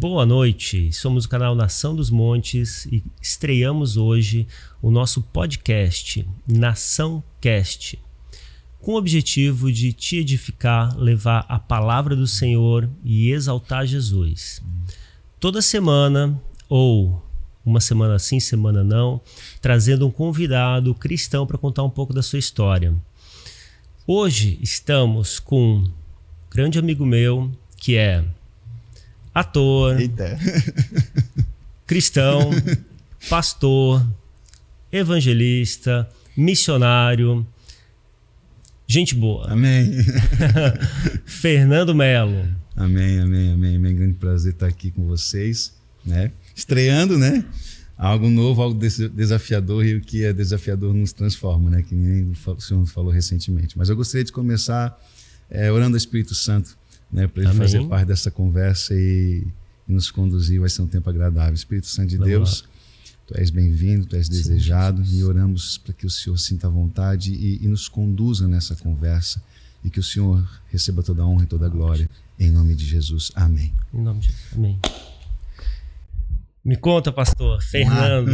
Boa noite, somos o canal Nação dos Montes e estreamos hoje o nosso podcast Nação Cast, com o objetivo de te edificar, levar a palavra do Senhor e exaltar Jesus. Toda semana, ou uma semana sim, semana não, trazendo um convidado cristão para contar um pouco da sua história. Hoje estamos com um grande amigo meu que é ator, Eita. cristão, pastor, evangelista, missionário, gente boa. Amém. Fernando Melo. Amém, amém, amém, amém. Grande prazer estar aqui com vocês, né? Estreando, né? Algo novo, algo des- desafiador e o que é desafiador nos transforma, né? Que nem o senhor falou recentemente. Mas eu gostaria de começar eh, orando ao Espírito Santo, né? Para ele Amém. fazer parte dessa conversa e, e nos conduzir. Vai ser um tempo agradável. Espírito Santo de Vamos Deus, tu és bem-vindo, tu és desejado e oramos para que o Senhor sinta a vontade e, e nos conduza nessa conversa e que o Senhor receba toda a honra e toda a glória. Em nome de Jesus. Amém. Em nome de Jesus. Amém. Me conta, pastor. Fernando.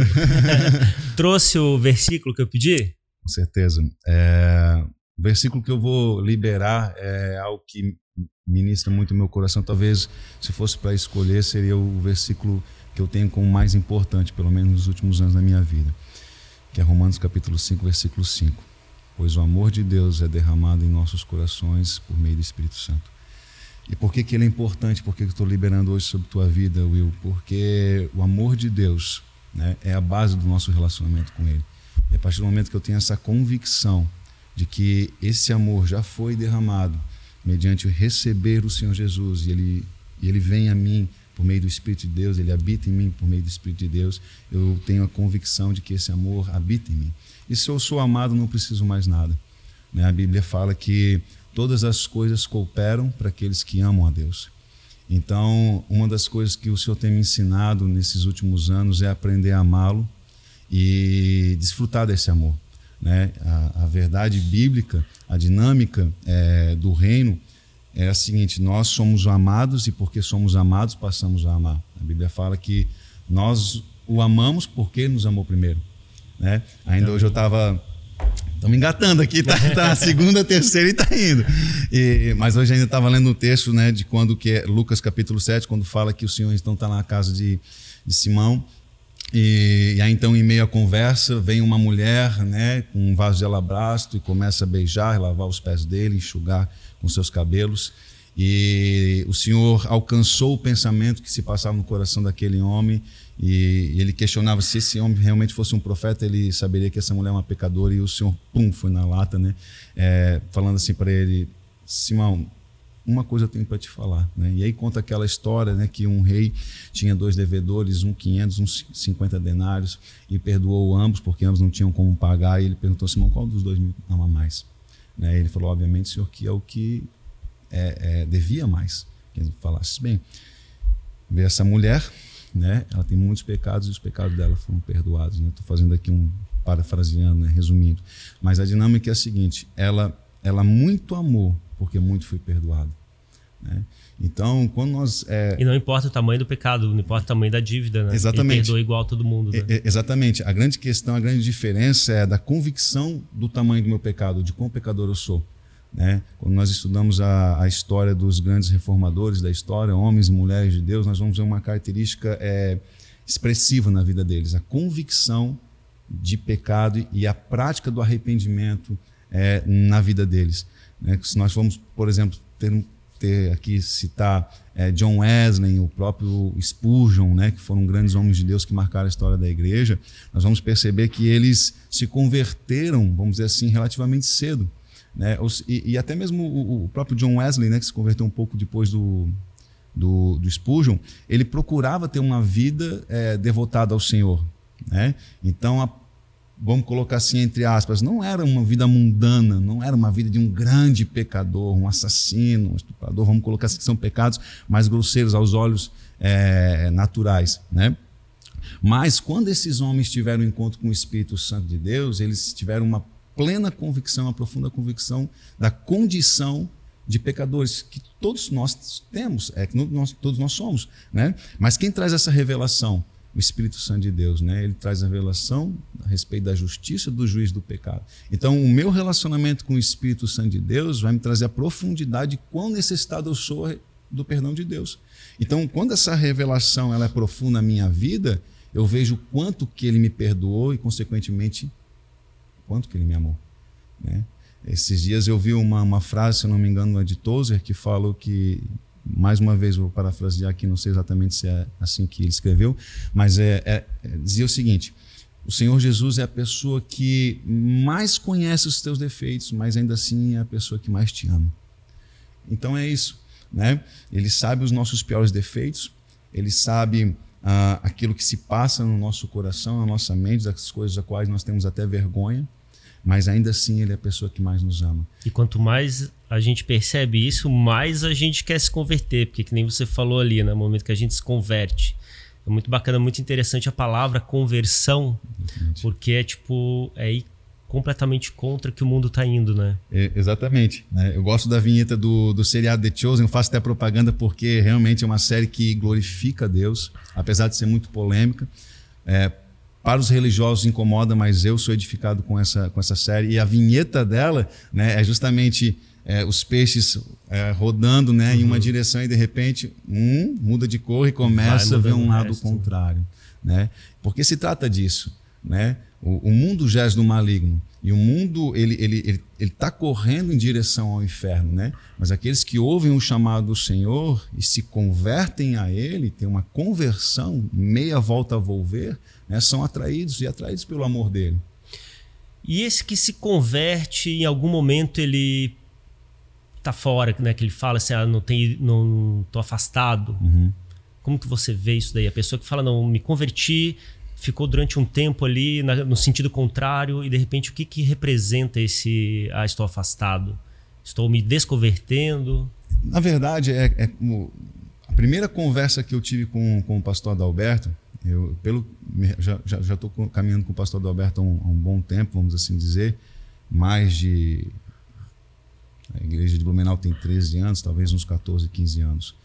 Trouxe o versículo que eu pedi? Com certeza. É, o versículo que eu vou liberar é algo que ministra muito meu coração. Talvez, se fosse para escolher, seria o versículo que eu tenho como mais importante, pelo menos nos últimos anos da minha vida, que é Romanos capítulo 5, versículo 5. Pois o amor de Deus é derramado em nossos corações por meio do Espírito Santo. E por que, que ele é importante? Por que eu estou liberando hoje sobre tua vida, Will? Porque o amor de Deus né, é a base do nosso relacionamento com Ele. E a partir do momento que eu tenho essa convicção de que esse amor já foi derramado mediante receber o Senhor Jesus e Ele, e ele vem a mim por meio do Espírito de Deus, Ele habita em mim por meio do Espírito de Deus, eu tenho a convicção de que esse amor habita em mim. E se eu sou amado, não preciso mais nada. Né? A Bíblia fala que todas as coisas cooperam para aqueles que amam a Deus. Então, uma das coisas que o Senhor tem me ensinado nesses últimos anos é aprender a amá-lo e desfrutar desse amor. Né? A, a verdade bíblica, a dinâmica é, do reino é a seguinte: nós somos amados e porque somos amados passamos a amar. A Bíblia fala que nós o amamos porque nos amou primeiro. Né? Ainda hoje eu estava Estamos engatando aqui, tá, tá segunda, terceira e tá indo. E, mas hoje ainda estava lendo um texto né, de quando que é Lucas capítulo 7, quando fala que o Senhor então está na casa de, de Simão. E, e aí então, em meio à conversa, vem uma mulher né, com um vaso de alabastro e começa a beijar, lavar os pés dele, enxugar com seus cabelos. E o Senhor alcançou o pensamento que se passava no coração daquele homem e ele questionava se esse homem realmente fosse um profeta, ele saberia que essa mulher é uma pecadora e o Senhor, pum, foi na lata, né? É, falando assim para ele, Simão, uma coisa eu tenho para te falar, né? E aí conta aquela história, né, que um rei tinha dois devedores, um 500, um 50 denários, e perdoou ambos porque ambos não tinham como pagar. E ele perguntou Simão qual dos dois me ama mais, né? Ele falou, obviamente, senhor, que é o que é, é, devia mais. Que ele falasse bem. Vê essa mulher, né? Ela tem muitos pecados e os pecados dela foram perdoados. Estou fazendo aqui um parafraseando, né? resumindo. Mas a dinâmica é a seguinte: ela, ela muito amou porque muito foi perdoado. Né? Então, quando nós é, E não importa o tamanho do pecado, não importa o tamanho da dívida, né? Exatamente. Ele perdoa igual a todo mundo, né? É, é, exatamente. A grande questão, a grande diferença é da convicção do tamanho do meu pecado, de quão pecador eu sou. Né? Quando nós estudamos a, a história dos grandes reformadores da história, homens e mulheres de Deus, nós vamos ver uma característica é, expressiva na vida deles: a convicção de pecado e a prática do arrependimento é, na vida deles. Né? Se nós formos, por exemplo, ter ter aqui citar é, John Wesley, o próprio Spurgeon, né, que foram grandes homens de Deus que marcaram a história da igreja, nós vamos perceber que eles se converteram, vamos dizer assim, relativamente cedo. Né? E, e até mesmo o, o, próprio John Wesley, né, que se converteu um pouco depois do, do, do Spurgeon, ele procurava ter uma vida é, devotada ao Senhor. Né? Então, a vamos colocar assim entre aspas, não era uma vida mundana, não era uma vida de um grande pecador, um assassino, um estuprador, vamos colocar assim que são pecados mais grosseiros aos olhos é, naturais, né? Mas quando esses homens tiveram um encontro com o Espírito Santo de Deus, eles tiveram uma plena convicção, uma profunda convicção da condição de pecadores que todos nós temos, é que nós, todos nós somos, né? Mas quem traz essa revelação? O Espírito Santo de Deus, né? Ele traz a revelação a respeito da justiça, do juiz do pecado. Então, o meu relacionamento com o Espírito Santo de Deus vai me trazer a profundidade de quão necessitado eu sou do perdão de Deus. Então, quando essa revelação ela é profunda na minha vida, eu vejo quanto que ele me perdoou e, consequentemente, quanto que ele me amou. Né? Esses dias eu vi uma, uma frase, se não me engano, de Tozer, que falou que, mais uma vez vou parafrasear aqui, não sei exatamente se é assim que ele escreveu, mas é, é, é dizia o seguinte: o Senhor Jesus é a pessoa que mais conhece os teus defeitos, mas ainda assim é a pessoa que mais te ama. Então é isso. Né? Ele sabe os nossos piores defeitos, ele sabe ah, aquilo que se passa no nosso coração, na nossa mente, das coisas das quais nós temos até vergonha mas ainda assim ele é a pessoa que mais nos ama. E quanto mais a gente percebe isso, mais a gente quer se converter, porque que nem você falou ali, né, no momento que a gente se converte. É muito bacana, muito interessante a palavra conversão, porque é tipo, é ir completamente contra que o mundo está indo, né? É, exatamente. Né? Eu gosto da vinheta do, do seriado The Chosen, eu faço até propaganda porque realmente é uma série que glorifica Deus, apesar de ser muito polêmica. É, para os religiosos incomoda, mas eu sou edificado com essa, com essa série. E a vinheta dela né, é justamente é, os peixes é, rodando né, uhum. em uma uhum. direção e de repente um muda de cor e começa a ver um lado resto. contrário. Né? Porque se trata disso. Né? O, o mundo jaz no maligno. E o mundo ele ele ele ele está correndo em direção ao inferno, né? Mas aqueles que ouvem o chamado do Senhor e se convertem a Ele, tem uma conversão, meia volta a volver, né? São atraídos e atraídos pelo amor dele. E esse que se converte, em algum momento ele tá fora, né? Que ele fala assim, ah, não tem, não tô afastado. Uhum. Como que você vê isso daí? A pessoa que fala, não, me converti, ficou durante um tempo ali na, no sentido contrário e de repente o que, que representa esse ah, estou afastado? Estou me desconvertendo? Na verdade, é, é a primeira conversa que eu tive com, com o pastor Adalberto, eu pelo, já estou caminhando com o pastor Adalberto há um, há um bom tempo, vamos assim dizer, mais de. A igreja de Blumenau tem 13 anos, talvez uns 14, 15 anos.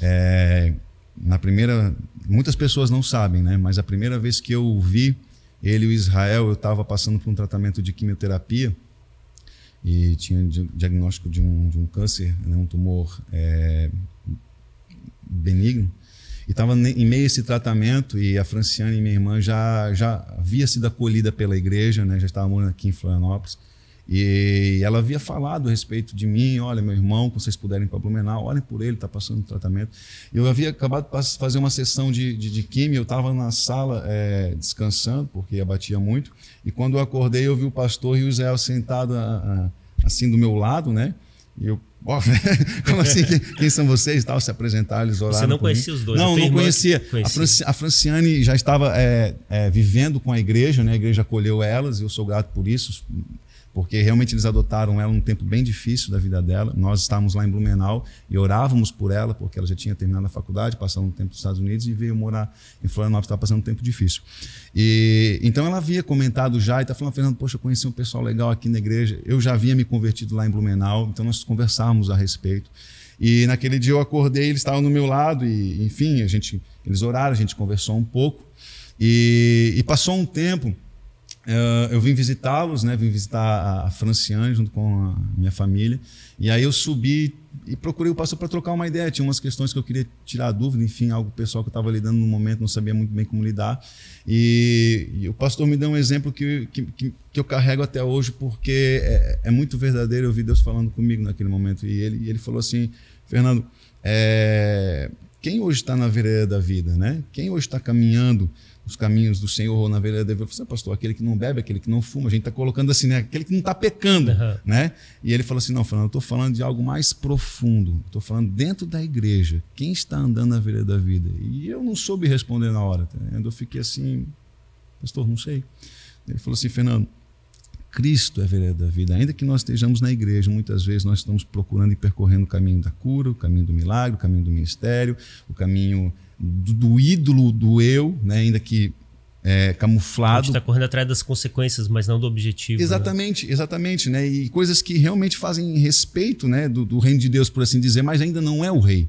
É, na primeira, muitas pessoas não sabem, né? Mas a primeira vez que eu vi ele e o Israel, eu estava passando por um tratamento de quimioterapia e tinha diagnóstico de um, de um câncer, né? um tumor é, benigno. E estava em meio a esse tratamento e a Franciane, minha irmã, já, já havia sido acolhida pela igreja, né? já estava morando aqui em Florianópolis. E ela havia falado a respeito de mim, olha, meu irmão, se vocês puderem para Blumenau, olhem por ele, está passando tratamento. Eu havia acabado de fazer uma sessão de, de, de químio, eu estava na sala é, descansando, porque abatia muito, e quando eu acordei, eu vi o pastor e o Israel sentado a, a, assim do meu lado, né? E eu, oh, como assim? Quem, quem, são vocês? Tal, se apresentar, eles oraram. Você não conhecia mim. os dois? Não, não conhecia. conhecia. A, Franciane já estava é, é, vivendo com a igreja, né? a igreja acolheu elas, e eu sou grato por isso porque realmente eles adotaram ela num tempo bem difícil da vida dela. Nós estávamos lá em Blumenau e orávamos por ela, porque ela já tinha terminado a faculdade, passando um tempo nos Estados Unidos e veio morar em Florianópolis, estava passando um tempo difícil. E então ela havia comentado já e está falando, Fernando, poxa, eu conheci um pessoal legal aqui na igreja. Eu já havia me convertido lá em Blumenau, então nós conversávamos a respeito. E naquele dia eu acordei, eles estavam no meu lado e, enfim, a gente, eles oraram, a gente conversou um pouco. E, e passou um tempo Uh, eu vim visitá-los, né? Vim visitar a Franciane junto com a minha família. E aí eu subi e procurei o pastor para trocar uma ideia. Tinha umas questões que eu queria tirar dúvida, enfim, algo pessoal que eu estava lidando no momento, não sabia muito bem como lidar. E, e o pastor me deu um exemplo que, que, que, eu carrego até hoje, porque é, é, muito verdadeiro. Eu vi Deus falando comigo naquele momento. E ele, ele falou assim: Fernando, é, quem hoje está na vereda da vida, né? Quem hoje está caminhando os caminhos do Senhor ou na vereda da vida. Eu falei, pastor, aquele que não bebe, aquele que não fuma, a gente está colocando assim, né? Aquele que não está pecando, uhum. né? E ele falou assim, não, Fernando, eu estou falando de algo mais profundo. Estou falando dentro da igreja. Quem está andando na vereda da vida? E eu não soube responder na hora. Tá? Eu fiquei assim, pastor, não sei. Ele falou assim, Fernando, Cristo é a vereda da vida. Ainda que nós estejamos na igreja, muitas vezes nós estamos procurando e percorrendo o caminho da cura, o caminho do milagre, o caminho do ministério, o caminho do, do ídolo do eu, né? ainda que é, camuflado. A gente está correndo atrás das consequências, mas não do objetivo. Né? Exatamente, né? exatamente, né? E coisas que realmente fazem respeito, né, do, do, reino de Deus, por assim dizer, mas ainda não é o rei.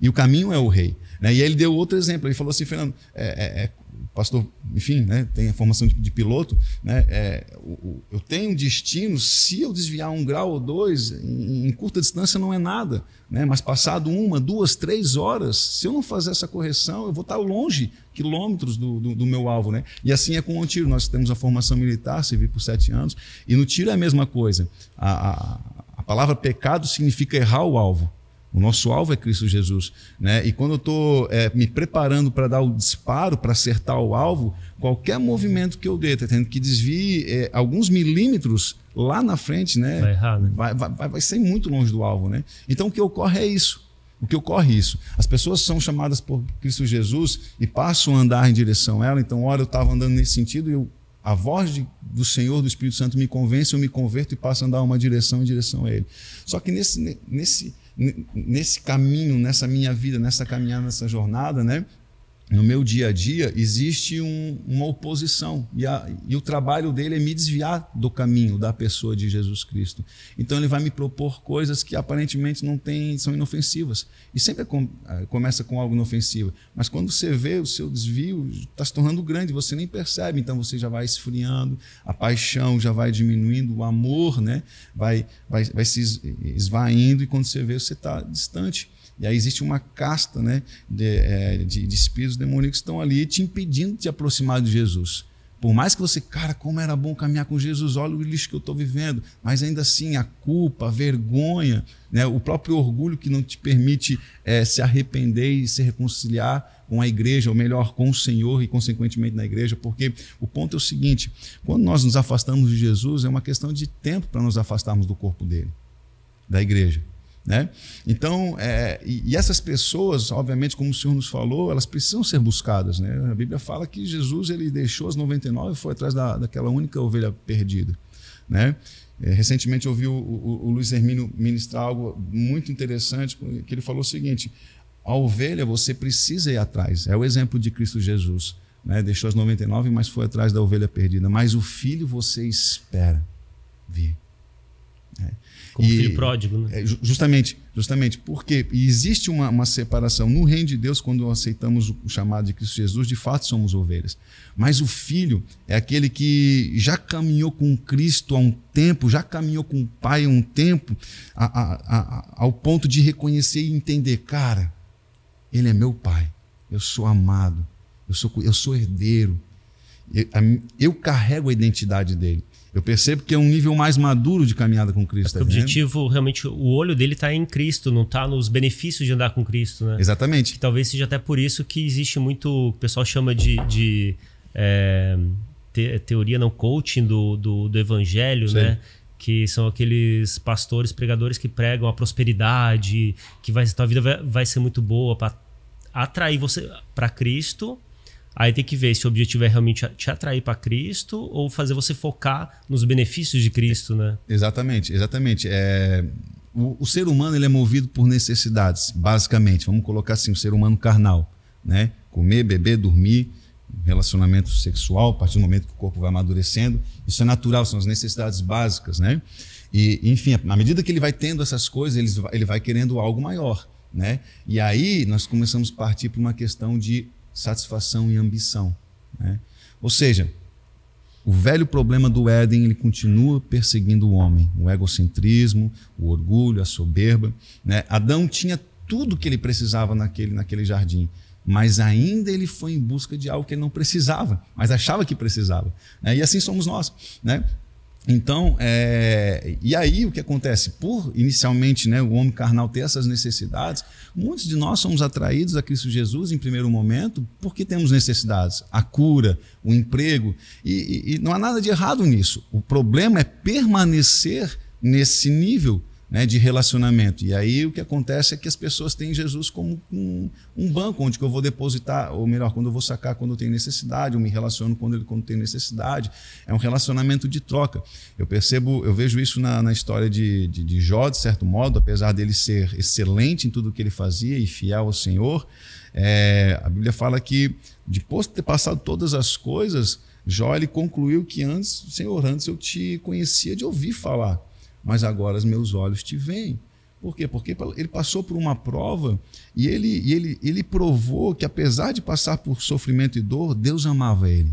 E o caminho é o rei. Né? E aí ele deu outro exemplo. Ele falou assim, Fernando, é, é, é pastor, enfim, né, tem a formação de, de piloto, né, é, o, o, eu tenho destino, se eu desviar um grau ou dois, em, em, curta distância não é nada, né, mas passado uma, duas, três horas, se eu não fazer essa correção, eu vou estar longe, quilômetros do, do, do meu alvo. Né? E assim é com o tiro, nós temos a formação militar, servi por sete anos, e no tiro é a mesma coisa. a, a, a palavra pecado significa errar o alvo. O nosso alvo é Cristo Jesus. Né? E quando eu estou é, me preparando para dar o disparo, para acertar o alvo, qualquer movimento que eu dê, tá tendo que desvie é, alguns milímetros lá na frente, né? Vai errar, né? Vai, vai, vai ser muito longe do alvo. Né? Então o que ocorre é isso. O que ocorre é isso. As pessoas são chamadas por Cristo Jesus e passam a andar em direção a ela. Então, ora, eu estava andando nesse sentido e eu, a voz de, do Senhor, do Espírito Santo, me convence, eu me converto e passo a andar uma direção em direção a Ele. Só que nesse, nesse, nesse caminho, nessa minha vida, nessa caminhada, nessa jornada, né? No meu dia a dia, existe um, uma oposição. E, a, e, o trabalho dele é me desviar do caminho da pessoa de Jesus Cristo. Então ele vai me propor coisas que aparentemente não tem, são inofensivas. E sempre com, é, começa com algo inofensivo. Mas quando você vê o seu desvio, está se tornando grande, você nem percebe. Então você já vai esfriando, a paixão já vai diminuindo, o amor né, vai, vai, vai se esvaindo, e quando você vê, você está distante. E aí existe uma casta né, de, é, de, de espíritos demoníacos que estão ali te impedindo de te aproximar de Jesus. Por mais que você, cara, como era bom caminhar com Jesus, olha o lixo que eu estou vivendo, mas ainda assim a culpa, a vergonha, né, o próprio orgulho que não te permite é, se arrepender e se reconciliar com a igreja, ou melhor, com o Senhor e, consequentemente, na igreja, porque o ponto é o seguinte: quando nós nos afastamos de Jesus, é uma questão de tempo para nos afastarmos do corpo dele, da igreja. Né? Então, é, e, e, essas pessoas, obviamente, como o Senhor nos falou, elas precisam ser buscadas. Né? A Bíblia fala que Jesus ele deixou as 99 e foi atrás da, daquela única ovelha perdida. Né? É, recentemente eu ouvi o, o, o Luiz Hermínio ministrar algo muito interessante, que ele falou o seguinte: a ovelha você precisa ir atrás. É o exemplo de Cristo Jesus. Né? Deixou as 99, mas foi atrás da ovelha perdida. Mas o filho você espera vir. É. Como e, filho pródigo, né? É, justamente, justamente, porque existe uma, uma, separação. No reino de Deus, quando aceitamos o chamado de Cristo Jesus, de fato somos ovelhas. Mas o filho é aquele que já caminhou com Cristo há um tempo, já caminhou com o Pai há um tempo, a, a, a, ao ponto de reconhecer e entender, cara, ele é meu Pai, eu sou amado, eu sou, eu sou herdeiro, eu, eu carrego a identidade dele. Eu percebo que é um nível mais maduro de caminhada com Cristo. É o objetivo, realmente, o olho dele está em Cristo, não está nos benefícios de andar com Cristo, né? Exatamente. Que talvez seja até por isso que existe muito, o pessoal chama de, de é, te, teoria não coaching do, do, do evangelho, Sim. né? Que são aqueles pastores, pregadores que pregam a prosperidade, que vai, tua vida vai, vai ser muito boa para atrair você para Cristo Aí tem que ver se o objetivo é realmente te atrair para Cristo ou fazer você focar nos benefícios de Cristo, né? Exatamente, exatamente. É, o, o, ser humano ele é movido por necessidades, basicamente. Vamos colocar assim, o ser humano carnal, né? Comer, beber, dormir, relacionamento sexual, a partir do momento que o corpo vai amadurecendo. Isso é natural, são as necessidades básicas, né? E, enfim, à medida que ele vai tendo essas coisas, ele vai, ele vai querendo algo maior, né? E aí nós começamos a partir para uma questão de satisfação e ambição. Né? Ou seja, o velho problema do Éden ele continua perseguindo o homem, o egocentrismo, o orgulho, a soberba. Né? Adão tinha tudo que ele precisava naquele, naquele jardim, mas ainda ele foi em busca de algo que ele não precisava, mas achava que precisava. Né? E assim somos nós. Né? Então, é, e aí o que acontece? Por inicialmente né, o homem carnal ter essas necessidades, muitos de nós somos atraídos a Cristo Jesus em primeiro momento porque temos necessidades, a cura, o emprego, e, e, e não há nada de errado nisso. O problema é permanecer nesse nível né, de relacionamento. E aí o que acontece é que as pessoas têm Jesus como um, um banco onde eu vou depositar, ou melhor, quando eu vou sacar quando eu tenho necessidade, eu me relaciono quando ele quando tem necessidade. É um relacionamento de troca. Eu percebo, eu vejo isso na, na história de, de, de Jó, de certo modo, apesar dele ser excelente em tudo que ele fazia e fiel ao Senhor. É, a Bíblia fala que depois de ter passado todas as coisas, Jó ele concluiu que antes, Senhor, antes eu te conhecia de ouvir falar mas agora os meus olhos te veem. Por quê? Porque ele passou por uma prova e ele, e ele, ele provou que, apesar de passar por sofrimento e dor, Deus amava ele.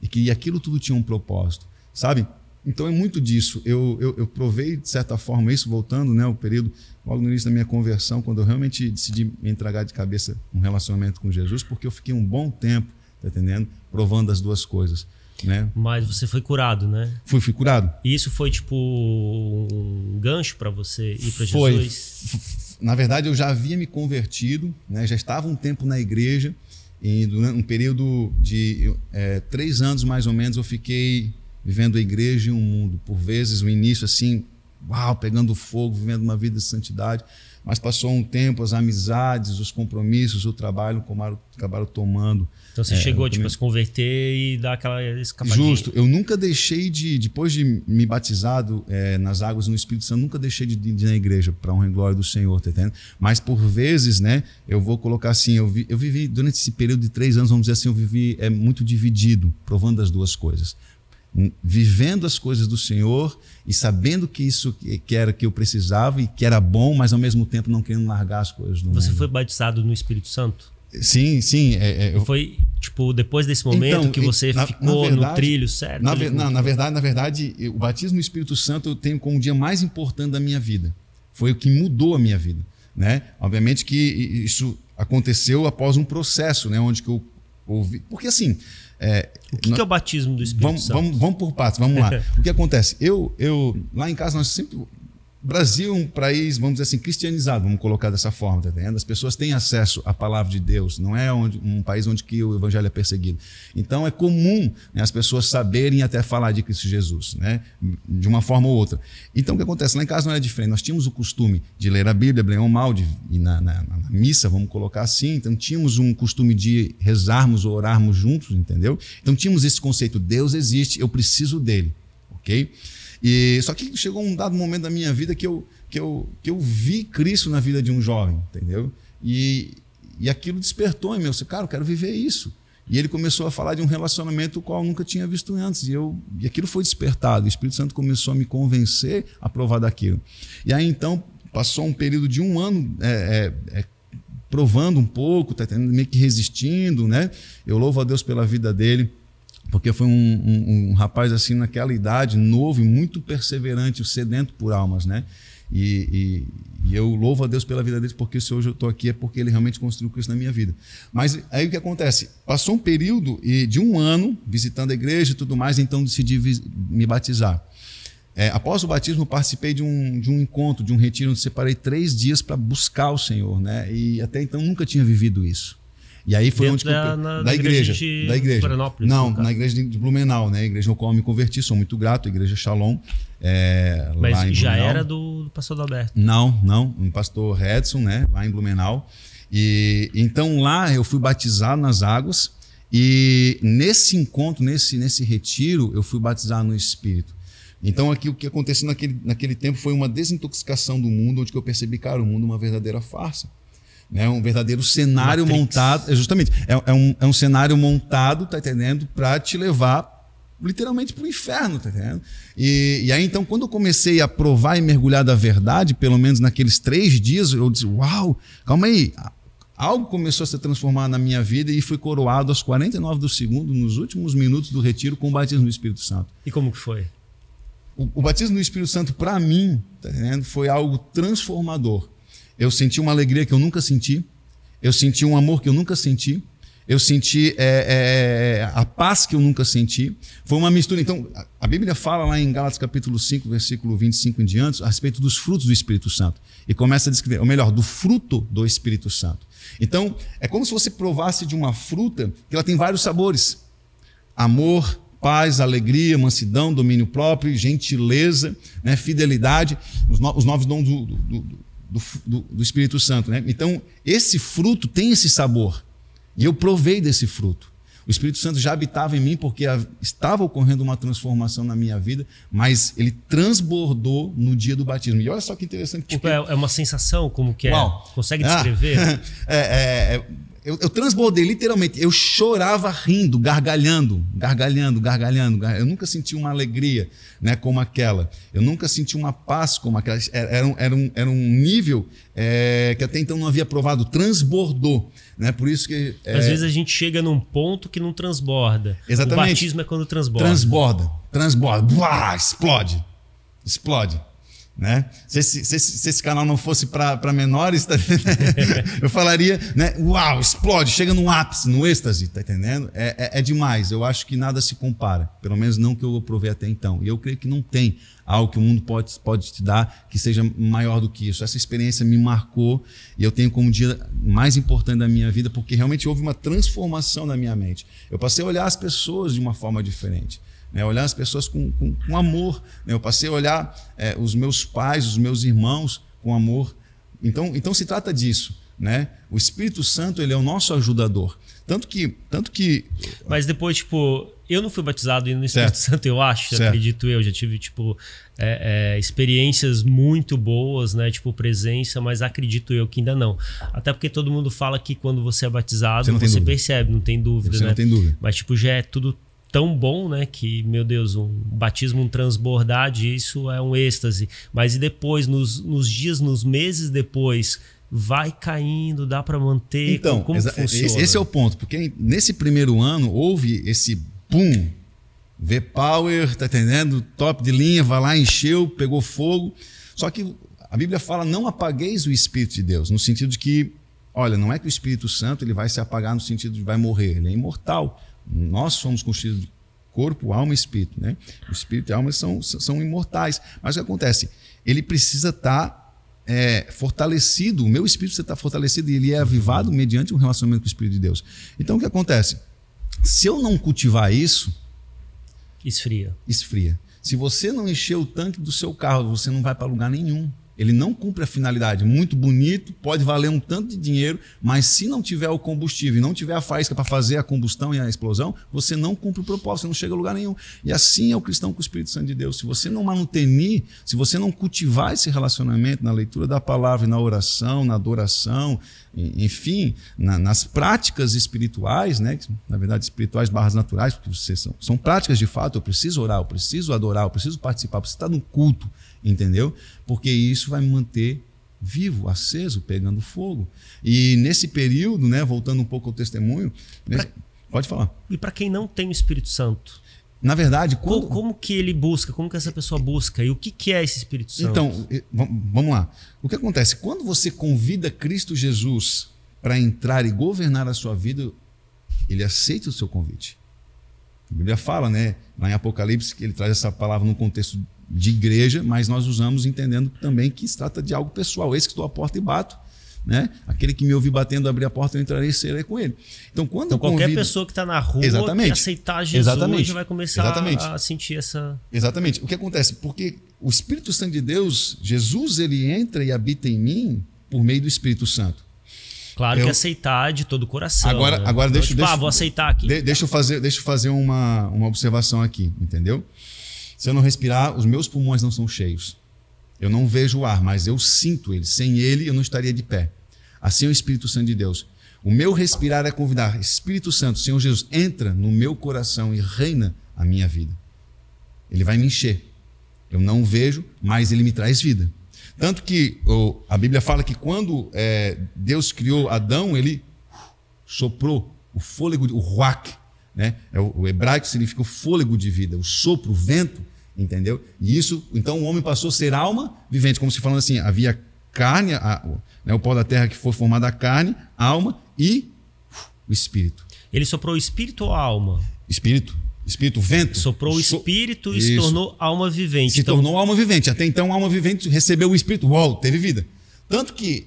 E que aquilo tudo tinha um propósito. Sabe? Então é muito disso. Eu, eu, eu provei, de certa forma, isso, voltando né, ao período, logo no início da minha conversão, quando eu realmente decidi me entregar de cabeça um relacionamento com Jesus, porque eu fiquei um bom tempo, tá entendendo? Provando as duas coisas. Né? Mas você foi curado, né? Fui, fui curado. E isso foi tipo um gancho para você ir para Jesus? Foi. Na verdade, eu já havia me convertido, né? já estava um tempo na igreja e durante um período de é, três anos mais ou menos eu fiquei vivendo a igreja e um mundo. Por vezes, o início assim, uau, pegando fogo, vivendo uma vida de santidade. Mas passou um tempo, as amizades, os compromissos, o trabalho acabaram, acabaram tomando então você é, chegou tipo, a se converter e dar aquela escapadinha. Justo. Eu nunca deixei de, depois de me batizado é, nas águas no Espírito Santo, nunca deixei de, de ir na igreja para honra e glória do Senhor, tá entendendo? Mas por vezes, né, eu vou colocar assim, eu, vi, eu vivi, durante esse período de três anos, vamos dizer assim, eu vivi é, muito dividido, provando as duas coisas. Vivendo as coisas do Senhor e sabendo que isso que era que eu precisava e que era bom, mas ao mesmo tempo não querendo largar as coisas do Você mundo. foi batizado no Espírito Santo? Sim, sim. É, é, eu... Foi, tipo, depois desse momento então, que você na, ficou na verdade, no trilho, certo? Na, na, na, verdade, na verdade, o batismo no Espírito Santo eu tenho como o dia mais importante da minha vida. Foi o que mudou a minha vida. Né? Obviamente que isso aconteceu após um processo, né? onde que eu ouvi. Porque assim. É, o que, que, é o batismo do Espírito vamos, Santo? Vamos, vamos por partes, vamos lá. o que acontece? Eu, eu, lá em casa, nós sempre Brasil é um país, vamos dizer assim, cristianizado, vamos colocar dessa forma, tá? As pessoas têm acesso à palavra de Deus, não é onde, um país onde que o evangelho é perseguido. Então é comum né, as pessoas saberem até falar de Cristo Jesus, né? De uma forma ou outra. Então o que acontece? Lá em casa não era diferente. Nós tínhamos o costume de ler a Bíblia, bem ou mal, de ir na, na, na missa, vamos colocar assim. Então tínhamos um costume de rezarmos ou orarmos juntos, entendeu? Então tínhamos esse conceito: Deus existe, eu preciso dele, ok? E só que chegou um dado momento da minha vida que eu, que eu, que eu vi Cristo na vida de um jovem, entendeu? E, e aquilo despertou em mim. Eu disse, cara, eu quero viver isso. E ele começou a falar de um relacionamento qual eu nunca tinha visto antes. E, eu, e aquilo foi despertado. O Espírito Santo começou a me convencer a provar daquilo. E aí então passou um período de um ano é, é, é, provando um pouco, tá meio que resistindo, né? Eu louvo a Deus pela vida dele porque foi um, um, um, rapaz assim naquela idade, novo e muito perseverante, sedento por almas, né? E, e, e eu louvo a Deus pela vida dele, porque se hoje eu estou aqui é porque ele realmente construiu isso na minha vida. Mas aí o que acontece? Passou um período de um ano visitando a igreja e tudo mais, então decidi me batizar. É, após o batismo, participei de um, de um encontro, de um retiro, onde separei três dias para buscar o Senhor, né? E até então nunca tinha vivido isso. E aí foi Dentro onde da, eu, na, da igreja, igreja da igreja. Não, na igreja de Blumenau, né? A igreja no qual eu me converti, sou muito grato, a igreja Shalom. É, Mas lá em já Blumenau. era do, do pastor Alberto? Não, não, um pastor Redson, né? Lá em Blumenau. E então lá eu fui batizado nas águas e nesse encontro, nesse nesse retiro, eu fui batizado no Espírito. Então aqui o que aconteceu naquele, naquele tempo foi uma desintoxicação do mundo, onde eu percebi, cara, o mundo é uma verdadeira farsa né? Um verdadeiro cenário Matrix. montado, é justamente, é, é, um, é um cenário montado, tá entendendo, para te levar literalmente para o inferno, tá entendendo? E, e aí então quando eu comecei a provar e mergulhar da verdade, pelo menos naqueles três dias, eu disse, uau, calma aí, algo começou a se transformar na minha vida e fui coroado aos 49 do segundo, nos últimos minutos do retiro, com o batismo do Espírito Santo. E como que foi? O, o batismo do Espírito Santo, para mim, tá entendendo? foi algo transformador. Eu senti uma alegria que eu nunca senti. Eu senti um amor que eu nunca senti. Eu senti é, é, a paz que eu nunca senti. Foi uma mistura. Então, a Bíblia fala lá em Gálatas capítulo 5, versículo 25 em diante, a respeito dos frutos do Espírito Santo. E começa a descrever, ou melhor, do fruto do Espírito Santo. Então, é como se você provasse de uma fruta que ela tem vários sabores: amor, paz, alegria, mansidão, domínio próprio, gentileza, né, fidelidade, os novos dons do, do, do, do, Espírito Santo. Né? Então, esse fruto tem esse sabor. E eu provei desse fruto. O Espírito Santo já habitava em mim porque estava ocorrendo uma transformação na minha vida, mas ele transbordou no dia do batismo. E olha só que interessante. Tipo, porque... Tipo, é, uma sensação como que é? Uau. Consegue descrever? Ah, é, é, é eu, eu, transbordei literalmente. Eu chorava rindo, gargalhando, gargalhando, gargalhando. Eu nunca senti uma alegria né, como aquela. Eu nunca senti uma paz como aquela. Era, um, era, um, era um nível é, que até então não havia provado. Transbordou. Né? Por isso que. É... Às vezes a gente chega num ponto que não transborda. Exatamente. O batismo é quando transborda. Transborda. Transborda. Uá, explode. Explode. Né? Se, esse, se, esse, se esse canal não fosse para menores, tá, eu falaria, né? Uau, explode, chega no ápice, no êxtase, tá entendendo? É, é, é, demais. Eu acho que nada se compara, pelo menos não que eu provei até então. E eu creio que não tem algo que o mundo pode, pode te dar que seja maior do que isso. Essa experiência me marcou e eu tenho como dia mais importante da minha vida, porque realmente houve uma transformação na minha mente. Eu passei a olhar as pessoas de uma forma diferente né? olhar as pessoas com, com, com amor. Né? Eu passei a olhar é, os meus pais, os meus irmãos com amor. Então, então se trata disso. Né? O Espírito Santo ele é o nosso ajudador. Tanto que, tanto que. Mas depois, tipo, eu não fui batizado no Espírito certo. Santo, eu acho, certo. acredito eu. Já tive, tipo, é, é, experiências muito boas, né? Tipo, presença, mas acredito eu que ainda não. Até porque todo mundo fala que quando você é batizado, você, você percebe, não tem dúvida, você né? Não tem dúvida. Mas, tipo, já é tudo tão bom, né? Que, meu Deus, um batismo, um transbordar disso é um êxtase. Mas e depois, nos, nos dias, nos meses depois, vai caindo, dá para manter? Então, como, como funciona? esse é o ponto, porque nesse primeiro ano houve esse boom, V-Power, tá entendendo? Top de linha, vai lá, encheu, pegou fogo. Só que a Bíblia fala: não apagueis o Espírito de Deus, no sentido de que, olha, não é que o Espírito Santo ele vai se apagar no sentido de vai morrer, ele é imortal. Nós somos constituídos de corpo, alma e espírito. Né? O espírito e a alma são, são imortais. Mas o que acontece? Ele precisa estar tá, é, fortalecido, o meu espírito precisa estar tá fortalecido e ele é avivado mediante um relacionamento com o Espírito de Deus. Então o que acontece? Se eu não cultivar isso. Esfria. Esfria. Se você não encher o tanque do seu carro, você não vai para lugar nenhum. Ele não cumpre a finalidade. Muito bonito, pode valer um tanto de dinheiro, mas se não tiver o combustível e não tiver a faísca para fazer a combustão e a explosão, você não cumpre o propósito, você não chega a lugar nenhum. E assim é o cristão com o Espírito Santo de Deus. Se você não manutenir, se você não cultivar esse relacionamento na leitura da palavra, na oração, na adoração, enfim, na, nas práticas espirituais, né? na verdade, espirituais barras naturais, porque vocês são, são práticas de fato. Eu preciso orar, eu preciso adorar, eu preciso participar, preciso estar no culto entendeu? Porque isso vai me manter vivo, aceso, pegando fogo. E nesse período, né, voltando um pouco ao testemunho, pra... pode falar. E para quem não tem o Espírito Santo? Na verdade, quando... como, como, que ele busca? Como que essa pessoa busca? E o que, que é esse Espírito Santo? Então, vamos lá. O que acontece? Quando você convida Cristo Jesus para entrar e governar a sua vida, ele aceita o seu convite. A Bíblia fala, né, lá em Apocalipse, que ele traz essa palavra num contexto de igreja, mas nós usamos entendendo também que se trata de algo pessoal. Eis que estou à porta e bato. Né? Aquele que me ouvir batendo, abrir a porta, eu entrarei e serei com ele. Então, quando então, qualquer convido... pessoa que está na rua Exatamente. que aceitar Jesus Exatamente. vai começar Exatamente. a sentir essa. Exatamente. O que acontece? Porque o Espírito Santo de Deus, Jesus, ele entra e habita em mim por meio do Espírito Santo. Claro eu... que aceitar de todo o coração. Agora, né? agora então, deixa, tipo, deixa, ah, vou aceitar aqui. De, deixa eu fazer, deixa eu fazer uma, uma observação aqui, entendeu? Se eu não respirar, os meus pulmões não são cheios. Eu não vejo o ar, mas eu sinto ele. Sem ele, eu não estaria de pé. Assim é o Espírito Santo de Deus. O meu respirar é convidar. Espírito Santo, Senhor Jesus, entra no meu coração e reina a minha vida. Ele vai me encher. Eu não vejo, mas ele me traz vida. Tanto que oh, a Bíblia fala que quando é, Deus criou Adão, ele soprou o fôlego, o ruach, né? É o, o hebraico significa o fôlego de vida, o sopro, o vento, entendeu? E isso, então o homem passou a ser alma vivente, como se falando assim, havia carne, a, o, né, o pó da terra que foi formado a carne, alma e o espírito. Ele soprou o espírito ou a alma? Espírito. Espírito, vento. Soprou o espírito so... e se tornou alma vivente. Se então... tornou alma vivente. Até então, a alma vivente recebeu o espírito, uau, teve vida. Tanto que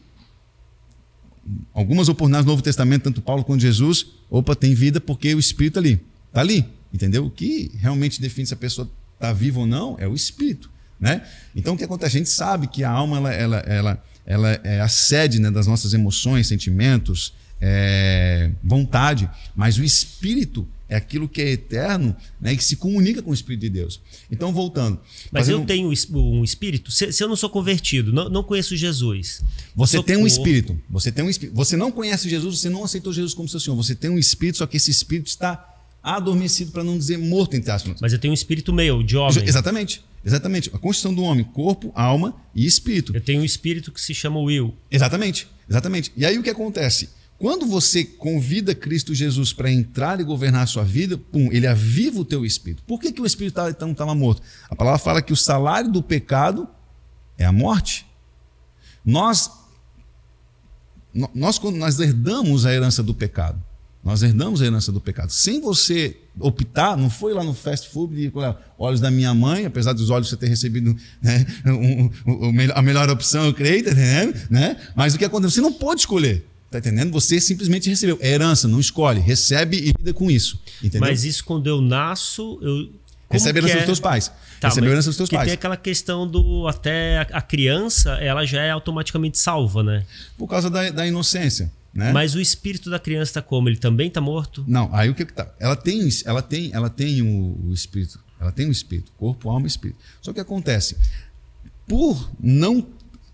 algumas oportunidades no Novo Testamento, tanto Paulo quanto Jesus, opa, tem vida porque o Espírito ali, está ali. entendeu? O que realmente define se a pessoa está viva ou não é o espírito, né? Então o que acontece? A gente sabe que a alma ela, ela, ela, ela é a sede né, das nossas emoções, sentimentos, é, vontade, mas o espírito é aquilo que é eterno né, e que se comunica com o Espírito de Deus. Então, voltando. Mas eu tenho um espírito, se, se, eu não sou convertido, não, não conheço Jesus. Você tem um espírito. Você tem um espírito. Você não conhece Jesus, você não aceitou Jesus como seu Senhor. Você tem um espírito, só que esse espírito está adormecido, para não dizer morto, entre aspas. Mas eu tenho um espírito meu, de homem. Exatamente. Exatamente. A constituição do homem, corpo, alma e espírito. Eu tenho um espírito que se chama Will. Exatamente. Exatamente. E aí o que acontece? Quando você convida Cristo Jesus para entrar e governar a sua vida, pum, ele aviva o teu espírito. Por que, que o espírito tá, então estava morto? A palavra fala que o salário do pecado é a morte. Nós, nós, quando nós herdamos a herança do pecado, nós herdamos a herança do pecado. Sem você optar, não foi lá no fast food e olhos da minha mãe, apesar dos olhos você ter recebido né, um, um, a melhor opção, eu creio, tá né? Mas o que acontece? Você não pode escolher. Tá entendendo? Você simplesmente recebeu. É herança, não escolhe. Recebe e lida com isso. Entendeu? Mas isso quando eu nasço, eu. Recebe a herança é? dos teus pais. Tá, Recebe a herança dos teus pais. tem aquela questão do. Até a criança, ela já é automaticamente salva, né? Por causa da, da inocência. Né? Mas o espírito da criança está como? Ele também está morto? Não, aí o que, que tá? Ela tem, ela tem, ela tem o, o espírito. Ela tem o espírito, corpo, alma e espírito. Só que acontece, por não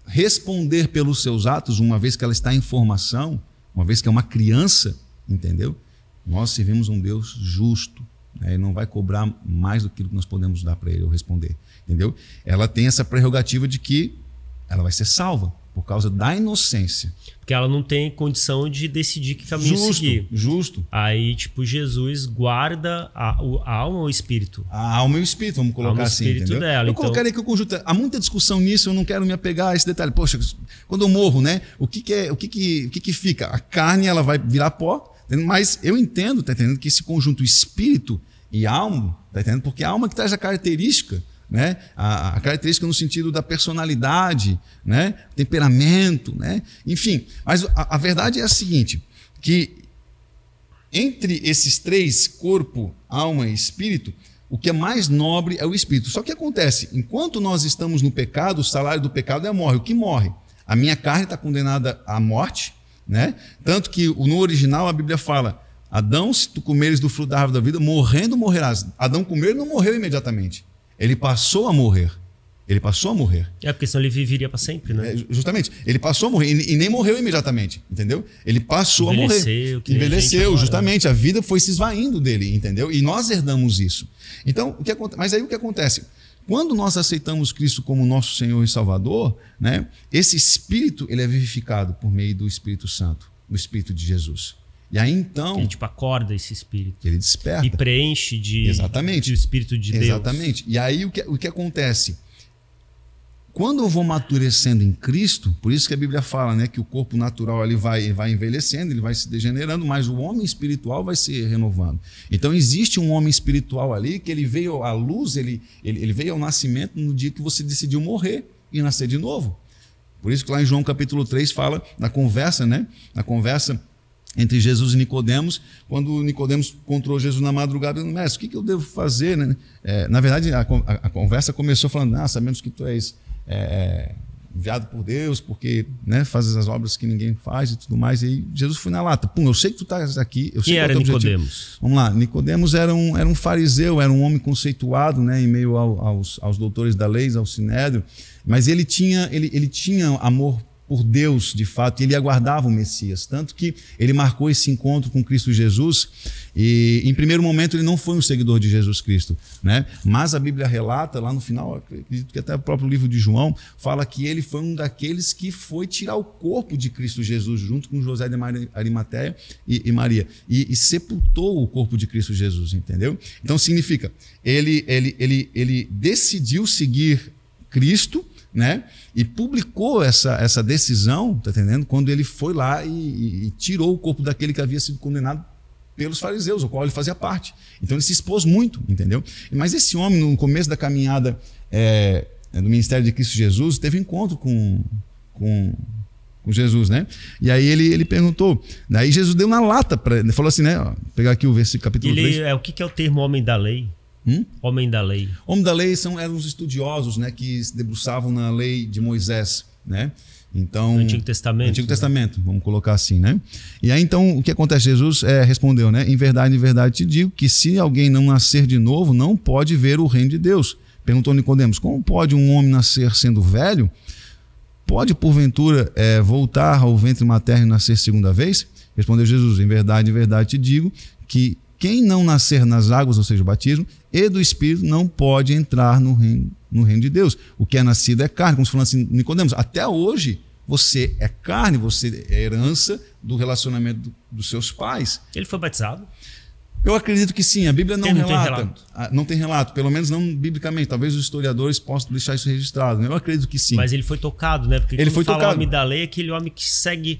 responder pelos seus atos, uma vez que ela está em formação, uma vez que é uma criança, entendeu? Nós servimos um Deus justo. Né? Ele não vai cobrar mais do que nós podemos dar para ele ou responder, entendeu? Ela tem essa prerrogativa de que ela vai ser salva por causa da inocência. Porque ela não tem condição de decidir que caminho justo, seguir. Justo. Aí, tipo, Jesus guarda a, a alma ou o espírito? A alma e o espírito, vamos colocar assim. espírito entendeu? dela. Eu então... colocaria que o conjunto. Há muita discussão nisso, eu não quero me apegar a esse detalhe. Poxa, quando eu morro, né? O que, que é, o que, que, o que, que fica? A carne ela vai virar pó, mas eu entendo, tá entendendo? Que esse conjunto espírito e alma, tá entendendo? Porque a alma que traz a característica né? A, a, característica no sentido da personalidade, né? temperamento, né? enfim. Mas a, a verdade é a seguinte, que entre esses três, corpo, alma e espírito, o que é mais nobre é o espírito. Só que acontece, enquanto nós estamos no pecado, o salário do pecado é a morte. O que morre? A minha carne está condenada à morte, né? Tanto que no original a Bíblia fala: Adão, se tu comeres do fruto da árvore da vida, morrendo morrerás. Adão comeu e não morreu imediatamente. Ele passou a morrer. Ele passou a morrer. É, porque senão ele viveria para sempre, né? É, justamente. Ele passou a morrer e, e, nem morreu imediatamente, entendeu? Ele passou a morrer. Envelheceu, justamente. A vida foi se esvaindo dele, entendeu? E nós herdamos isso. Então, o que acontece? Mas aí o que acontece? Quando nós aceitamos Cristo como nosso Senhor e Salvador, né, esse Espírito ele é vivificado por meio do Espírito Santo, do Espírito de Jesus. E aí então. Ele tipo acorda esse espírito. Ele desperta. E preenche de, Exatamente. de espírito de Deus. Exatamente. E aí o que, o que acontece? Quando eu vou amadurecendo em Cristo, por isso que a Bíblia fala né, que o corpo natural ele vai, ele vai envelhecendo, ele vai se degenerando, mas o homem espiritual vai se renovando. Então existe um homem espiritual ali que ele veio à luz, ele, ele, ele veio ao nascimento no dia que você decidiu morrer e nascer de novo. Por isso que lá em João capítulo 3 fala na conversa, né? Na conversa entre Jesus e Nicodemos, quando Nicodemos encontrou Jesus na madrugada, mestre, o que, que eu devo fazer? Né? É, na verdade, a, a, a, conversa começou falando, ah, sabemos que tu és é, é, enviado por Deus, porque né, fazes as obras que ninguém faz e tudo mais. E aí Jesus foi na lata, pum, eu sei que tu estás aqui. Eu sei Quem era Nicodemos? Vamos lá, Nicodemos era um, era um fariseu, era um homem conceituado, né, em meio ao, aos, aos doutores da lei, ao sinédrio, mas ele tinha, ele, ele tinha amor por Deus, de fato, e ele aguardava o Messias. Tanto que ele marcou esse encontro com Cristo Jesus, e em primeiro momento ele não foi um seguidor de Jesus Cristo, né? mas a Bíblia relata, lá no final, acredito que até o próprio livro de João, fala que ele foi um daqueles que foi tirar o corpo de Cristo Jesus, junto com José de Arimateia e, e Maria, e, e sepultou o corpo de Cristo Jesus, entendeu? Então significa, ele, ele, ele, ele decidiu seguir Cristo, né? E publicou essa, essa decisão, tá entendendo? Quando ele foi lá e, e, e, tirou o corpo daquele que havia sido condenado pelos fariseus, o qual ele fazia parte. Então ele se expôs muito, entendeu? Mas esse homem, no começo da caminhada é, do ministério de Cristo Jesus, teve encontro com, com com Jesus, né? E aí ele, ele perguntou, daí Jesus deu na lata para ele, falou assim, né? Ó, pegar aqui o versículo capítulo Ele, 3. é, o que, que é o termo homem da lei? Hum? Homem da lei. Homem da lei são eram os estudiosos, né, que se debruçavam na lei de Moisés, né? Então, Antigo Testamento, Antigo né? Testamento, vamos colocar assim, né? E aí então o que acontece? Jesus é, respondeu, né? Em verdade, em verdade te digo que se alguém não nascer de novo, não pode ver o reino de Deus. Perguntou Nicodemos: Como pode um homem nascer sendo velho? Pode porventura é, voltar ao ventre materno e nascer segunda vez? Respondeu Jesus: Em verdade, em verdade te digo que quem não nascer nas águas, ou seja, o batismo, e do Espírito, não pode entrar no reino, no reino de Deus. O que é nascido é carne, como se falando assim, Nicodemos, até hoje você é carne, você é herança do relacionamento do- dos seus pais. Ele foi batizado? Eu acredito que sim, a Bíblia não, Tem- não tem relata. relato. Ah, Não tem relato, pelo menos não biblicamente. Talvez os historiadores possam deixar isso registrado. né? Eu acredito que sim. Mas ele foi tocado, né? Porque Ele foi fala tocado. homem da lei é aquele homem que segue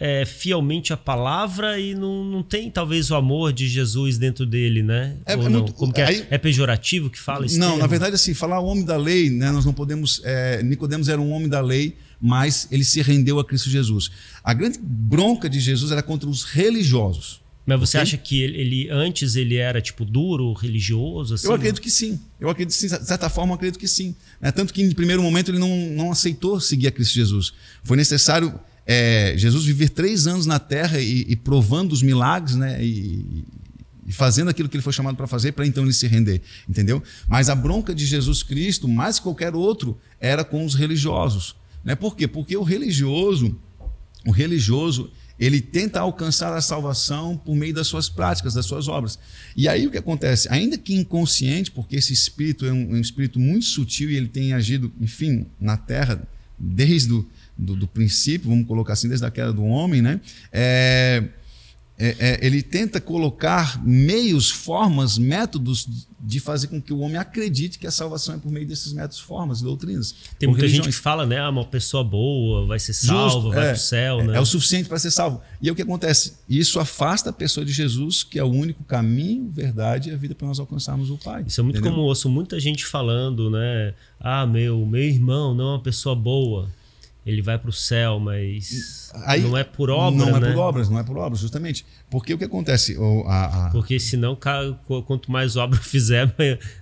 é, fielmente a palavra e não, não tem talvez o amor de Jesus dentro dele, né? É- Ou é não? muito- Como que é? aí- É pejorativo que fala isso? Não, na verdade, assim, falar homem da lei, né, nós não podemos. É, Nicodemos era um homem da lei, mas ele se rendeu a Cristo Jesus. A grande bronca de Jesus era contra os religiosos. Mas você ok? acha que ele, ele- antes ele era tipo duro, religioso? Assim, Eu acredito que sim. Eu acredito que sim. De certa forma, eu acredito que sim. né? tanto que, em primeiro momento, ele não, não aceitou seguir a Cristo Jesus. Foi necessário é, Jesus viver três anos na terra e, e provando os milagres, né? E, e fazendo aquilo que ele foi chamado para fazer, para então ele se render, entendeu? Mas a bronca de Jesus Cristo, mais que qualquer outro, era com os religiosos. Né? Por quê? Porque o religioso, o religioso, ele tenta alcançar a salvação por meio das suas práticas, das suas obras. E aí o que acontece? Ainda que inconsciente, porque esse espírito é um, é um espírito muito sutil e ele tem agido, enfim, na terra desde o do, do princípio, vamos colocar assim, desde a queda do homem, né? É, é, é, ele tenta colocar meios, formas, métodos de fazer com que o homem acredite que a salvação é por meio desses métodos, formas, doutrinas. Tem muita gente religiões. que fala, né? Ah, uma pessoa boa vai ser salva, Justo, vai é, pro céu, é, né? é o suficiente para ser salvo. E o que acontece? Isso afasta a pessoa de Jesus, que é o único caminho, verdade e a vida para nós alcançarmos o Pai. Isso é muito entendeu? comum, eu ouço muita gente falando, né? Ah, meu, meu irmão não é uma pessoa boa. Ele vai pro céu, mas Aí- não é por obra, Não é né? por obras, não é por obras, justamente. Porque o que acontece? O- a- a- Porque senão, quanto mais obra fizer,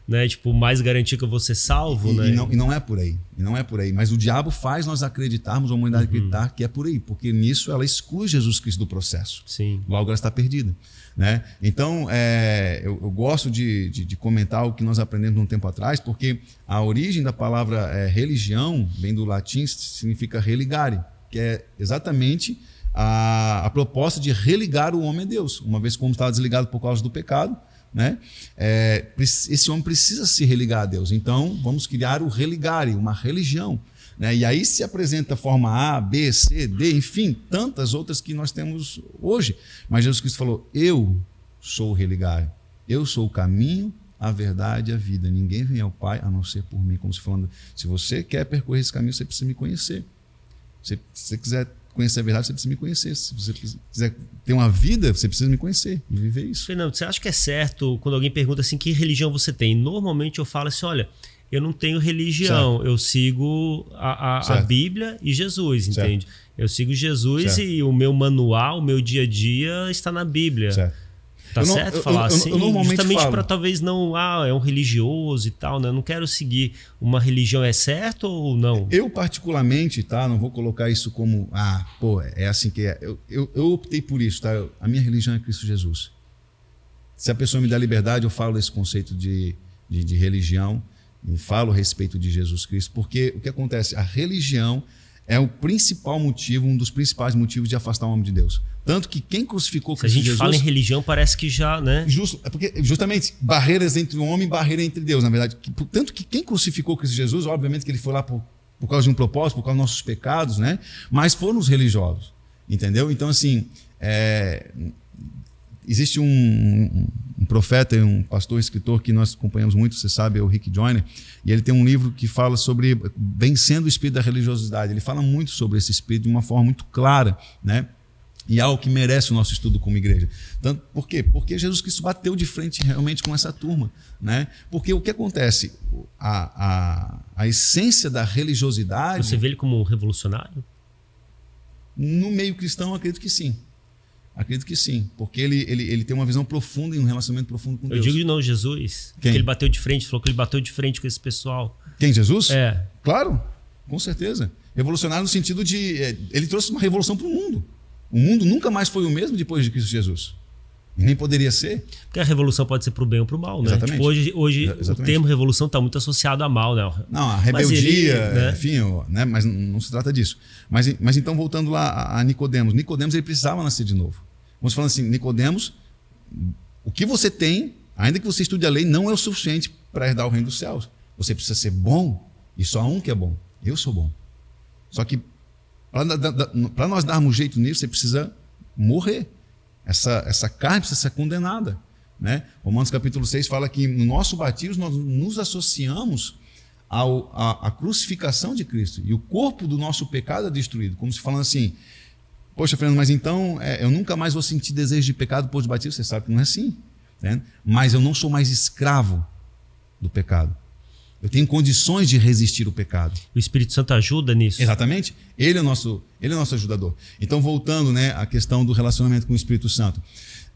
né? Tipo, mais garantia que eu vou ser salvo, E, né? e não, e não é por aí. E não é por aí. Mas o diabo faz nós acreditarmos, a humanidade Uhum. acreditar que é por aí. Porque nisso ela exclui Jesus Cristo do processo. Sim. Logo ela está perdida. Né? Então, é, eu, eu gosto de, de, de comentar o que nós aprendemos um tempo atrás, porque a origem da palavra é, religião vem do latim, significa religare, que é exatamente a, a proposta de religar o homem a Deus. Uma vez como estava desligado por causa do pecado, né? É, esse homem precisa se religar a Deus. Então, vamos criar o religare, uma religião. Né? E aí se apresenta a forma A, B, C, D, enfim, tantas outras que nós temos hoje. Mas Jesus Cristo falou: Eu sou o religare, eu sou o caminho, a verdade e a vida. Ninguém vem ao Pai a não ser por mim. Como se falando, se você quer percorrer esse caminho, você precisa me conhecer. Se você quiser conhecer a verdade, você precisa me conhecer. Se você quiser ter uma vida, você precisa me conhecer e viver isso. Fernando, você acha que é certo quando alguém pergunta assim, que religião você tem? Normalmente eu falo assim, olha, eu não tenho religião, eu sigo a, a- a Certo. Bíblia e Jesus, Certo. entende? Eu sigo Jesus Certo. e o meu manual, o meu dia a dia está na Bíblia. Certo. Tá Eu não- certo eu- falar eu- eu- assim? eu normalmente Justamente para talvez não, ah, é um religioso e tal, né? Eu não quero seguir uma religião, é certo ou não? Eu, particularmente, tá? Não vou colocar isso como, ah, pô, é assim que é. Eu, eu, eu optei por isso, tá? A minha religião é Cristo Jesus. Se a pessoa me dá liberdade, eu falo desse conceito de, de, de religião falo a respeito de Jesus Cristo, porque o que acontece? A religião é o principal motivo, um dos principais motivos de afastar o homem de Deus. Tanto que quem crucificou Se a Cristo gente Jesus. fala em religião, parece que já, né? Justo, é porque justamente barreiras entre o homem e barreira entre Deus, na verdade. Tanto que quem crucificou Cristo Jesus, obviamente que ele foi lá por, por causa de um propósito, por causa dos nossos pecados, né? Mas foram os religiosos, entendeu? Então, assim, é, existe um profeta e um pastor escritor que nós acompanhamos muito, você sabe, é o Rick Joyner, e ele tem um livro que fala sobre vencendo o espírito da religiosidade. Ele fala muito sobre esse espírito de uma forma muito clara, né? E é algo que merece o nosso estudo como igreja. Tanto, por quê? Porque Jesus Cristo bateu de frente realmente com essa turma. Né? Porque o que acontece? A, a, a essência da religiosidade. Você vê ele como um revolucionário? No meio cristão, acredito que sim. Acredito que sim, porque ele, ele, ele tem uma visão profunda e um relacionamento profundo com Eu Deus. digo de novo, Jesus. Quem? Que ele bateu de frente, falou que ele bateu de frente com esse pessoal. Quem, Jesus? É. Claro, com certeza. Revolucionário no sentido de. é, Ele trouxe uma revolução para o mundo. O mundo nunca mais foi o mesmo depois de Cristo Jesus. E nem poderia ser. Porque a revolução pode ser pro bem ou pro mal, né? Exatamente. Tipo, hoje hoje Exa- o exatamente. termo revolução está muito associado a mal, né? Não, a rebeldia, ele, né? enfim, né? mas não, não se trata disso. Mas, mas então, voltando lá a, a Nicodemos. Nicodemos ele precisava nascer de novo. Vamos falando assim, Nicodemos, o que você tem, ainda que você estude a lei, não é o suficiente para herdar o reino dos céus. Você precisa ser bom, e só há um que é bom. Eu sou bom. Só que para nós darmos jeito nisso, você precisa morrer. Essa, essa carne precisa ser condenada. Né? Romanos capítulo 6 fala que no nosso batismo nós nos associamos ao, à, à crucificação de Cristo. E o corpo do nosso pecado é destruído. Como se falando assim, poxa, Fernando, mas então é, eu nunca mais vou sentir desejo de pecado depois de batismo. Você sabe que não é assim. Né? Mas eu não sou mais escravo do pecado. Eu tenho condições de resistir o pecado. O Espírito Santo ajuda nisso. Exatamente. Ele é o nosso, ele é o nosso ajudador. Então, voltando né, à questão do relacionamento com o Espírito Santo.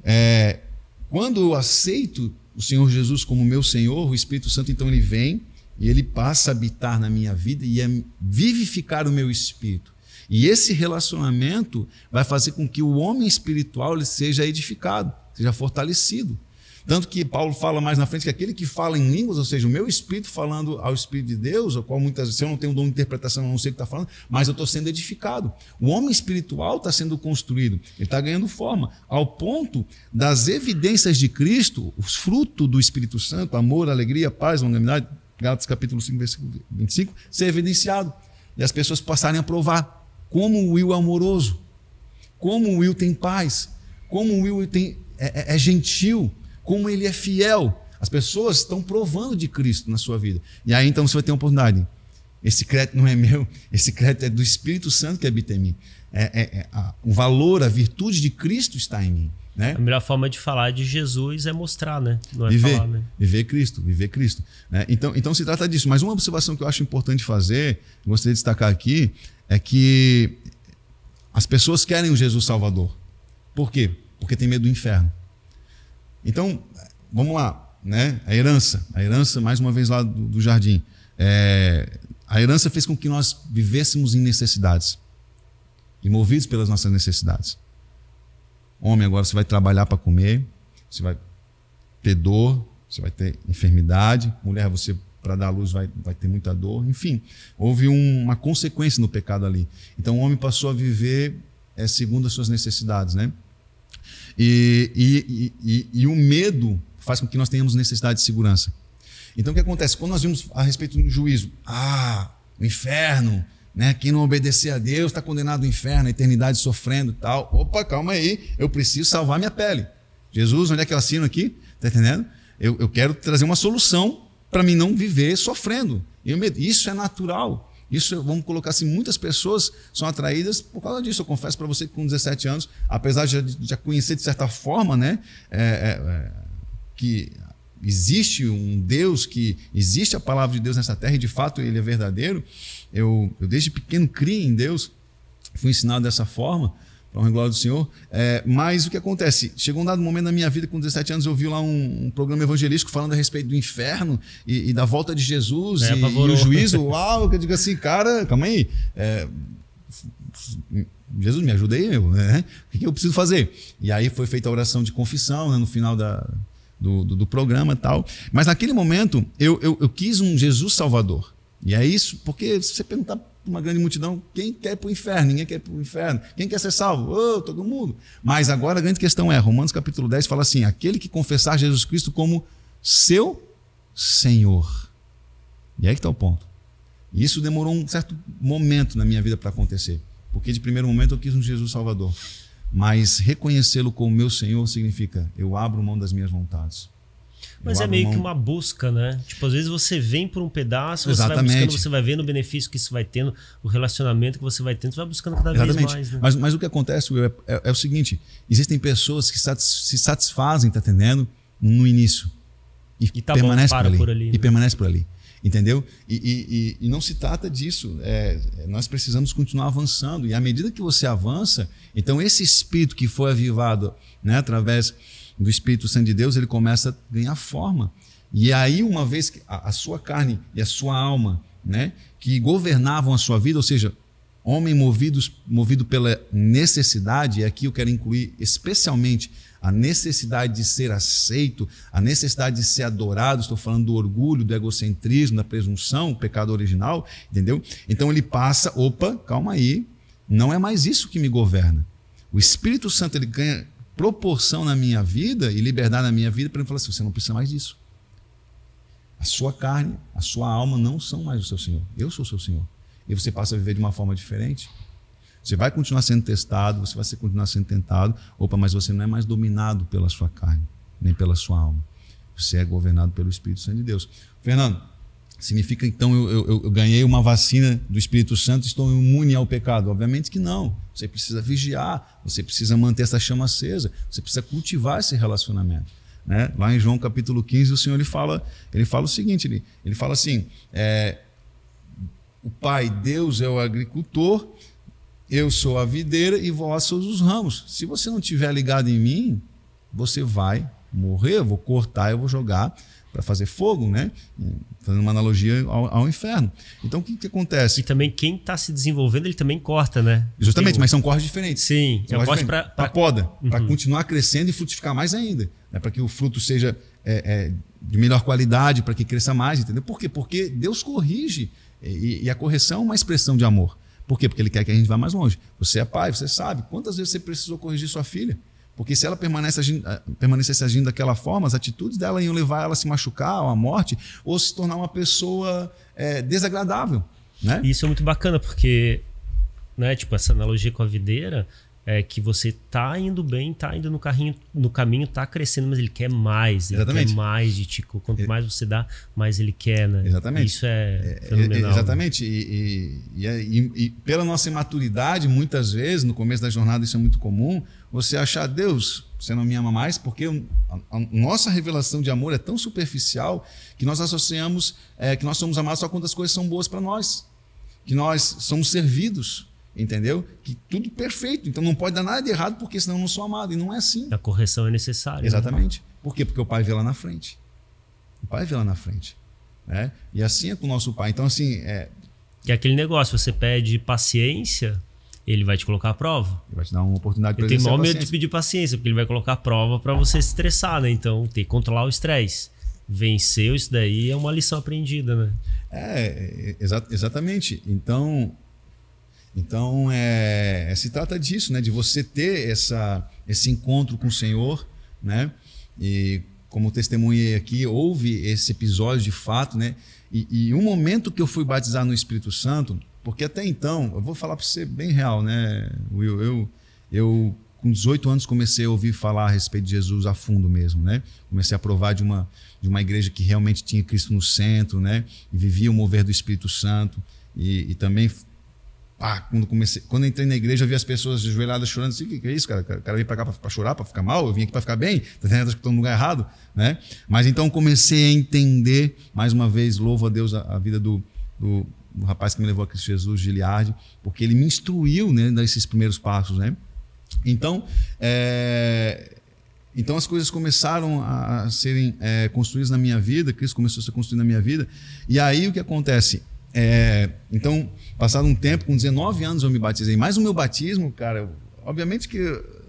É, quando eu aceito o Senhor Jesus como meu Senhor, o Espírito Santo, então, ele vem e ele passa a habitar na minha vida e a vivificar o meu espírito. E esse relacionamento vai fazer com que o homem espiritual ele seja edificado, seja fortalecido. Tanto que Paulo fala mais na frente que aquele que fala em línguas, ou seja, o meu espírito falando ao Espírito de Deus, ao qual muitas vezes eu não tenho dom de interpretação, eu não sei o que está falando, mas eu estou sendo edificado. O homem espiritual está sendo construído, ele está ganhando forma, ao ponto das evidências de Cristo, os frutos do Espírito Santo, amor, alegria, paz, longanimidade, Gálatas capítulo 5, versículo 25, ser evidenciado. E as pessoas passarem a provar como o Will é amoroso, como o Will tem paz, como o Will tem, é, é, é gentil, como ele é fiel. As pessoas estão provando de Cristo na sua vida. E aí então você vai ter uma oportunidade. Esse crédito não é meu, esse crédito é do Espírito Santo que habita em mim. É, é, é, a, o valor, a virtude de Cristo está em mim. Né? A melhor forma de falar de Jesus é mostrar, né? Não é viver, falar, né? viver Cristo, viver Cristo. Né? Então, então se trata disso. Mas uma observação que eu acho importante fazer, gostaria de destacar aqui, é que as pessoas querem o Jesus Salvador. Por quê? Porque tem medo do inferno. Então, vamos lá, né? A herança, a herança, mais uma vez lá do, do jardim. É, a herança fez com que nós vivêssemos em necessidades e movidos pelas nossas necessidades. Homem, agora você vai trabalhar para comer, você vai ter dor, você vai ter enfermidade. Mulher, você para dar à luz vai, vai ter muita dor. Enfim, houve um, uma consequência no pecado ali. Então o homem passou a viver é, segundo as suas necessidades, né? E, e, e, e, o medo faz com que nós tenhamos necessidade de segurança. Então o que acontece? Quando nós vimos a respeito do juízo, ah, o inferno, né? Quem não obedecer a Deus está condenado ao inferno, a eternidade sofrendo e tal. Opa, calma aí, eu preciso salvar minha pele. Jesus, onde é que eu assino aqui? Está entendendo? Eu, eu quero trazer uma solução para mim não viver sofrendo. Isso é natural. Isso, vamos colocar assim, muitas pessoas são atraídas por causa disso. Eu confesso para você que com 17 anos, apesar de já conhecer de certa forma, né, é, é, que existe um Deus, que existe a palavra de Deus nessa terra e de fato ele é verdadeiro, eu, eu desde pequeno criei em Deus, fui ensinado dessa forma, para a glória do Senhor. É, mas o que acontece? Chegou um dado momento na minha vida, com 17 anos, eu vi lá um, um programa evangelístico falando a respeito do inferno e, e da volta de Jesus É, e, e, o juízo. Uau, que eu digo assim, cara, calma aí. É, Jesus, me ajuda aí, meu. Né? O que, eu preciso fazer? E aí foi feita a oração de confissão né, no final da, do, do, do programa e tal. Mas naquele momento, eu, eu, eu quis um Jesus Salvador. E é isso, porque se você perguntar uma grande multidão, quem quer ir para o inferno? Ninguém quer ir para o inferno. Quem quer ser salvo? Oh, todo mundo. Mas agora a grande questão é, Romanos capítulo 10 fala assim, aquele que confessar Jesus Cristo como seu Senhor. E aí que está o ponto. E isso demorou um certo momento na minha vida para acontecer. Porque de primeiro momento eu quis um Jesus Salvador. Mas reconhecê-lo como meu Senhor significa eu abro mão das minhas vontades. Mas é meio mão- que uma busca, né? Tipo, às vezes você vem por um pedaço, você vai Exatamente. buscando, você vai vendo o benefício que isso vai tendo, o relacionamento que você vai tendo, você vai buscando cada vez Exatamente. mais, né? mas, mas o que acontece Will, é, é- é o seguinte: existem pessoas que satis- se satisfazem, tá entendendo? No início. E, E tá bom, permanece para por ali. por ali, e né? permanece por ali. Entendeu? E, e, e, não se trata disso. É, nós precisamos continuar avançando. E à medida que você avança, então esse espírito que foi avivado né, através do Espírito Santo de Deus, ele começa a ganhar forma. E aí, uma vez que a, a sua carne e a sua alma, né, que governavam a sua vida, ou seja, homem movidos, movido pela necessidade, e aqui eu quero incluir especialmente a necessidade de ser aceito, a necessidade de ser adorado, estou falando do orgulho, do egocentrismo, da presunção, pecado original, entendeu? Então ele passa, opa, calma aí, não é mais isso que me governa. O Espírito Santo ele ganha proporção na minha vida e liberdade na minha vida para ele falar assim: você não precisa mais disso. A sua carne, a sua alma não são mais o seu Senhor. Eu sou o seu Senhor. E você passa a viver de uma forma diferente. Você vai continuar sendo testado, você vai continuar sendo tentado. Opa, mas você não é mais dominado pela sua carne, nem pela sua alma. Você é governado pelo Espírito Santo de Deus. Fernando, significa então eu, eu, eu ganhei uma vacina do Espírito Santo e estou imune ao pecado? Obviamente que não. Você precisa vigiar, você precisa manter essa chama acesa, você precisa cultivar esse relacionamento. Né? Lá em João capítulo 15, o Senhor ele fala, ele fala o seguinte: ele, ele fala assim: é, o Pai, Deus é o agricultor eu sou a videira e vós sois os ramos. Se você não estiver ligado em mim, você vai morrer. Eu vou cortar, eu vou jogar para fazer fogo, né? Fazendo uma analogia ao, ao inferno. Então o que, que, acontece? E também quem está se desenvolvendo, ele também corta, né? Justamente, mas são cortes diferentes. Sim, são é um corte para pra... poda, uhum. para continuar crescendo e frutificar mais ainda, né? para que o fruto seja é, é, de melhor qualidade, para que cresça mais, entendeu? Por quê? Porque Deus corrige e, e a correção é uma expressão de amor. Por quê? Porque ele quer que a gente vá mais longe. Você é pai, você sabe quantas vezes você precisou corrigir sua filha. Porque se ela permanece agindo, eh, permanecesse agindo daquela forma, as atitudes dela iam levar ela a se machucar, ou à morte, ou se tornar uma pessoa é, desagradável. Né? Isso é muito bacana, porque né, tipo, essa analogia com a videira, é que você tá indo bem, tá indo no carrinho, no caminho, tá crescendo, mas ele quer mais, ele exatamente. quer mais de ti. Quanto mais você dá, mais ele quer, né? Exatamente. Isso é, é fenomenal. É, exatamente. Né? E, e, e, e, pela nossa imaturidade, muitas vezes, no começo da jornada, isso é muito comum, você achar, Deus, você não me ama mais, porque a, nossa revelação de amor é tão superficial que nós associamos é, que nós somos amados só quando as coisas são boas para nós. Que nós somos servidos Entendeu? Que tudo perfeito. Então não pode dar nada de errado, porque senão eu não sou amado. E não é assim. A correção é necessária. Né? Exatamente. Né? Por quê? Porque o pai vê lá na frente. O pai vê lá na frente. Né? E assim é com o nosso pai. Então, assim. É... Que é aquele negócio, você pede paciência, ele vai te colocar à prova. Ele vai te dar uma oportunidade para Eu tenho maior medo de pedir paciência, porque ele vai colocar a prova para você estressar, né? Então tem que controlar o estresse. Venceu isso daí é uma lição aprendida, né? É, exa exatamente. Então, então, é, é, se trata disso, né? de você ter essa, esse encontro com o Senhor, né? E como testemunhei aqui, houve esse episódio de fato, né? E, e um momento que eu fui batizar no Espírito Santo, porque até então, eu vou falar para você bem real, né, Will? Eu, eu com 18 anos comecei a ouvir falar a respeito de Jesus a fundo mesmo, né? Comecei a provar de uma de uma igreja que realmente tinha Cristo no centro, né? E vivia o mover do Espírito Santo e, e também pá, quando, comecei, quando entrei na igreja, eu vi as pessoas ajoelhadas chorando assim, o que, que é isso, cara? O cara veio para cá para chorar, para ficar mal? Eu vim aqui para ficar bem? Tá entendendo? Acho que estou no lugar errado, né? Mas então comecei a entender, mais uma vez, louvo a Deus a, a vida do, do, do, rapaz que me levou a Cristo Jesus, Giliardi, porque ele me instruiu, né, nesses primeiros passos, né? Então, é, então as coisas começaram a serem é, construídas na minha vida, Cristo começou a ser construído na minha vida, e aí o que acontece? É, então, passado um tempo, com 19 anos eu me batizei. Mas o meu batismo, cara, obviamente que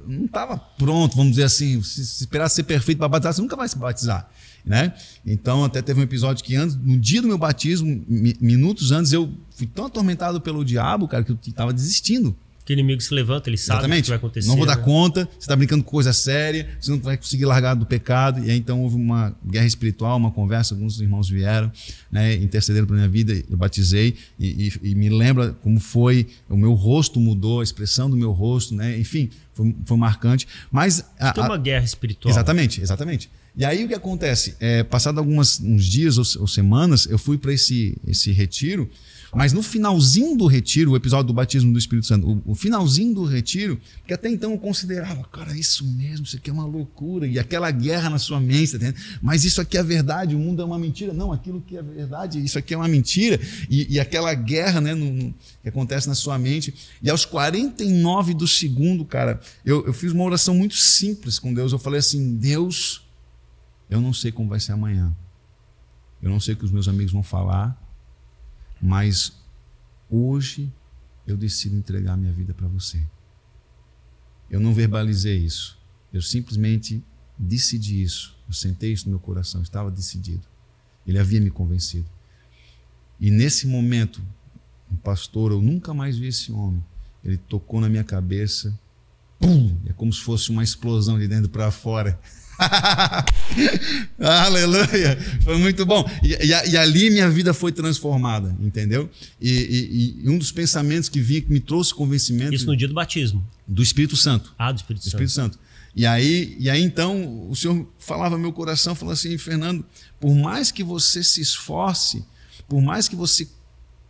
não estava pronto, vamos dizer assim. Se, se esperar ser perfeito para batizar, você nunca vai se batizar. Né? Então, até teve um episódio que antes, no dia do meu batismo, minutos antes, eu fui tão atormentado pelo diabo, cara, que eu estava desistindo que inimigo se levanta, ele sabe Exatamente. o que vai acontecer. Não vou dar né? conta, você está brincando com coisa séria, você não vai conseguir largar do pecado. E aí então houve uma guerra espiritual, uma conversa, alguns irmãos vieram, né, intercederam para minha vida, eu batizei e, e, e, me lembra como foi, o meu rosto mudou, a expressão do meu rosto, né, enfim, foi, foi marcante. Mas a, a, Tem uma guerra espiritual. Exatamente, exatamente. E aí o que acontece? É, passado alguns uns dias ou, ou semanas, eu fui para esse, esse retiro mas no finalzinho do retiro, o episódio do batismo do Espírito Santo, o, o, finalzinho do retiro, que até então eu considerava, cara, isso mesmo, isso aqui é uma loucura, e aquela guerra na sua mente, tá mas isso aqui é verdade, o mundo é uma mentira. Não, aquilo que é verdade, isso aqui é uma mentira, e, e aquela guerra né, no, no, que acontece na sua mente. E aos 49 do segundo, cara, eu, eu fiz uma oração muito simples com Deus. Eu falei assim: Deus, eu não sei como vai ser amanhã. Eu não sei o que os meus amigos vão falar. Mas hoje eu decido entregar minha vida para você. Eu não verbalizei isso. Eu simplesmente decidi isso. Eu sentei isso no meu coração, estava decidido. Ele havia me convencido. E nesse momento, um pastor, eu nunca mais vi esse homem. Ele tocou na minha cabeça, pum, é como se fosse uma explosão de dentro para fora. Aleluia! Foi muito bom. E, e, e, ali minha vida foi transformada, entendeu? E, e, um dos pensamentos que vi que me trouxe convencimento. Isso no dia do batismo. Do Espírito Santo. Ah, do Espírito, do Espírito Santo. Santo. E aí, e aí então o Senhor falava no meu coração, falou assim, Fernando, por mais que você se esforce, por mais que você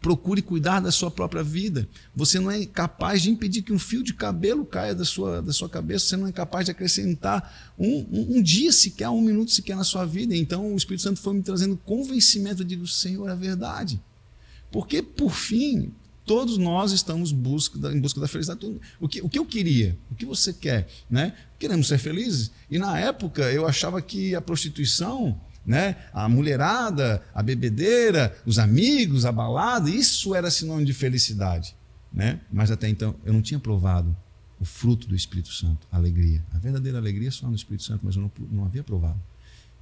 procure cuidar da sua própria vida. Você não é capaz de impedir que um fio de cabelo caia da sua, da sua cabeça, você não é capaz de acrescentar um, um, um dia sequer, um minuto sequer na sua vida. Então o Espírito Santo foi me trazendo convencimento de que o Senhor é verdade. Porque, por fim, todos nós estamos busca em busca da felicidade. O que, o que eu queria? O que você quer? Né? Queremos ser felizes? E na época eu achava que a prostituição né? A mulherada, a bebedeira, os amigos, a balada, isso era sinônimo de felicidade, né? Mas até então eu não tinha provado o fruto do Espírito Santo, a alegria. A verdadeira alegria é só no Espírito Santo, mas eu não, não havia provado.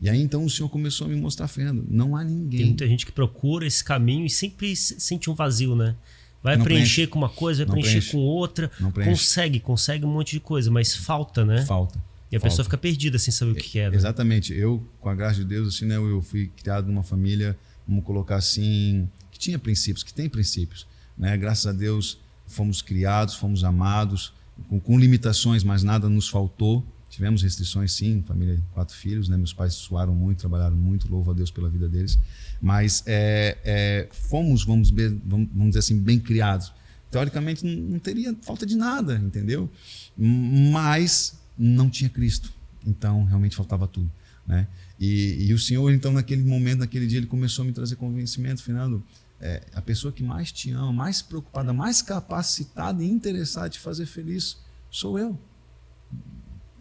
E aí então o Senhor começou a me mostrar, Fernando, não há ninguém. Tem muita gente que procura esse caminho e sempre sente um vazio, né? Vai não preencher preenche. com uma coisa, vai preencher preenche. com outra, consegue, consegue um monte de coisa, mas falta, né? Falta. E a Falta. pessoa fica perdida sem saber o que é. Né? Exatamente. Eu, com a graça de Deus, assim, né, eu fui criado numa família, vamos colocar assim, que tinha princípios, que tem princípios. Né? Graças a Deus fomos criados, fomos amados, com, com limitações, mas nada nos faltou. Tivemos restrições, sim, família, quatro filhos, né? Meus pais suaram muito, trabalharam muito, louvo a Deus pela vida deles. Mas é, é, fomos, vamos, vamos, vamos dizer assim, bem criados. Teoricamente, não teria falta de nada, entendeu? Mas não tinha Cristo. Então, realmente faltava tudo. Né? E, e, o Senhor, então, naquele momento, naquele dia, ele começou a me trazer convencimento, Fernando. É, a pessoa que mais te ama, mais preocupada, mais capacitada e interessada de fazer feliz sou eu.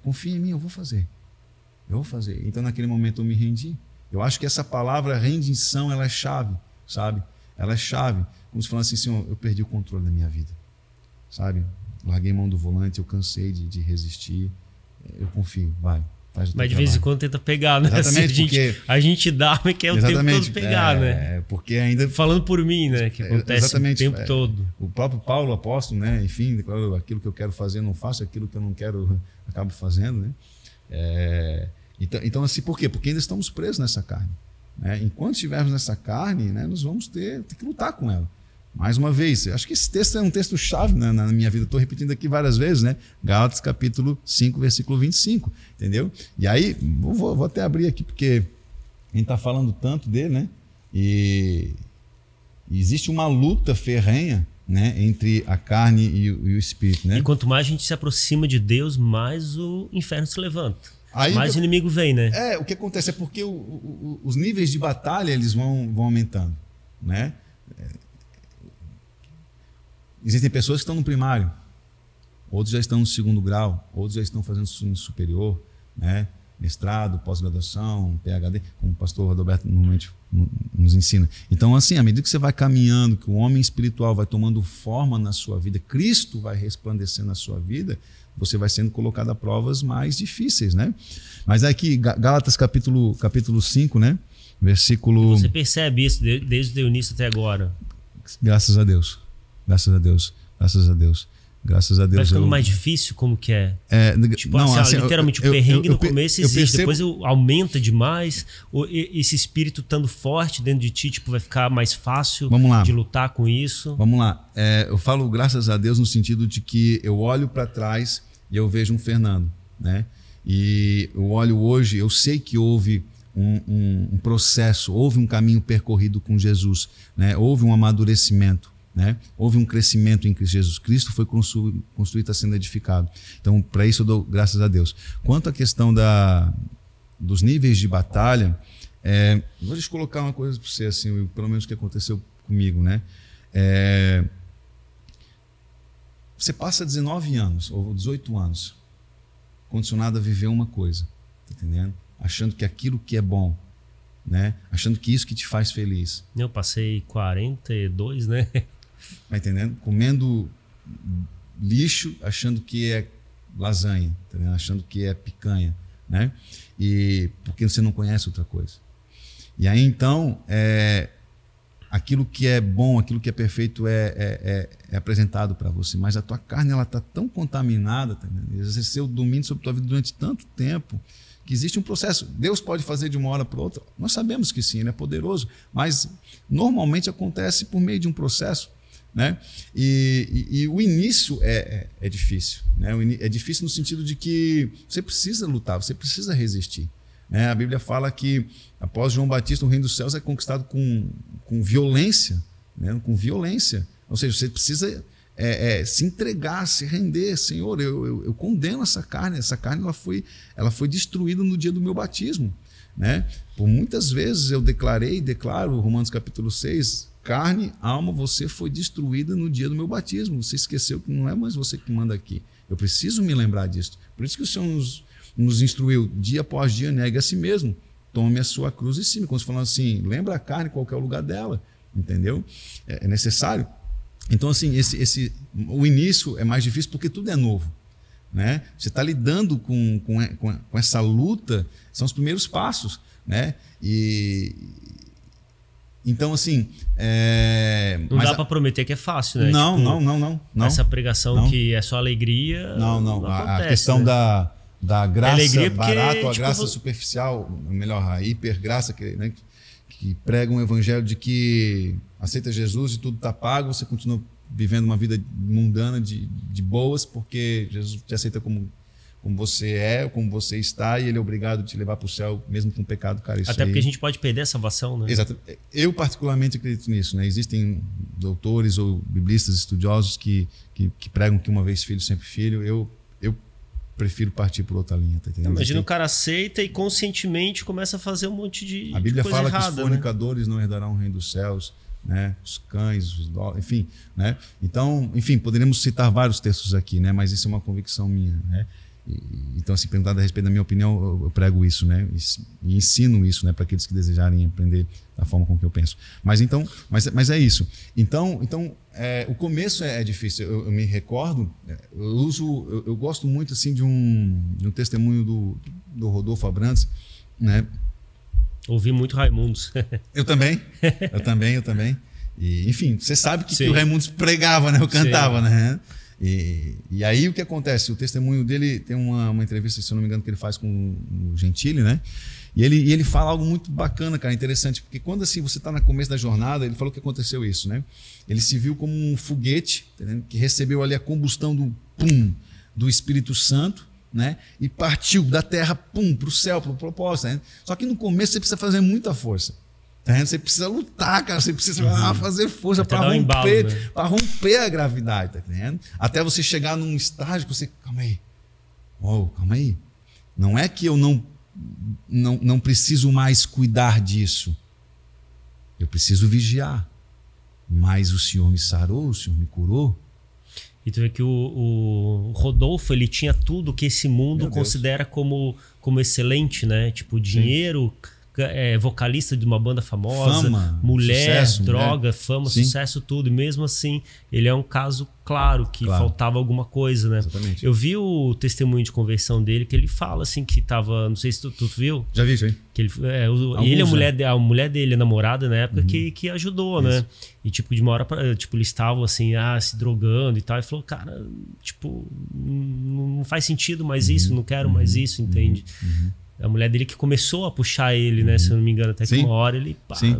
Confia em mim, eu vou fazer. Eu vou fazer. Então, naquele momento, eu me rendi. Eu acho que essa palavra rendição, ela é chave, sabe? Ela é chave. Como se falasse assim, Senhor, eu perdi o controle da minha vida, sabe? Larguei mão do volante, eu cansei de, de resistir eu confio, vai. Mas de trabalho. vez em quando tenta pegar, né? Exatamente, assim, a, gente, porque... a gente dá, mas quer o tempo todo pegar, é, né? Porque ainda. Falando por mim, né? Que acontece exatamente, o tempo é, todo. O próprio Paulo, apóstolo, né? Enfim, aquilo que eu quero fazer, não faço, aquilo que eu não quero, acabo fazendo, né? É, então, então, assim, por quê? Porque ainda estamos presos nessa carne. Né? Enquanto estivermos nessa carne, né, nós vamos ter, ter que lutar com ela. Mais uma vez, acho que esse texto é um texto chave né, na minha vida, estou repetindo aqui várias vezes, né? Gálatas capítulo 5, versículo 25, entendeu? E aí, vou, vou até abrir aqui, porque a gente está falando tanto dele, né? E existe uma luta ferrenha né, entre a carne e, e, o espírito. Né? E quanto mais a gente se aproxima de Deus, mais o inferno se levanta. Aí mais o inimigo vem, né? É, o que acontece é porque o, o, os níveis de batalha eles vão, vão aumentando. Né? Existem pessoas que estão no primário, outros já estão no segundo grau, outros já estão fazendo superior, né? mestrado, pós-graduação, PhD, como o pastor Roberto normalmente nos ensina. Então, assim, à medida que você vai caminhando, que o homem espiritual vai tomando forma na sua vida, Cristo vai resplandecendo na sua vida, você vai sendo colocado a provas mais difíceis, né? Mas aqui, Gálatas capítulo, capítulo 5, né? Versículo... Você percebe isso desde o início até agora? Graças a Deus. Graças a Deus. Graças a Deus. Graças a Deus. Vai ficando eu... mais difícil como que é? é tipo, não, assim, assim, literalmente eu, o perrengue eu, no começo existe, percebo... depois aumenta demais. Esse espírito estando forte dentro de ti, tipo, vai ficar mais fácil de lutar com isso. Vamos lá. É, eu falo graças a Deus no sentido de que eu olho para trás e eu vejo um Fernando, né? E eu olho hoje, eu sei que houve um, um, um processo, houve um caminho percorrido com Jesus, né? houve um amadurecimento. Né? Houve um crescimento em Jesus Cristo, foi construído, está sendo edificado. Então, para isso eu dou graças a Deus. Quanto à questão da, dos níveis de batalha, é, vou te colocar uma coisa para você, assim, pelo menos o que aconteceu comigo. Né? É, você passa 19 anos ou 18 anos condicionado a viver uma coisa, tá entendendo? Achando que aquilo que é bom né? Achando que isso que te faz feliz. Eu passei 42, né? Tá entendendo? Comendo lixo, achando que é lasanha, tá achando que é picanha, né? E porque você não conhece outra coisa. E aí então, é, aquilo que é bom, aquilo que é perfeito é, é, é, é apresentado para você, mas a tua carne ela está tão contaminada, tá exerceu o domínio sobre a tua vida durante tanto tempo que existe um processo. Deus pode fazer de uma hora para outra. Nós sabemos que sim, ele é poderoso, mas normalmente acontece por meio de um processo. Né? E, e, e o início é, é, é difícil. Né? É difícil no sentido de que você precisa lutar, você precisa resistir. Né? A Bíblia fala que após João Batista, o reino dos céus é conquistado com, com violência, né? com violência. Ou seja, você precisa é, é, se entregar, se render, Senhor, eu, eu, eu, condeno essa carne, essa carne ela foi, ela foi destruída no dia do meu batismo. Né? Por muitas vezes eu declarei, declaro, Romanos capítulo 6, carne, alma, você foi destruída no dia do meu batismo. Você esqueceu que não é mais você que manda aqui. Eu preciso me lembrar disso. Por isso que o Senhor nos, nos instruiu, dia após dia, negue a si mesmo. Tome a sua cruz e cima. Quando você falando assim, lembra a carne, qual é o lugar dela. Entendeu? É, é necessário. Então, assim, esse, esse, o início é mais difícil porque tudo é novo. Né? Você está lidando com, com, com, essa luta, são os primeiros passos. Né? E, então, assim. É... Não dá a... para prometer que é fácil, né? Não, tipo, não, não, não, não. Essa pregação não. que é só alegria. Não, não. não a, a, questão né? da, da graça é barata, a tipo, graça superficial, melhor, a hipergraça, que, né, que prega um evangelho de que aceita Jesus e tudo está pago, você continua vivendo uma vida mundana de, de boas, porque Jesus te aceita como como você é, como você está, e ele é obrigado a te levar para o céu, mesmo com pecado, cara. Até porque aí... a gente pode perder a salvação, né? Exato. Eu, particularmente, acredito nisso. Né? Existem doutores ou biblistas estudiosos que, que, que, pregam que uma vez filho, sempre filho. Eu, eu prefiro partir por outra linha. Tá Imagina o cara aceita e conscientemente começa a fazer um monte de. A Bíblia fala errada, que os né? fornicadores né? não herdarão o reino dos céus. Né? os cães, os dó, enfim, né? Então, enfim, poderíamos citar vários textos aqui, né? Mas isso é uma convicção minha, né? Então, assim, perguntado a respeito da minha opinião, eu prego isso, né? E ensino isso, né? Para aqueles que desejarem aprender da forma com que eu penso. Mas então, mas, mas é isso. Então, então é, o começo é, é difícil. Eu, eu, me recordo, é, eu uso, eu, eu, gosto muito assim de um, de um testemunho do, do Rodolfo Abrantes, né? Ouvi muito Raimundos. eu também, eu também, eu também. E, enfim, você sabe que, que o Raimundos pregava, né? Eu cantava, Sim. né? E, e aí o que acontece? O testemunho dele tem uma, uma entrevista, se eu não me engano, que ele faz com o Gentili, né? E ele, e ele fala algo muito bacana, cara, interessante, porque quando assim você está no começo da jornada, ele falou que aconteceu isso, né? Ele se viu como um foguete, tá que recebeu ali a combustão do pum do Espírito Santo, né? E partiu da terra pum para o céu, para o propósito. Né? Só que no começo você precisa fazer muita força. Tá você precisa lutar, cara. Você precisa uhum. fazer força para romper, um embalo, né? romper a gravidade, tá entendendo? Até você chegar num estágio que você. Calma aí. Calma aí. Não é que eu não, não, não preciso mais cuidar disso. Eu preciso vigiar. Mas o Senhor me sarou, o Senhor me curou. E tu vê que o, o Rodolfo ele tinha tudo que esse mundo considera como, como excelente, né? Tipo dinheiro. Sim é, vocalista de uma banda famosa, fama, mulher, sucesso, droga, mulher. fama, Sim. sucesso, tudo. E mesmo assim, ele é um caso claro que claro. faltava alguma coisa, né? Exatamente. Eu vi o testemunho de conversão dele que ele fala assim que tava, não sei se tu, tu viu? Já vi, sim. Que ele, é, o, ele a mulher, a mulher dele, a namorada na época, uhum. que, que ajudou, né? Isso. né? E tipo, de uma hora para tipo, eles estavam assim, ah, se drogando e tal. E falou, cara, tipo, não faz sentido mais uhum. isso, não quero uhum. mais isso, entende? Uhum. A mulher dele que começou a puxar ele, né? Uhum. Se eu não me engano, até que Sim. uma hora ele. Pá, Sim.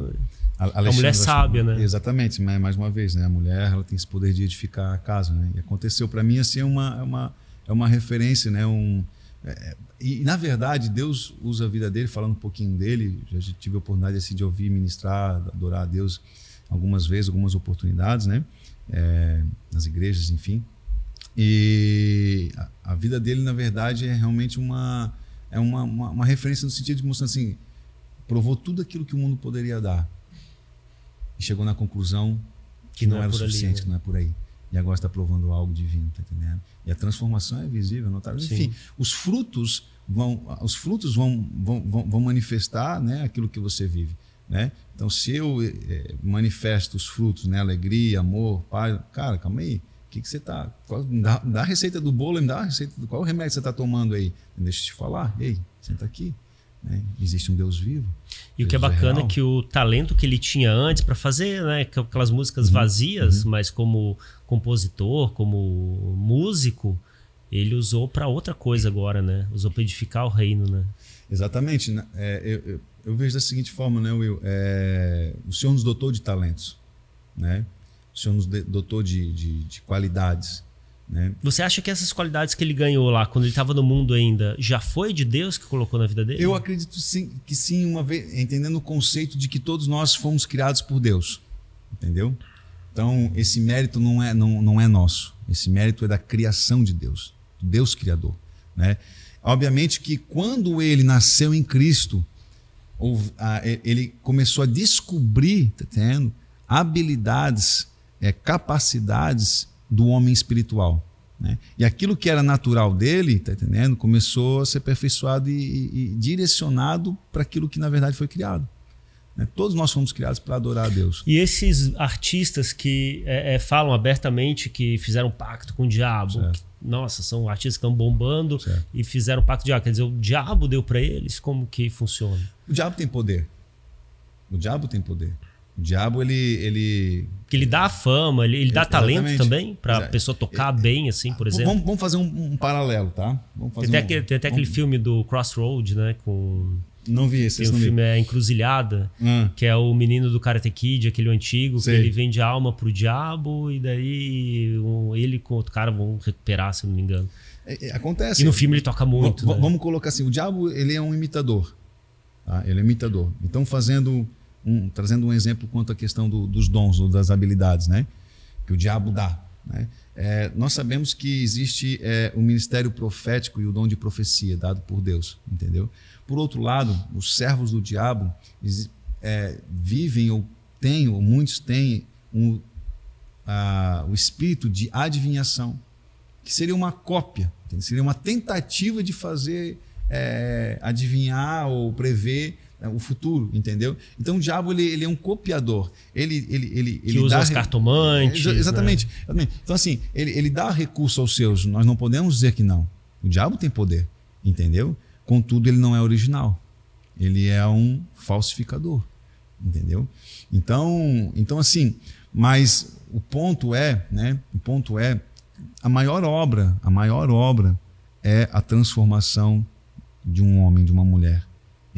A, a mulher sábia, né? Exatamente, mas mais uma vez, né? A mulher ela tem esse poder de edificar a casa, né? E aconteceu para mim assim é uma, é uma é uma referência, né? Um, É, e, na verdade, Deus usa a vida dele, falando um pouquinho dele. Já tive a oportunidade assim, de ouvir, ministrar, adorar a Deus algumas vezes, algumas oportunidades, né? É, nas igrejas, enfim. E a, a, vida dele, na verdade, é realmente uma, é uma, uma, uma referência no sentido de mostrar assim: provou tudo aquilo que o mundo poderia dar. E chegou na conclusão que, que não, não é era o suficiente, ali, né? que não é por aí e agora está provando algo divino, tá entendendo? E a transformação é visível, notável. Enfim, os frutos vão, os frutos vão, vão, vão, manifestar, né, aquilo que você vive, né? Então, se eu é, manifesto os frutos, né, alegria, amor, paz, cara, calma aí, o que, que você está? Dá, dá, a receita do bolo, me dá a receita do qual remédio você está tomando aí? Deixa eu te falar, ei, senta aqui. Né? Existe um Deus vivo. E o que é, é bacana é, que o talento que ele tinha antes para fazer né, aquelas músicas uhum. vazias, uhum. mas como compositor, como músico, ele usou para outra coisa agora, né? Usou para edificar o reino, né? Exatamente. Né? É, eu, eu, eu, vejo da seguinte forma, né, Will? É, o Senhor nos dotou de talentos, né? O Senhor nos dotou de, de, de qualidades. Né? Você acha que essas qualidades que ele ganhou lá, quando ele estava no mundo ainda, já foi de Deus que colocou na vida dele? Eu acredito sim, que sim, uma vez, entendendo o conceito de que todos nós fomos criados por Deus. Entendeu? Então, esse mérito não é, não, não é nosso. Esse mérito é da criação de Deus, Deus Criador. Né? Obviamente que quando ele nasceu em Cristo, ele começou a descobrir, tá tendo, habilidades, é, capacidades do homem espiritual. Né? E aquilo que era natural dele, tá entendendo? Começou a ser aperfeiçoado e, e, e direcionado para aquilo que na verdade foi criado. Né? Todos nós fomos criados para adorar a Deus. E esses artistas que é, é, falam abertamente que fizeram pacto com o diabo, que, nossa, são artistas que estão bombando certo. e fizeram pacto com o diabo. Quer dizer, o diabo deu para eles? Como que funciona? O diabo tem poder. O diabo tem poder. O diabo, ele. ele... Que ele dá a fama, ele, ele dá talento também para a pessoa tocar é, bem, assim, por exemplo. Vamos, vamos fazer um, um, paralelo, tá? Vamos fazer tem, até, um, tem até aquele filme do Crossroad, né? Com. Não vi esse. Tem um filme é Encruzilhada, hum. que é o menino do Karate Kid, aquele antigo, Sei. que ele vende alma pro diabo e daí um, ele com outro cara vão recuperar, se não me engano. É, é, acontece. E no filme ele toca muito. V né? Vamos colocar assim: o diabo ele é um imitador. Tá? Ele é imitador. Então, fazendo um, trazendo um exemplo quanto à questão do, dos dons ou das habilidades, né? Que o diabo dá. Né? É, nós sabemos que existe é, o ministério profético e o dom de profecia dado por Deus, entendeu? Por outro lado, os servos do diabo é, vivem ou têm, ou muitos têm, um, a, o espírito de adivinhação, que seria uma cópia, seria uma tentativa de fazer é, adivinhar ou prever o futuro, entendeu? Então o diabo ele, ele é um copiador. Ele ele ele, ele usa os cartomantes. É, exatamente, né? exatamente. Então assim ele, ele dá recurso aos seus. Nós não podemos dizer que não. O diabo tem poder, entendeu? Contudo ele não é original. Ele é um falsificador, entendeu? Então então assim, mas o ponto é, né? O ponto é a maior obra, a maior obra é a transformação de um homem, de uma mulher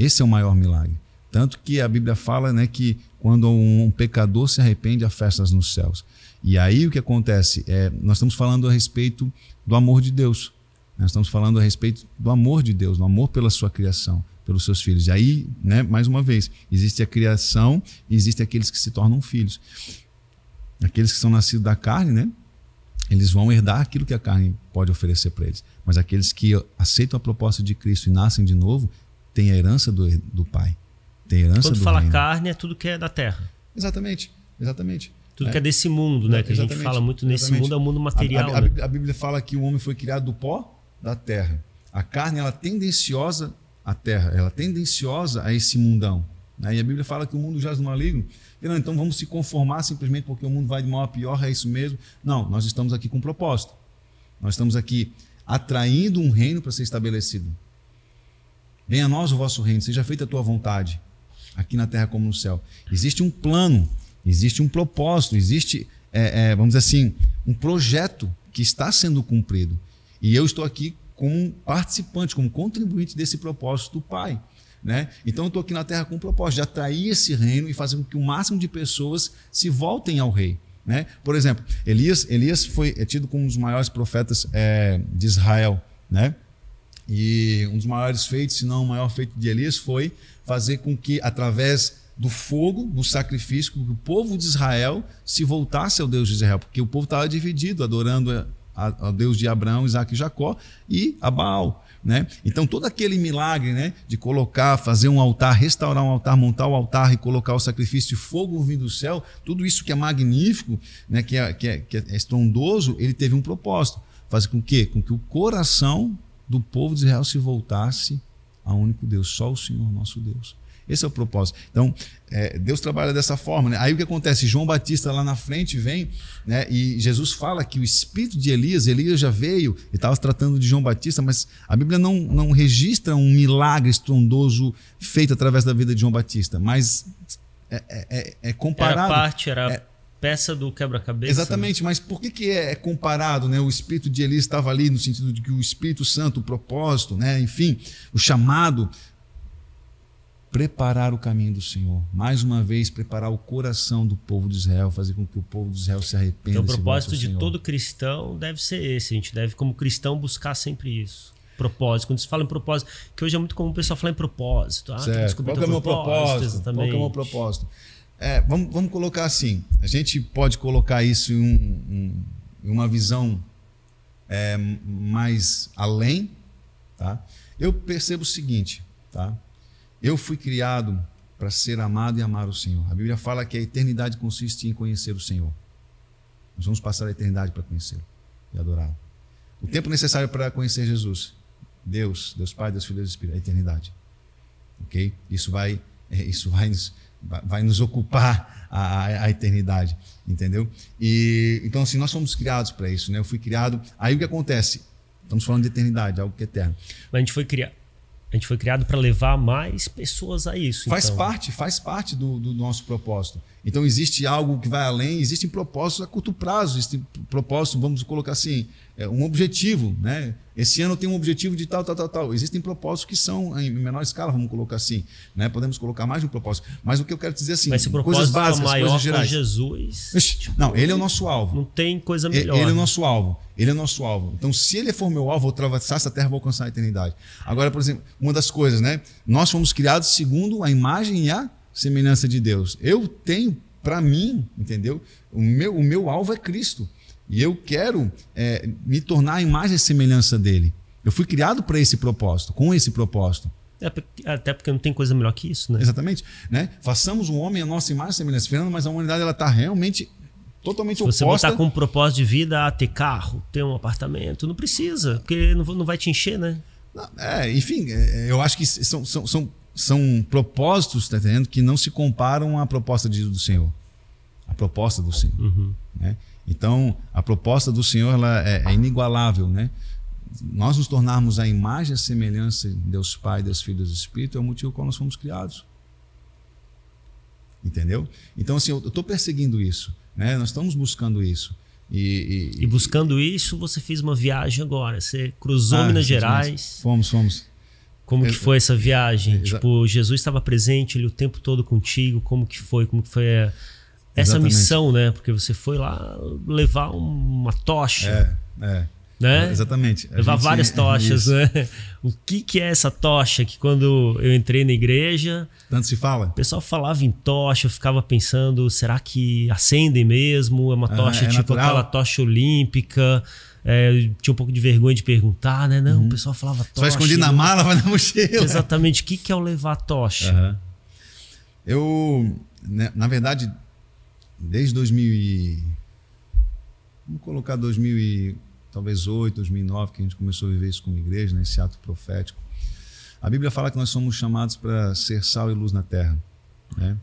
esse é o maior milagre. Tanto que a Bíblia fala né, que quando um pecador se arrepende, há festas nos céus. E aí o que acontece? É, nós estamos falando a respeito do amor de Deus. Nós estamos falando a respeito do amor de Deus, do amor pela sua criação, pelos seus filhos. E aí, né, mais uma vez, existe a criação e existem aqueles que se tornam filhos. Aqueles que são nascidos da carne, né? Eles vão herdar aquilo que a carne pode oferecer para eles. Mas aqueles que aceitam a proposta de Cristo e nascem de novo, tem a herança do, do pai. Tem a herança Quando do fala reino. carne, é tudo que é da terra. Exatamente, exatamente. Tudo é. que é desse mundo, né? Que exatamente, a gente fala muito nesse exatamente. mundo, é o mundo material. A, a, né? a, Bíblia fala que o homem foi criado do pó da terra. A carne, ela é tendenciosa à terra, ela é tendenciosa a esse mundão. Né? E a Bíblia fala que o mundo jaz no maligno. Não, então vamos se conformar simplesmente porque o mundo vai de mal a pior, é isso mesmo. Não, nós estamos aqui com um propósito. Nós estamos aqui atraindo um reino para ser estabelecido. Venha a nós o vosso reino, seja feita a tua vontade, aqui na terra como no céu. Existe um plano, existe um propósito, existe, é, é, vamos dizer assim, um projeto que está sendo cumprido. E eu estou aqui como participante, como contribuinte desse propósito do Pai. Né? Então eu estou aqui na terra com o propósito de atrair esse reino e fazer com que o máximo de pessoas se voltem ao rei. Né? Por exemplo, Elias, Elias foi é tido como um dos maiores profetas é, de Israel. Né? E um dos maiores feitos, se não o maior feito de Elias, foi fazer com que, através do fogo, no sacrifício, que o povo de Israel se voltasse ao Deus de Israel, porque o povo estava dividido, adorando ao Deus de Abraão, Isaac e Jacó e a Baal. Né? Então, todo aquele milagre né, de colocar, fazer um altar, restaurar um altar, montar o altar e colocar o sacrifício de fogo vindo do céu, tudo isso que é magnífico, né, que, é, que, é, que é estrondoso, ele teve um propósito: fazer com que, com que o coração do povo de Israel se voltasse ao único Deus, só o Senhor nosso Deus. Esse é o propósito. Então, é, Deus trabalha dessa forma. Né? Aí o que acontece? João Batista lá na frente vem né? e Jesus fala que o espírito de Elias, Elias já veio e estava tratando de João Batista, mas a Bíblia não, não registra um milagre estrondoso feito através da vida de João Batista, mas é, é, é, é comparado. Era parte, era é, peça do quebra-cabeça. Exatamente, mas por que, que é comparado? Né? O espírito de Elias estava ali no sentido de que o Espírito Santo, o propósito, né? enfim, o chamado preparar o caminho do Senhor. Mais uma vez, preparar o coração do povo de Israel, fazer com que o povo de Israel se arrependa. Então, o propósito de todo cristão deve ser esse. A gente deve, como cristão, buscar sempre isso. Propósito. Quando se fala em propósito, que hoje é muito comum o pessoal falar em propósito. Ah, certo. Qual é o meu propósito? Exatamente. Qual é o meu propósito? É, vamos, vamos colocar assim. A gente pode colocar isso em, um, uma visão é, mais além. Tá? Eu percebo o seguinte, tá? Eu fui criado para ser amado e amar o Senhor. A Bíblia fala que a eternidade consiste em conhecer o Senhor. Nós vamos passar a eternidade para conhecê-lo e adorá-lo. O tempo necessário para conhecer Jesus, Deus, Deus Pai, Deus Filho, Deus Espírito, a eternidade. Ok? Isso vai, é, isso vai nos, vai nos ocupar a, a, eternidade, entendeu? E então assim nós fomos criados para isso, né? Eu fui criado. Aí o que acontece? Estamos falando de eternidade, algo que é eterno. Mas a gente foi criado a gente foi criado para levar mais pessoas a isso. Faz então. parte, faz parte do, do, nosso propósito. Então existe algo que vai além, existem propósitos a curto prazo, existem propósitos, vamos colocar assim, é, um objetivo, né? Esse ano tem um objetivo de tal, tal, tal, tal. Existem propósitos que são em menor escala, vamos colocar assim, né? Podemos colocar mais de um propósito. Mas o que eu quero dizer assim, Mas se coisas básicas, maior coisas gerais. Jesus. Tipo, não, ele é o nosso alvo. Não tem coisa melhor. Ele é o nosso alvo. Ele é o nosso alvo. Então, se ele for meu alvo, vou atravessar essa terra, vou alcançar a eternidade. Agora, por exemplo, uma das coisas, né? Nós fomos criados segundo a imagem e a semelhança de Deus. Eu tenho para mim, entendeu? O meu, o meu alvo é Cristo. E eu quero é, me tornar a imagem e semelhança dele. Eu fui criado para esse propósito, com esse propósito. É, até porque não tem coisa melhor que isso, né? Exatamente. Né? Façamos um homem a nossa imagem e semelhança. Fernando, mas a humanidade ela está realmente totalmente Se você oposta. botar como propósito de vida a ter carro, ter um apartamento, não precisa, porque não, não vai te encher, né? É, enfim, é, eu acho que são, são, são são propósitos, tá entendendo? Que não se comparam à proposta de, do Senhor. A proposta do Senhor. Uhum. Né? Então, a proposta do Senhor ela é, é, inigualável, né? Nós nos tornarmos a imagem e a semelhança de Deus Pai, Deus Filho e Deus Espírito é o motivo qual nós fomos criados. Entendeu? Então, assim, eu estou perseguindo isso. Né? Nós estamos buscando isso. E, e, e, buscando isso, você fez uma viagem agora. Você cruzou ah, Minas Gerais. Fomos, fomos. Como que foi essa viagem? Tipo, Jesus estava presente ali o tempo todo contigo. Como que foi? Como que foi essa Exatamente. missão, né? Porque você foi lá levar uma tocha. É, é. Né? Exatamente. A levar gente, várias tochas, né? O que, que é essa tocha que quando eu entrei na igreja. Tanto se fala? O pessoal falava em tocha, eu ficava pensando, será que acendem mesmo? É uma tocha ah, é tipo natural? aquela tocha olímpica. É, tinha um pouco de vergonha de perguntar, né? Não, uhum. o pessoal falava tocha. Só escondi na mala, vai na mochila. Exatamente. O que, que é o levar tocha? Uhum. Eu, né, na verdade, desde 2000 e... Vamos colocar 2000 e, talvez 8, 2009, que a gente começou a viver isso como igreja, nesse né, ato profético. A Bíblia fala que nós somos chamados para ser sal e luz na terra. Né?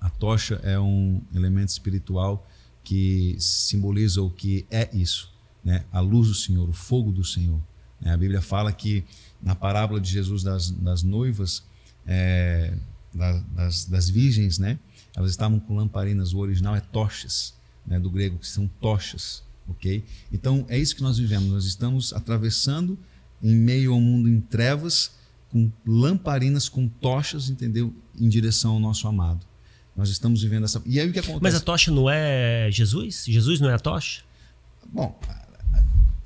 A tocha é um elemento espiritual que simboliza o que é isso né, a luz do Senhor, o fogo do Senhor. É, a Bíblia fala que na parábola de Jesus das, das noivas, é, das, das, virgens, né, elas estavam com lamparinas, o original é tochas, né, do grego, que são tochas. ok? Então é isso que nós vivemos, nós estamos atravessando em meio ao mundo em trevas, com lamparinas, com tochas, entendeu? Em direção ao nosso amado. Nós estamos vivendo essa. E aí o que acontece? Mas a tocha não é Jesus? Jesus não é a tocha? Bom,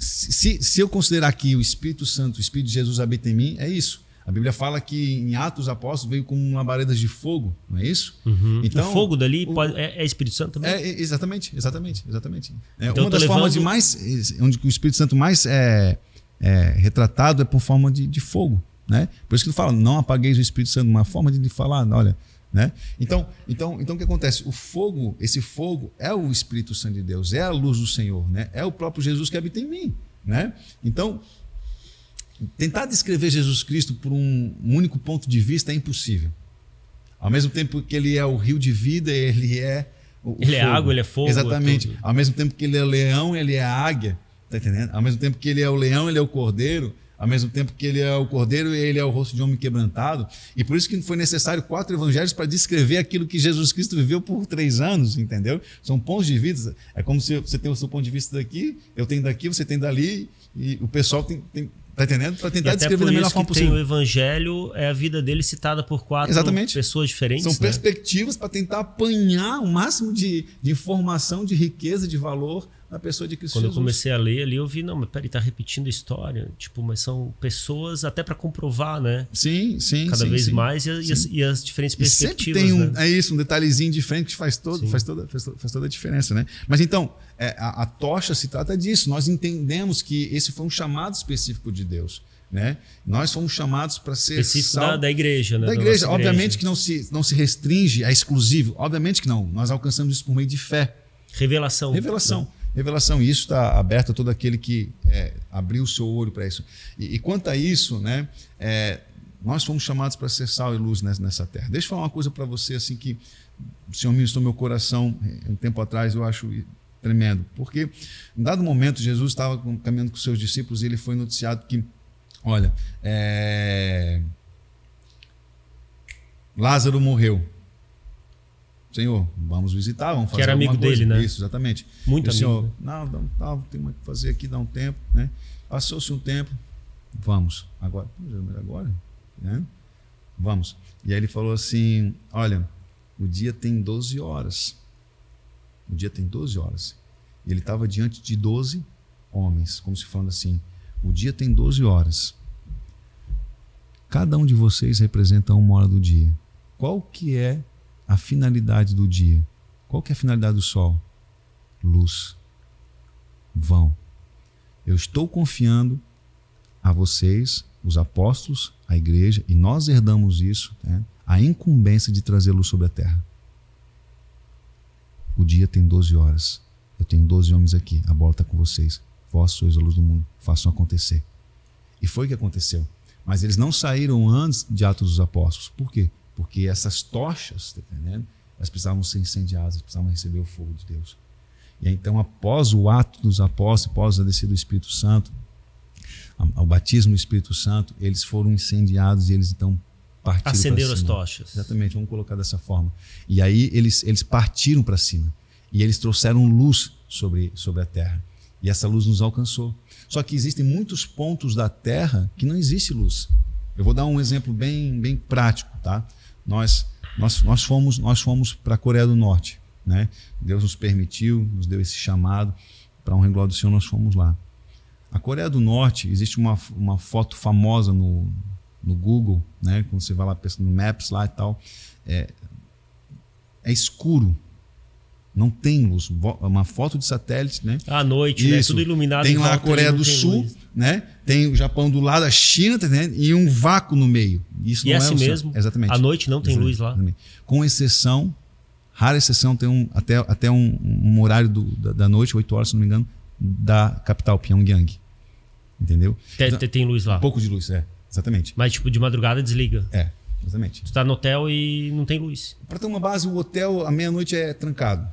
se, se eu considerar que o Espírito Santo, o Espírito de Jesus habita em mim, é isso. A Bíblia fala que em Atos Apóstolos veio como labaredas de fogo, não é isso? Uhum. Então, o fogo dali pode, é, é, Espírito Santo também? É, exatamente, exatamente, exatamente. É, então, uma das levando... formas de mais, onde o Espírito Santo mais é, é retratado é por forma de, de fogo, né? Por isso que ele fala, não apagueis o Espírito Santo, uma forma de falar, olha, né? Então, então, então o que acontece? O fogo, esse fogo é o Espírito Santo de Deus, é a luz do Senhor, né? É o próprio Jesus que habita em mim, né? Então, tentar descrever Jesus Cristo por um único ponto de vista é impossível. Ao mesmo tempo que ele é o rio de vida, ele é o, Ele é fogo. é água, ele é fogo. Exatamente. É Ao mesmo tempo que ele é o leão, ele é a águia. Tá entendendo? Ao mesmo tempo que ele é o leão, ele é o cordeiro. Ao mesmo tempo que ele é o cordeiro, ele é o rosto de homem quebrantado. E por isso que foi necessário quatro evangelhos para descrever aquilo que Jesus Cristo viveu por três anos, entendeu? São pontos de vista. É como se você tem o seu ponto de vista daqui, eu tenho daqui, você tem dali, e o pessoal tem, tem Tá entendendo? Para tentar descrever da melhor forma possível. Tem o evangelho é a vida dele citada por quatro Exatamente. pessoas diferentes. São né? perspectivas para tentar apanhar o máximo de, de informação, de riqueza, de valor na pessoa de Cristo Quando Jesus. eu comecei a ler ali, eu vi, não, mas peraí, tá repetindo a história. Tipo, mas são pessoas até para comprovar, né? Sim, sim. Cada sim, vez sim, mais e as, sim. e as, diferentes perspectivas. sempre tem um, né? É isso, um detalhezinho diferente que faz, todo, faz, toda, faz, faz, toda a diferença, né? Mas então, é, a, a tocha se trata disso. Nós entendemos que esse foi um chamado específico de Deus. Né? Nós fomos chamados para ser específico sal... da, da, igreja, né? Da igreja, obviamente igreja. que não se, não se restringe a exclusivo, obviamente que não. Nós alcançamos isso por meio de fé. Revelação. Revelação. Né? Revelação. E isso está aberto a todo aquele que é, abriu o seu olho para isso. E, e, quanto a isso, né, é, nós fomos chamados para ser sal e luz nessa, nessa terra. Deixa eu falar uma coisa para você assim que o Senhor ministrou meu coração é, um tempo atrás, eu acho tremendo. Porque, em dado momento, Jesus estava caminhando com seus discípulos e ele foi noticiado que, olha, é... Lázaro morreu. Senhor, vamos visitar, vamos fazer Que era amigo coisa. dele, né? Isso, exatamente. Muito e amigo. Senhor, não, não, não, tem que fazer aqui, dá um tempo, né? Passou-se um tempo, vamos, agora, agora, né? Vamos. E aí ele falou assim, olha, o dia tem 12 horas. O dia tem 12 horas. E ele estava diante de 12 homens, como se falando assim, o dia tem 12 horas. Cada um de vocês representa uma hora do dia. Qual que é a finalidade do dia. Qual que é a finalidade do sol? Luz. Vão. Eu estou confiando a vocês, os apóstolos, a igreja, e nós herdamos isso, né? a incumbência de trazer luz sobre a terra. O dia tem 12 horas. Eu tenho 12 homens aqui. A bola está com vocês. Vós sois a luz do mundo. Façam acontecer. E foi o que aconteceu. Mas eles não saíram antes de Atos dos Apóstolos. Por quê? Porque essas tochas, tá entendendo? Elas precisavam ser incendiadas, precisavam receber o fogo de Deus. E então, após o ato dos apóstolos, após a descida do Espírito Santo, o batismo do Espírito Santo, eles foram incendiados e eles então partiram Acenderam as tochas. Exatamente, vamos colocar dessa forma. E aí eles, eles partiram para cima. E eles trouxeram luz sobre, sobre a terra. E essa luz nos alcançou. Só que existem muitos pontos da terra que não existe luz. Eu vou dar um exemplo bem, bem prático, tá? Nós, nós, nós fomos, nós fomos para a Coreia do Norte. Né? Deus nos permitiu, nos deu esse chamado para um regular do Senhor, nós fomos lá. A Coreia do Norte, existe uma, uma foto famosa no, no Google, né? quando você vai lá no Maps lá e tal, é, é escuro, não tem luz. Uma foto de satélite, né? À noite, né? Isso. né? Tudo iluminado. Tem lá a Coreia do Sul, luz. né? Tem o Japão do lado, a China, tá? E um vácuo no meio. Isso e não é assim é mesmo. Exatamente. À noite não tem luz lá. Exatamente. Com exceção, rara exceção, tem um, até, até um, um horário do, da, da, noite, 8 horas, se não me engano, da capital, Pyongyang. Entendeu? Tem, então, tem luz lá. Um pouco de luz, é. Exatamente. Mas, tipo, de madrugada desliga. É. Exatamente. Tu tá no hotel e não tem luz. Para ter uma base, o hotel à meia-noite é trancado.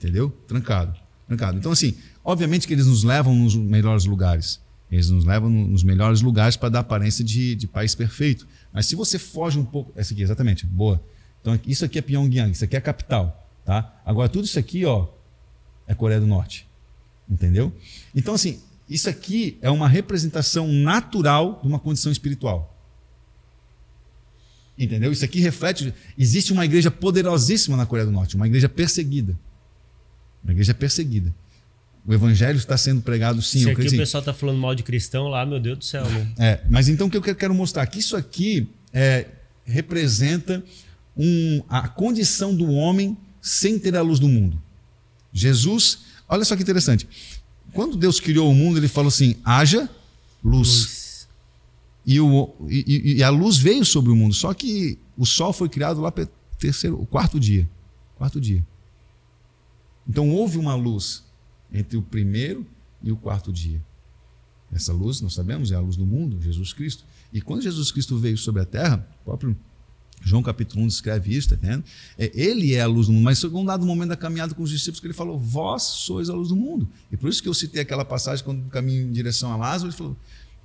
Entendeu? Trancado. Trancado. Então, assim, obviamente que eles nos levam nos melhores lugares. Eles nos levam nos melhores lugares para dar aparência de, de país perfeito. Mas se você foge um pouco. Essa aqui, exatamente, boa. Então, isso aqui é Pyongyang, isso aqui é a capital. Tá? Agora, tudo isso aqui ó, é Coreia do Norte. Entendeu? Então, assim, isso aqui é uma representação natural de uma condição espiritual. Entendeu? Isso aqui reflete. Existe uma igreja poderosíssima na Coreia do Norte, uma igreja perseguida. Uma igreja perseguida. O evangelho está sendo pregado sim. Se aqui creio o pessoal tá falando mal de cristão lá, meu Deus do céu, né? É, mas então o que eu quero mostrar? Que isso aqui é, representa um, a condição do homem sem ter a luz do mundo. Jesus, olha só que interessante. Quando Deus criou o mundo, ele falou assim: haja luz. Luz. E, o, e, e a luz veio sobre o mundo. Só que o sol foi criado lá para terceiro, o quarto dia. Quarto dia. Então houve uma luz entre o primeiro e o quarto dia. Essa luz, nós sabemos, é a luz do mundo, Jesus Cristo. E quando Jesus Cristo veio sobre a terra, o próprio João capítulo 1 descreve isso, tá? É, ele é a luz do mundo, mas chegou um dado momento da caminhada com os discípulos que ele falou: Vós sois a luz do mundo. E por isso que eu citei aquela passagem quando caminho em direção a Lázaro, ele falou: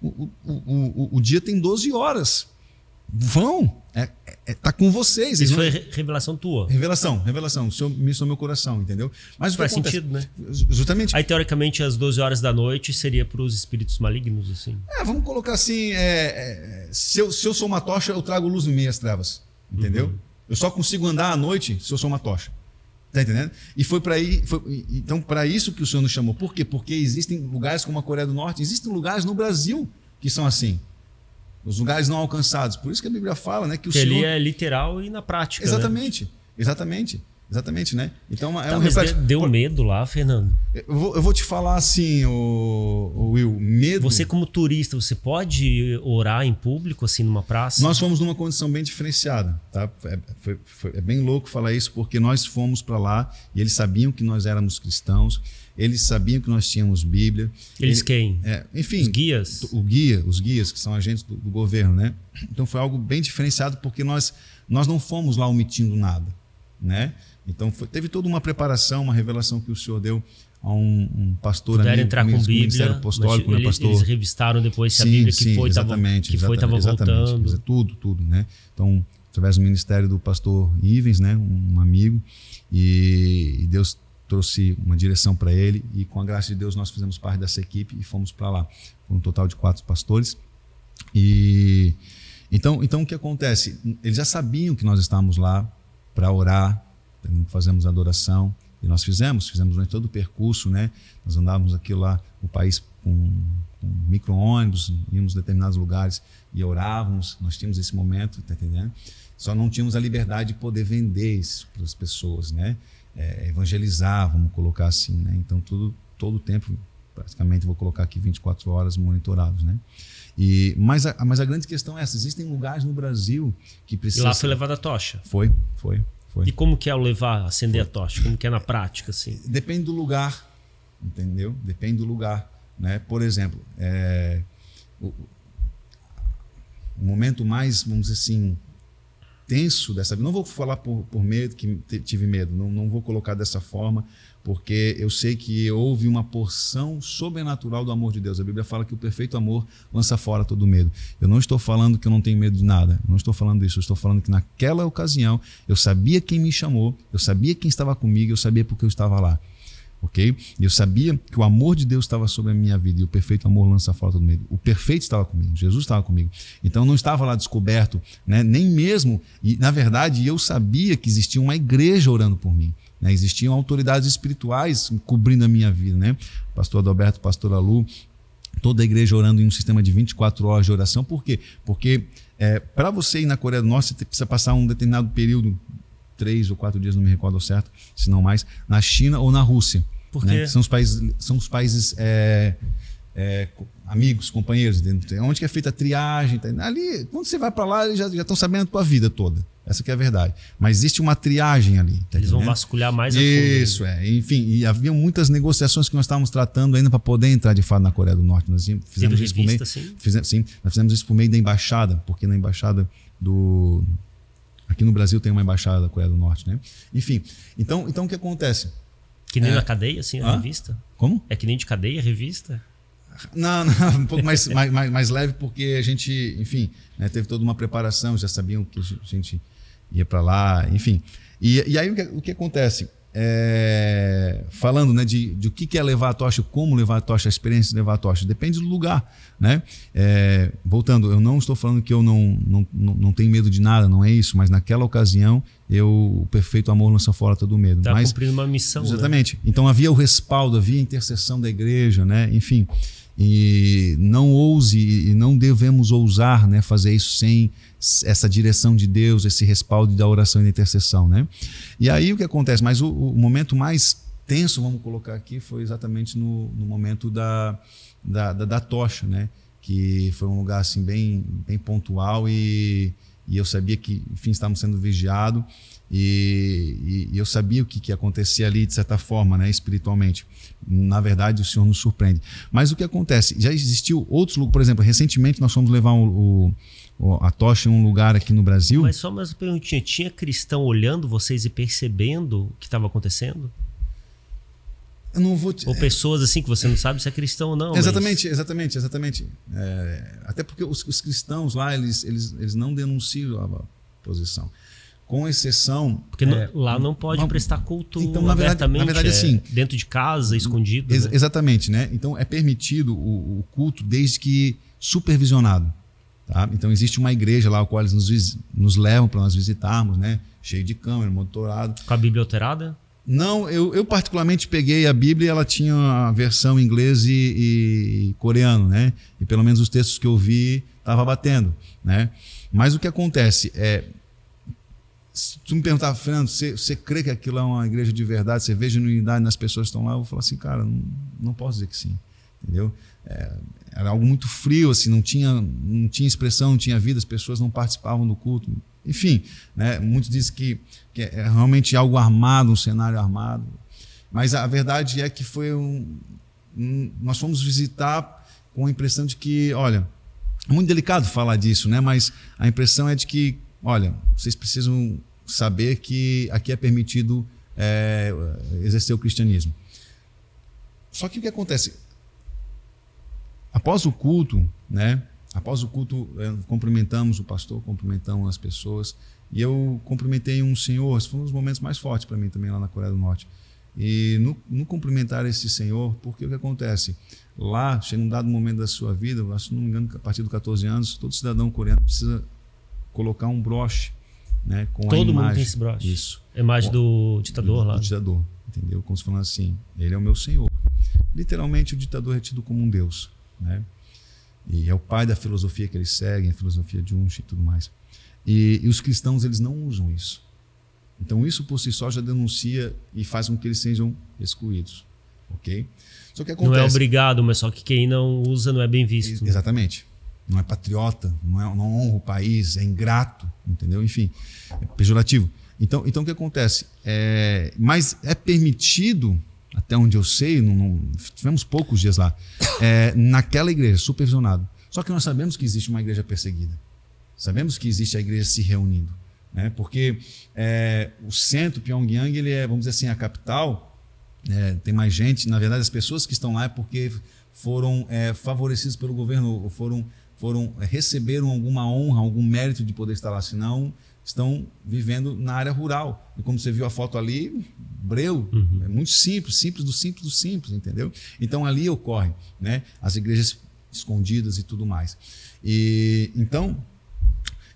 o, o, o, o dia tem 12 horas. Vão, é, é, tá com vocês. Isso vão- foi re- revelação tua. Revelação, revelação. O Senhor ministrou meu coração, entendeu? Mas Faz sentido, né? Justamente. Aí, teoricamente, às 12 horas da noite seria para os espíritos malignos, assim. É, vamos colocar assim: é, é, se, eu, se eu sou uma tocha, eu trago luz em meias trevas. Entendeu? Eu só consigo andar à noite se eu sou uma tocha. Tá entendendo? E foi para aí, foi- então para isso que o Senhor nos chamou. Por quê? Porque existem lugares como a Coreia do Norte, existem lugares no Brasil que são assim. Os lugares não alcançados. Por isso que a Bíblia fala, né, que o Que Senhor é literal e na prática. né? Exatamente. Exatamente. Exatamente, né? Então é Tá, um mas reflexo. deu medo lá, Fernando. Eu vou, eu vou te falar assim, o, Will, medo. Você, como turista, você pode orar em público, assim, numa praça? Nós fomos numa condição bem diferenciada, tá? É, foi- foi- é bem louco falar isso, porque nós fomos para lá e eles sabiam que nós éramos cristãos, eles sabiam que nós tínhamos Bíblia. Eles Ele- quem? é, enfim, Os guias? o guia, os guias que são agentes do, do governo, né? Então foi algo bem diferenciado porque nós nós não fomos lá omitindo nada, né? Então foi- teve toda uma preparação, uma revelação que o senhor deu a um, um pastor Puderam amigo entrar com do Bíblia, Ministério Apostólico, né, eles, pastor? eles revistaram depois se a Bíblia que foi estava que foi tava exatamente, voltando. tudo, tudo, né? Então, através do ministério do pastor Ivens, né, um amigo, e, e Deus trouxe uma direção para ele e com a graça de Deus nós fizemos parte dessa equipe e fomos para lá. Foi um total de quatro pastores. E então, então o que acontece? Eles já sabiam que nós estávamos lá para orar, fazemos adoração e nós fizemos, fizemos durante todo o percurso, né? Nós andávamos aqui lá no país com, com micro-ônibus, íamos em determinados lugares e orávamos, nós tínhamos esse momento, tá entendendo? Só não tínhamos a liberdade de poder vender isso para as pessoas, né? É, evangelizar, vamos colocar assim, né? Então, tudo, todo o tempo, praticamente, vou colocar aqui 24 horas monitorados, né? E, mas, a, mas a grande questão é essa: existem lugares no Brasil que E precisam. lá foi levada a tocha. Foi, foi, foi. E como que é o levar, acender a tocha? Como que é na prática, assim? Depende do lugar, entendeu? Depende do lugar, né? Por exemplo, é, o, o momento mais, vamos dizer assim, tenso dessa vida. Não vou falar por, por medo, que tive medo, não, não vou colocar dessa forma, porque eu sei que houve uma porção sobrenatural do amor de Deus. A Bíblia fala que o perfeito amor lança fora todo medo. Eu não estou falando que eu não tenho medo de nada, não estou falando isso, eu estou falando que naquela ocasião eu sabia quem me chamou, eu sabia quem estava comigo, eu sabia porque eu estava lá ok? Eu sabia que o amor de Deus estava sobre a minha vida e o perfeito amor lança fora todo medo. O perfeito estava comigo, Jesus estava comigo. Então eu não estava lá descoberto, né? nem mesmo. E na verdade eu sabia que existia uma igreja orando por mim. Né? Existiam autoridades espirituais cobrindo a minha vida, né? Pastor Adalberto, Pastor Alu, toda a igreja orando em um sistema de 24 horas de oração. Por quê? Porque é, para você ir na Coreia do Norte, você precisa passar um determinado período, três ou quatro dias, não me recordo certo, se não mais, na China ou na Rússia. Por né? São os países, são os países é, é, amigos, companheiros, onde que é feita a triagem. tá? Ali, quando você vai para lá, eles já estão sabendo a tua vida toda. Essa que é a verdade. Mas existe uma triagem ali. tá Eles vão entendendo? vasculhar mais a fundo. Isso, é. Enfim, e havia muitas negociações que nós estávamos tratando ainda para poder entrar de fato na Coreia do Norte. Nós fizemos isso por meio. sim? Fizemos, sim, nós fizemos isso por meio da embaixada, porque na embaixada do. Aqui no Brasil tem uma embaixada da Coreia do Norte, né? Enfim, então, então o que acontece? Que nem É. na cadeia, assim, a Hã? revista? Como? É que nem de cadeia revista? Não, não, um pouco mais, mais, mais, mais leve, porque a gente, enfim, né, teve toda uma preparação, já sabiam que a gente ia para lá, enfim. E, e aí o que, o que acontece? É, falando né, de, de o que é levar a tocha, como levar a tocha, a experiência de levar a tocha, depende do lugar. Né? É, voltando, eu não estou falando que eu não, não, não, tenho medo de nada, não é isso, mas naquela ocasião eu, o perfeito amor lança fora todo medo. Está cumprindo uma missão. Né? Exatamente. Né? Então havia o respaldo, havia a intercessão da igreja, né? enfim. E não ouse e não devemos ousar né, fazer isso sem essa direção de Deus, esse respaldo da oração e da intercessão. Né? E aí o que acontece? Mas o, o momento mais tenso, vamos colocar aqui, foi exatamente no, no momento da, da, da, da, tocha, né? que foi um lugar assim, bem, bem pontual e, e eu sabia que, enfim, estávamos sendo vigiados. E, e, eu sabia o que, que acontecia ali, de certa forma, né, espiritualmente. Na verdade, o Senhor nos surpreende. Mas o que acontece? Já existiu outros lugares, por exemplo, recentemente nós fomos levar o, o, a tocha em um lugar aqui no Brasil. Mas só mais uma perguntinha: tinha cristão olhando vocês e percebendo o que estava acontecendo? Eu não vou te... Ou pessoas assim que você não sabe se é cristão ou não. Exatamente, mas... exatamente, exatamente. É, até porque os, os, cristãos lá, eles, eles, eles não denunciam a posição com exceção. Porque é, lá não pode prestar culto então, na verdade, na verdade, é assim, dentro de casa, escondido. Ex né? Exatamente, né? Então é permitido o, o, culto desde que supervisionado. Tá? Então existe uma igreja lá, a qual eles nos, nos levam para nós visitarmos, né? Cheio de câmera, monitorado. Com a Bíblia alterada? Não, eu, eu particularmente peguei a Bíblia e ela tinha a versão inglês e, e coreano, né? E pelo menos os textos que eu vi estava batendo, né? Mas o que acontece é se tu me perguntar, Fernando, você, você crê que aquilo é uma igreja de verdade? Você vê genuinidade nas pessoas que estão lá? Eu vou falar assim, cara, não, não posso dizer que sim. Entendeu? É, era algo muito frio, assim, não tinha, não tinha expressão, não tinha vida, as pessoas não participavam do culto. Enfim, né, muitos dizem que, que é realmente algo armado, um cenário armado. Mas a verdade é que foi um, um nós fomos visitar com a impressão de que, olha, é muito delicado falar disso, né? Mas a impressão é de que olha, vocês precisam saber que aqui é permitido é, exercer o cristianismo. Só que o que acontece? Após o culto, né? Após o culto, é, cumprimentamos o pastor, cumprimentamos as pessoas. E eu cumprimentei um senhor, esse foi um dos momentos mais fortes para mim também lá na Coreia do Norte. E no, no, cumprimentar esse senhor, porque o que acontece? Lá, chega um dado momento da sua vida, acho, não me engano, a partir dos 14 anos, todo cidadão coreano precisa colocar um broche né, com Todo a imagem. mundo tem esse broche. Isso. A imagem do ditador do, lá. Do ditador, entendeu? Como se falando assim, ele é o meu senhor. Literalmente o ditador é tido como um deus, né? E é o pai da filosofia que eles seguem, a filosofia de Unch e tudo mais. E, e os cristãos eles não usam isso. Então isso por si só já denuncia e faz com que eles sejam excluídos, ok? Só que acontece, não é obrigado, mas só que quem não usa não é bem visto. Exatamente não é patriota, não, é, não honra o país, é ingrato, entendeu? Enfim, é pejorativo. Então, então o que acontece? É, mas é permitido, até onde eu sei, não, não, tivemos poucos dias lá, é, naquela igreja, supervisionado. Só que nós sabemos que existe uma igreja perseguida. Sabemos que existe a igreja se reunindo. Né? Porque é, o centro, Pyongyang, ele é, vamos dizer assim, a capital. É, tem mais gente. Na verdade, as pessoas que estão lá é porque foram é, favorecidas pelo governo, foram foram eh, receberam alguma honra, algum mérito de poder estar lá, senão estão vivendo na área rural. E como você viu a foto ali, breu, uhum. é muito simples, simples do simples do simples, entendeu? Então ali ocorre, né, as igrejas escondidas e tudo mais. E então,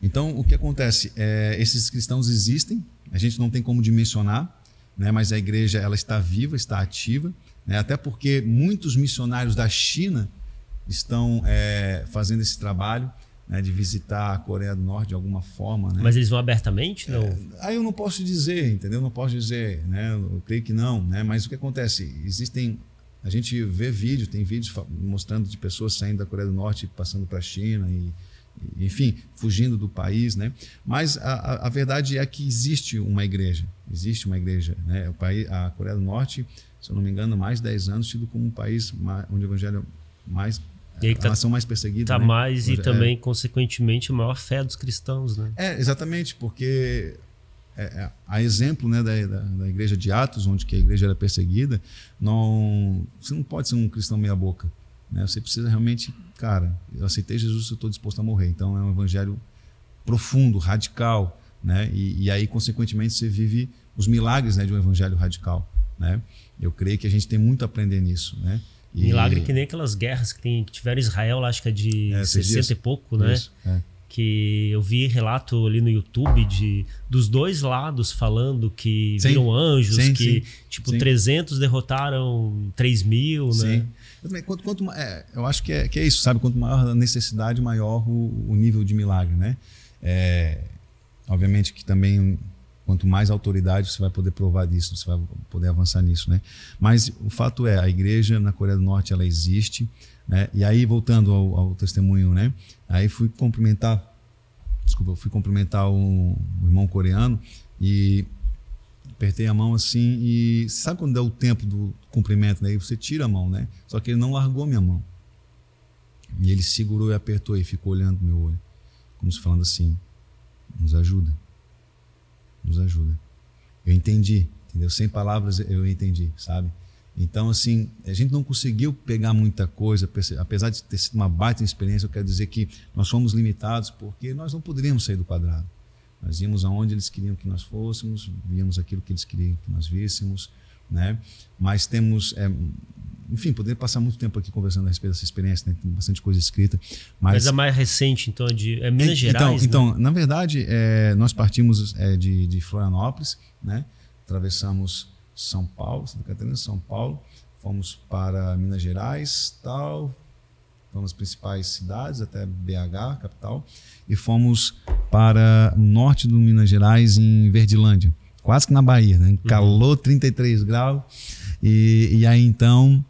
então o que acontece? É, esses cristãos existem, a gente não tem como dimensionar, né, mas a igreja ela está viva, está ativa, né, até porque muitos missionários da China estão é, fazendo esse trabalho né, de visitar a Coreia do Norte de alguma forma. Né? Mas eles vão abertamente? Não? É, aí eu não posso dizer, entendeu? Não posso dizer, né? Eu creio que não, né? Mas o que acontece? Existem a gente vê vídeo, tem vídeos mostrando de pessoas saindo da Coreia do Norte, passando para a China e, enfim, fugindo do país, né? Mas a, a, verdade é que existe uma igreja, existe uma igreja, né? O país, a Coreia do Norte, se eu não me engano, mais de 10 anos tido como um país onde o evangelho mais e aí tá, nação mais perseguida. Tá né? mais e é, também, consequentemente, a maior fé dos cristãos, né? É, exatamente, porque é, é, a exemplo né, da, da, da, igreja de Atos, onde que a igreja era perseguida, não, você não pode ser um cristão meia-boca. Né? Você precisa realmente, cara, eu aceitei Jesus, eu estou disposto a morrer. Então é um evangelho profundo, radical. Né? E, e aí, consequentemente, você vive os milagres né, de um evangelho radical. Né? Eu creio que a gente tem muito a aprender nisso. Né? E... Milagre que nem aquelas guerras que, tem, que tiveram Israel, acho que é de é, 60 e pouco, né? Isso, é. Que eu vi relato ali no YouTube de, dos dois lados falando que sim. viram anjos, sim, que sim, tipo 300 derrotaram 3 mil, né? Eu, também, quanto, quanto, é, eu acho que é, que é isso, sabe? Quanto maior a necessidade, maior o, o nível de milagre, né? É, obviamente que também quanto mais autoridade você vai poder provar disso, você vai poder avançar nisso, né? Mas o fato é, a igreja na Coreia do Norte ela existe, né? E aí voltando ao, ao testemunho, né? Aí fui cumprimentar, desculpa, fui cumprimentar o, o irmão coreano e apertei a mão assim e sabe quando dá o tempo do cumprimento, né? E você tira a mão, né? Só que ele não largou minha mão. E ele segurou e apertou e ficou olhando meu olho, como se falando assim: nos ajuda nos ajuda. Eu entendi, entendeu? Sem palavras eu entendi, sabe? Então, assim, a gente não conseguiu pegar muita coisa, apesar de ter sido uma baita experiência, eu quero dizer que nós fomos limitados porque nós não poderíamos sair do quadrado. Nós íamos aonde eles queriam que nós fôssemos, víamos aquilo que eles queriam que nós víssemos, né? Mas temos, é, enfim, poderia passar muito tempo aqui conversando a respeito dessa experiência, né? tem bastante coisa escrita. Mas, mas a mais recente, então, é, de, é Minas é, Gerais? Então, né? então na verdade, é, nós partimos é, de, de Florianópolis, né? atravessamos São Paulo, Santa Catarina, São Paulo, fomos para Minas Gerais, tal, fomos as principais cidades, até BH, capital, e fomos para o norte do Minas Gerais, em Verdilândia, quase que na Bahia, né? Uhum. calor 33 graus. E, e aí então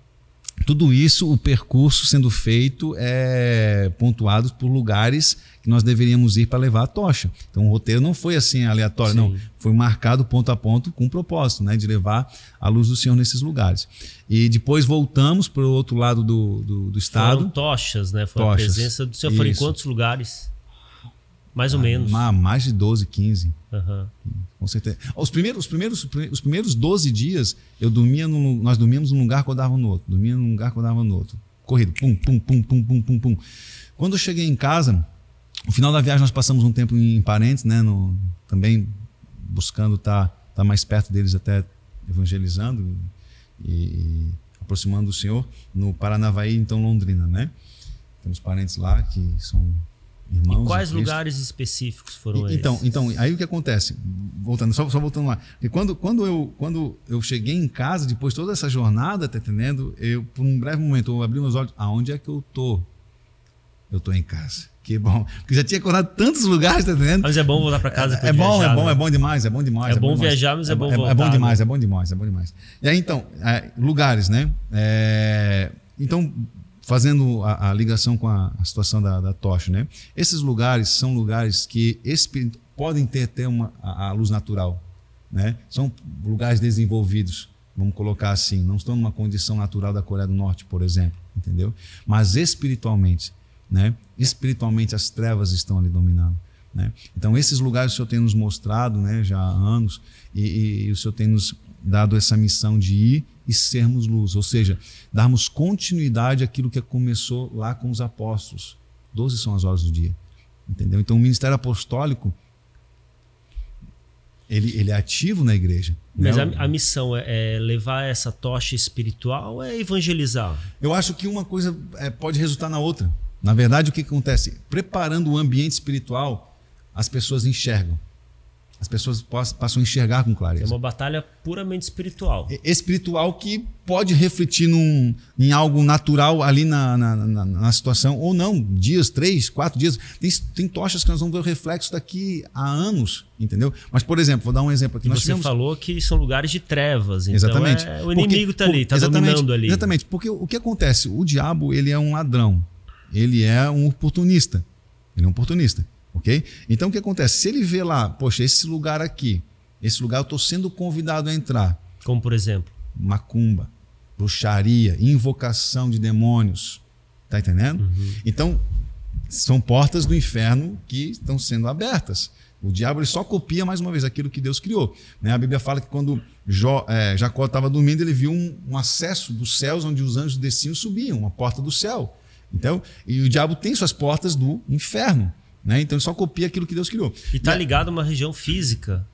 tudo isso, o percurso sendo feito é pontuado por lugares que nós deveríamos ir para levar a tocha. Então o roteiro não foi assim aleatório, Sim. não. Foi marcado ponto a ponto com um propósito, né, de levar a luz do Senhor nesses lugares. E depois voltamos para o outro lado do, do, do estado. Foram tochas, né? Foi tochas. a presença do Senhor. Foram em quantos lugares? Mais ou ah, menos. Mais de 12, 15. Uhum. Com certeza. Os primeiros, os, primeiros, os primeiros 12 dias, eu dormia nós dormíamos num lugar, acordava no outro. Dormia num lugar, acordava no outro. Corrido. Pum, pum, pum, pum, pum, pum, pum. Quando eu cheguei em casa, no final da viagem nós passamos um tempo em parentes, né? No, também buscando estar tá, tá mais perto deles, até evangelizando e, e aproximando do Senhor no Paranavaí, então Londrina, né? Temos parentes lá que são Irmãos e quais lugares específicos foram e, então, esses? Então, aí o que acontece? Voltando, só, só voltando lá. Porque quando, quando, eu, quando eu cheguei em casa, depois de toda essa jornada, tá entendendo? Eu, por um breve momento, eu abri meus olhos. Aonde é que eu tô? Eu tô em casa. Que bom. Porque já tinha acordado tantos lugares, tá entendendo? Mas é bom voltar para casa. É, é bom, viajar, é bom, né? é bom demais, é bom demais. É, é bom, bom viajar, mas é, é bom voltar. É bom demais, né? é bom demais, é bom demais. E aí, então, é, lugares, né? É, então, fazendo a, a ligação com a, a situação da, da, tocha, né? Esses lugares são lugares que podem ter até uma, a, a, luz natural, né? São lugares desenvolvidos, vamos colocar assim, não estão numa condição natural da Coreia do Norte, por exemplo, entendeu? Mas espiritualmente, né? Espiritualmente as trevas estão ali dominando. Né? Então, esses lugares o Senhor tem nos mostrado né, já há anos, e, e, e o Senhor tem nos dado essa missão de ir e sermos luz, ou seja, darmos continuidade àquilo que começou lá com os apóstolos. Doze são as horas do dia, entendeu? Então o ministério apostólico ele, ele é ativo na igreja. Mas né? a, a, missão é, é, levar essa tocha espiritual ou é evangelizar? Eu acho que uma coisa é, pode resultar na outra. Na verdade, o que acontece? Preparando o ambiente espiritual, as pessoas enxergam as pessoas passam a enxergar com clareza. É uma batalha puramente espiritual. Espiritual que pode refletir num, em algo natural ali na, na, na, na, situação, ou não, dias, três, quatro dias. Tem, tem tochas que nós vamos ver o reflexo daqui a anos, entendeu? Mas, por exemplo, vou dar um exemplo aqui. E nós você tivemos... falou que são lugares de trevas, então exatamente. É, o inimigo está ali, está dominando ali. Exatamente, porque o que acontece? O diabo ele é um ladrão, ele é um oportunista. Ele é um oportunista. Ok? Então o que acontece? Se ele vê lá, poxa, esse lugar aqui, esse lugar eu estou sendo convidado a entrar. Como por exemplo? Macumba, bruxaria, invocação de demônios. Tá entendendo? Uhum. Então, são portas do inferno que estão sendo abertas. O diabo ele só copia mais uma vez aquilo que Deus criou. Né? A Bíblia fala que quando Jó, é, Jacó estava dormindo, ele viu um, um, acesso dos céus onde os anjos desciam e subiam, uma porta do céu. Então, e o diabo tem suas portas do inferno. Né? Então ele só copia aquilo que Deus criou. E está ligado a uma região física.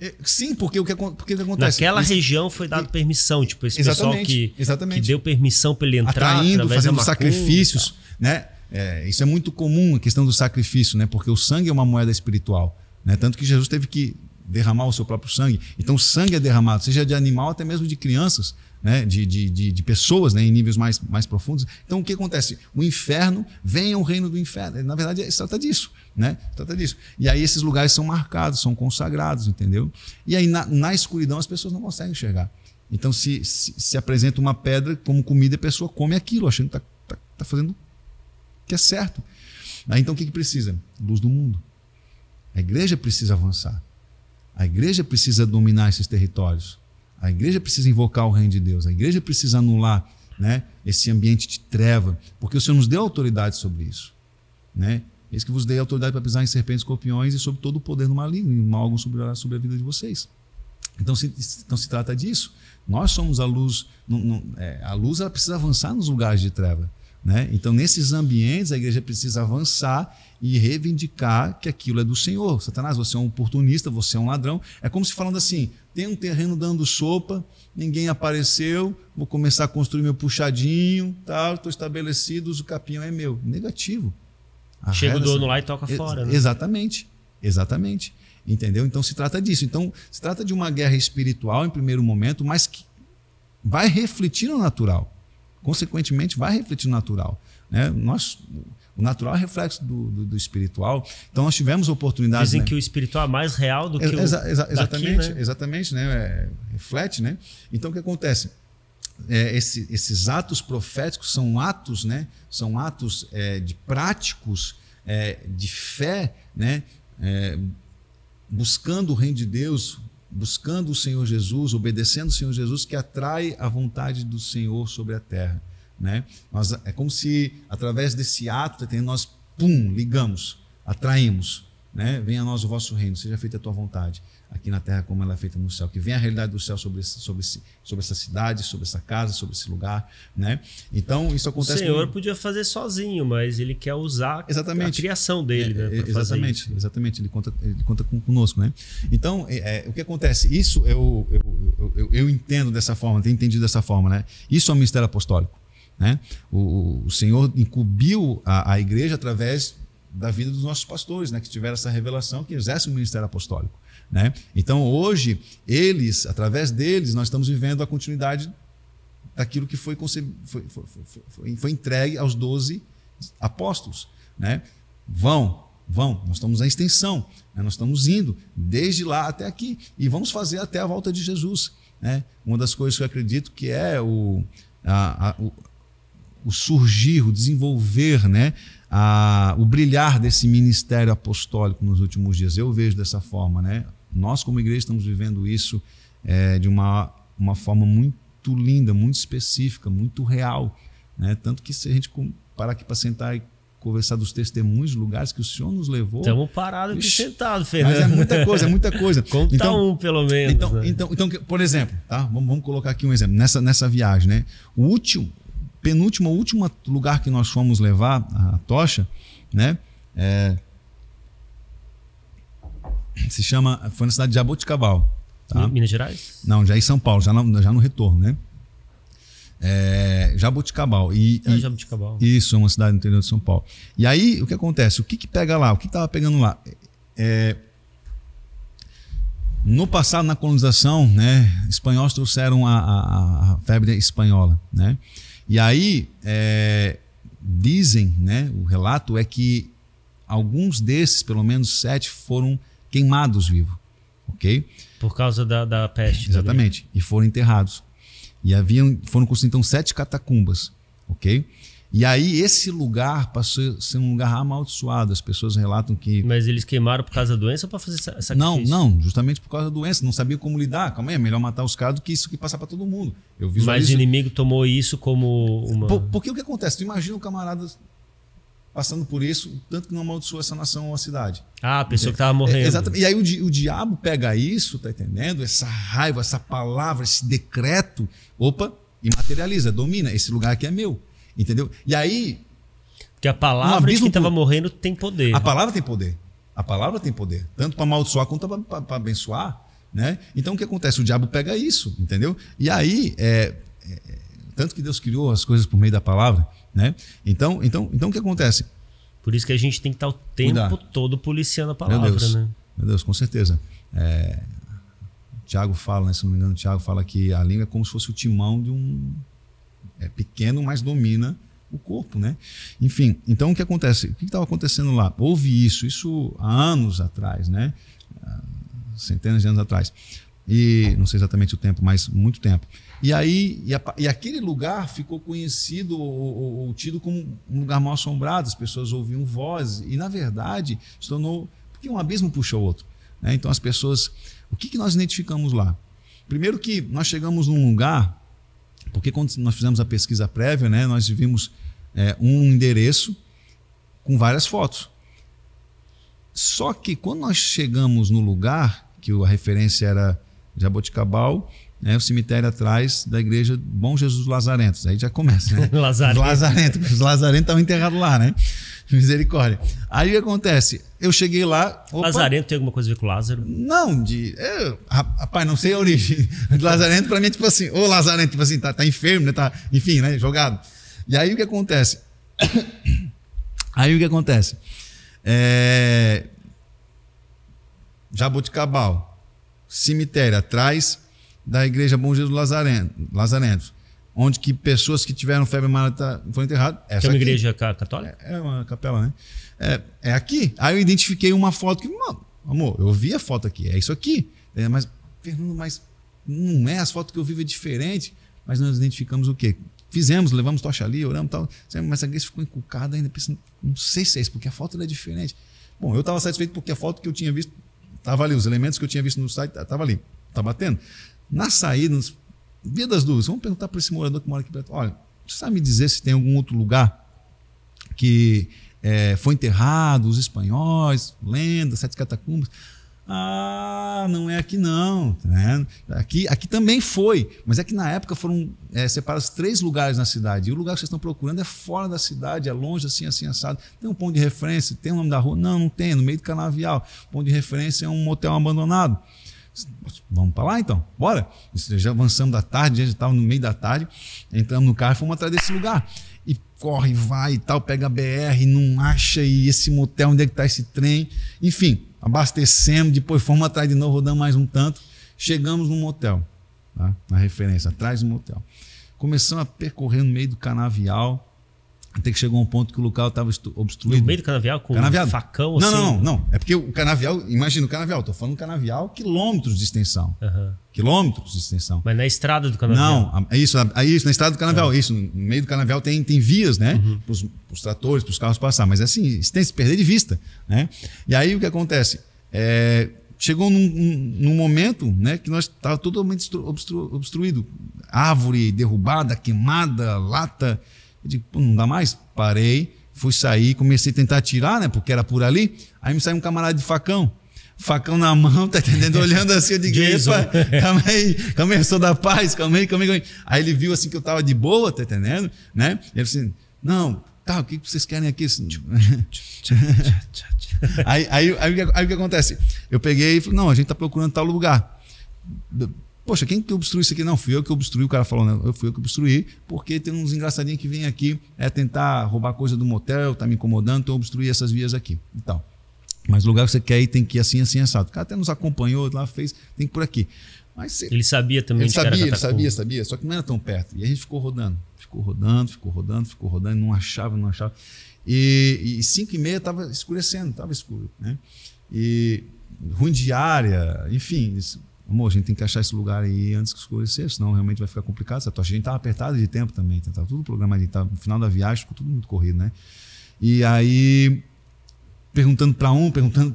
É, sim, porque o que, porque o que acontece? Naquela Isso, região foi dado permissão, tipo, esse pessoal que, exatamente. que deu permissão para ele entrar, Atraindo, fazendo sacrifícios, né? É, isso é muito comum, a questão do sacrifício, né? Porque o sangue é uma moeda espiritual, né? Tanto que Jesus teve que derramar o seu próprio sangue. Então, o sangue é derramado, seja de animal, até mesmo de crianças, né? de, de, de, de, pessoas né? em níveis mais, mais profundos. Então, o que acontece? O inferno vem ao reino do inferno. Na verdade, se trata disso. Né? Se trata disso. E aí, esses lugares são marcados, são consagrados, entendeu? E aí, na, na escuridão, as pessoas não conseguem enxergar. Então, se, se, se, apresenta uma pedra como comida, a pessoa come aquilo, achando que está tá, tá fazendo o que é certo. Aí, então, o que, que precisa? Luz do mundo. A igreja precisa avançar. A igreja precisa dominar esses territórios. A igreja precisa invocar o reino de Deus. A igreja precisa anular né, esse ambiente de treva, porque o Senhor nos deu autoridade sobre isso. Né? Eis que vos dei autoridade para pisar em serpentes, escorpiões e sobre todo o poder do maligno, e mal algum sobre, a vida de vocês. Então se, então se trata disso. Nós somos a luz. Não, não, é, a luz ela precisa avançar nos lugares de treva. Né? Então, nesses ambientes, a igreja precisa avançar e reivindicar que aquilo é do Senhor. Satanás, você é um oportunista, você é um ladrão. É como se falando assim: tem um terreno dando sopa, ninguém apareceu, vou começar a construir meu puxadinho, tal, estou estabelecido, o capinho é meu. Negativo. A Chega o dono lá e toca fora. Né? Exatamente, exatamente. Entendeu? Então se trata disso. Então se trata de uma guerra espiritual em primeiro momento, mas que vai refletir no natural consequentemente vai refletir no natural. Né? Nós, o natural é reflexo do, do, do, espiritual. Então nós tivemos oportunidades. Dizem né? que o espiritual é mais real do que o exa, exa, exatamente, daqui, né? exatamente, né? É, reflete, né? Então o que acontece? É, esse, esses atos proféticos são atos, né? São atos é, de práticos é, de fé, né? É, buscando o reino de Deus, buscando o Senhor Jesus, obedecendo o Senhor Jesus, que atrai a vontade do Senhor sobre a terra. Né? Nós, é como se, através desse ato, nós, pum, ligamos, atraímos. Né? Venha a nós o vosso reino, seja feita a tua vontade aqui na terra como ela é feita no céu. Que venha a realidade do céu sobre, esse, sobre, esse, sobre essa cidade, sobre essa casa, sobre esse lugar. Né? Então, isso acontece. O Senhor podia fazer sozinho, mas ele quer usar exatamente. a criação dele. É, né, é, exatamente, exatamente. Ele conta, ele conta conosco. Né? Então, é, é, o que acontece? Isso eu, eu, eu, eu, entendo dessa forma, tenho entendido dessa forma. Né? Isso é um mistério apostólico. Né? O, o Senhor incumbiu a, a igreja através da vida dos nossos pastores, né, que tiveram essa revelação, que exercem o ministério apostólico. Né? Então, hoje, eles, através deles, nós estamos vivendo a continuidade daquilo que foi, foi, foi, foi, entregue aos doze apóstolos. Né? Vão, vão, nós estamos na extensão, né? nós estamos indo desde lá até aqui e vamos fazer até a volta de Jesus. Né? Uma das coisas que eu acredito que é o, a, a, o, o surgir, o desenvolver, né? a, o brilhar desse ministério apostólico nos últimos dias. Eu vejo dessa forma, né? Nós, como igreja, estamos vivendo isso é, de uma, uma forma muito linda, muito específica, muito real. Né? Tanto que se a gente parar aqui para sentar e conversar dos testemunhos, lugares que o Senhor nos levou. Estamos parados aqui sentados, Fernando. Mas é muita coisa, é muita coisa. Conta então, um, pelo menos. Então, né? então, então, por exemplo, tá? vamos, vamos colocar aqui um exemplo. Nessa, nessa viagem, né? O último, penúltimo, último lugar que nós fomos levar a tocha, né? É, se chama, foi na cidade de Jaboticabal. Tá? Minas Gerais? Não, já em São Paulo, já no, já no retorno, né? É, Jaboticabal. E, ah, Jaboticabal. Isso, é uma cidade no interior de São Paulo. E aí, o que acontece? O que, que pega lá? O que estava pegando lá? É, no passado, na colonização, né, espanhóis trouxeram a, a, a febre espanhola, né? E aí, é, dizem, né, o relato é que alguns desses, pelo menos sete, foram queimados vivos, ok? Por causa da, da peste. Exatamente, e foram enterrados. E haviam, foram construídas então sete catacumbas, ok? E aí esse lugar passou a ser um lugar amaldiçoado. As pessoas relatam que. Mas eles queimaram por causa da doença ou para fazer sacrifício? Não, não, justamente por causa da doença. Não sabia como lidar. Calma aí, é melhor matar os caras do que isso que passar para todo mundo. Eu Mas o inimigo tomou isso como uma. Por, porque o que acontece? Tu imagina o camarada passando por isso, tanto que não amaldiçoou essa nação ou a cidade. Ah, a pessoa que estava morrendo. É, exatamente. E aí o, o diabo pega isso, tá entendendo? Essa raiva, essa palavra, esse decreto, opa, e materializa, domina. Esse lugar aqui é meu. Entendeu? E aí. Porque a palavra um de quem estava morrendo tem poder. A palavra tem poder. A palavra tem poder. Tanto para amaldiçoar quanto para abençoar. Né? Então o que acontece? O diabo pega isso, entendeu? E aí, é, é, tanto que Deus criou as coisas por meio da palavra, né? Então, então, então o que acontece? Por isso que a gente tem que estar o tempo Cuidar. todo policiando a palavra, meu Deus, né? Meu Deus, com certeza. É, Tiago fala, né, se não me engano, Tiago fala que a língua é como se fosse o timão de um é pequeno, mas domina o corpo, né? Enfim, então o que acontece? O que estava acontecendo lá? Houve isso, isso há anos atrás, né? Centenas de anos atrás. E não sei exatamente o tempo, mas muito tempo. E aí, e, a, e aquele lugar ficou conhecido ou, ou, tido como um lugar mal assombrado, as pessoas ouviam vozes, e na verdade se tornou. Porque um abismo puxa o outro. Né? Então as pessoas. O que, que nós identificamos lá? Primeiro que nós chegamos num lugar, porque quando nós fizemos a pesquisa prévia, né, nós vimos é, um endereço com várias fotos. Só que quando nós chegamos no lugar, que a referência era Jaboticabal, né, o cemitério atrás da igreja Bom Jesus Lazarentos. Aí já começa, né? Lazarento. Lazarento. Os Lazarentos estavam enterrados lá, né? Misericórdia. Aí o que acontece? Eu cheguei lá. Opa, Lazarento tem alguma coisa a ver com Lázaro? Não, de. Eu, rapaz, não sei a origem. Lazarento, para mim, é tipo assim, ô Lazarento, tipo assim, tá, tá enfermo, né? Tá, enfim, né? Jogado. E aí o que acontece? Aí o que acontece? É... Jaboticabal, cemitério atrás da igreja Bom Jesus Lazareno, Lazarentos, onde que pessoas que tiveram febre amarela foram enterradas. Essa é uma aqui. igreja católica? É, é uma capela, né? É, é, aqui. Aí eu identifiquei uma foto que, mano, amor, eu vi a foto aqui, é isso aqui. É, mas, Fernando, mas não é, as fotos que eu vivo é diferente. Mas nós identificamos o quê? Fizemos, levamos tocha ali, oramos tal. Mas a igreja ficou encucada ainda, pensando, não sei se é isso, porque a foto é diferente. Bom, eu estava satisfeito porque a foto que eu tinha visto estava ali, os elementos que eu tinha visto no site estavam ali, estava batendo. Na saída, nos, via das dúvidas, vamos perguntar para esse morador que mora aqui perto. Olha, você sabe me dizer se tem algum outro lugar que é, foi enterrado, os espanhóis, lendas, sete catacumbas? Ah, não é aqui não. Né? Aqui, aqui também foi, mas é que na época foram é, separados três lugares na cidade. E o lugar que vocês estão procurando é fora da cidade, é longe, assim, assim, assado. Tem um ponto de referência, tem o nome da rua? Não, não tem, é no meio do canavial. O ponto de referência é um motel abandonado. Vamos para lá então, bora. Já avançamos da tarde, já estava no meio da tarde, entramos no carro e fomos atrás desse lugar. E corre, vai e tal, pega a BR, não acha, e esse motel, onde é que está esse trem? Enfim, abastecemos, depois fomos atrás de novo, rodamos mais um tanto, chegamos no motel, tá? na referência, atrás do motel. Começamos a percorrer no meio do canavial, até que chegou um ponto que o local estava obstruído. No meio do canavial, com canavial. um facão não, assim? Não, não, não. É porque o canavial, imagina o canavial, estou falando canavial, quilômetros de extensão. Uhum. Quilômetros de extensão. Mas na estrada do canavial? Não, é isso, é isso, na estrada do canavial. Uhum. Isso, no meio do canavial tem, tem vias, né? Uhum. Para os tratores, para os carros passar. Mas assim, tem que se perder de vista. Né? E aí o que acontece? É, chegou num, num, momento né, que nós estava totalmente obstru, obstruído. Árvore derrubada, queimada, lata. Eu digo, não dá mais? Parei, fui sair, comecei a tentar tirar, né? Porque era por ali. Aí me saiu um camarada de facão. Facão na mão, tá entendendo? Olhando assim, eu digo, calma aí, calma aí, eu sou da paz, calma aí, calma aí, calma aí. Aí ele viu assim que eu tava de boa, tá entendendo? Né? E ele assim, não, tá, o que vocês querem aqui? aí, aí, aí, aí, aí o que acontece? Eu peguei e falei, não, a gente tá procurando tal lugar. Poxa, quem que obstruiu isso aqui? Não, fui eu que obstruí. O cara falou, não, eu fui eu que obstruí, porque tem uns engraçadinhos que vêm aqui é tentar roubar coisa do motel, tá me incomodando, então eu obstruí essas vias aqui e tal. Mas o lugar que você quer ir tem que ir assim, assim, assado. O cara até nos acompanhou lá, fez, tem que ir por aqui. Mas ele sabia também ele sabia, ele sabia, sabia, só que não era tão perto. E a gente ficou rodando, ficou rodando, ficou rodando, ficou rodando, não achava, não achava. E, e cinco e meia estava escurecendo, estava escuro, né? E ruim de área, enfim, amor, a gente tem que achar esse lugar aí antes que escurecer, senão realmente vai ficar complicado. Essa a gente estava apertado de tempo também, estava tá tudo programado, tava, no final da viagem ficou tudo muito corrido, né? E aí, perguntando para um, perguntando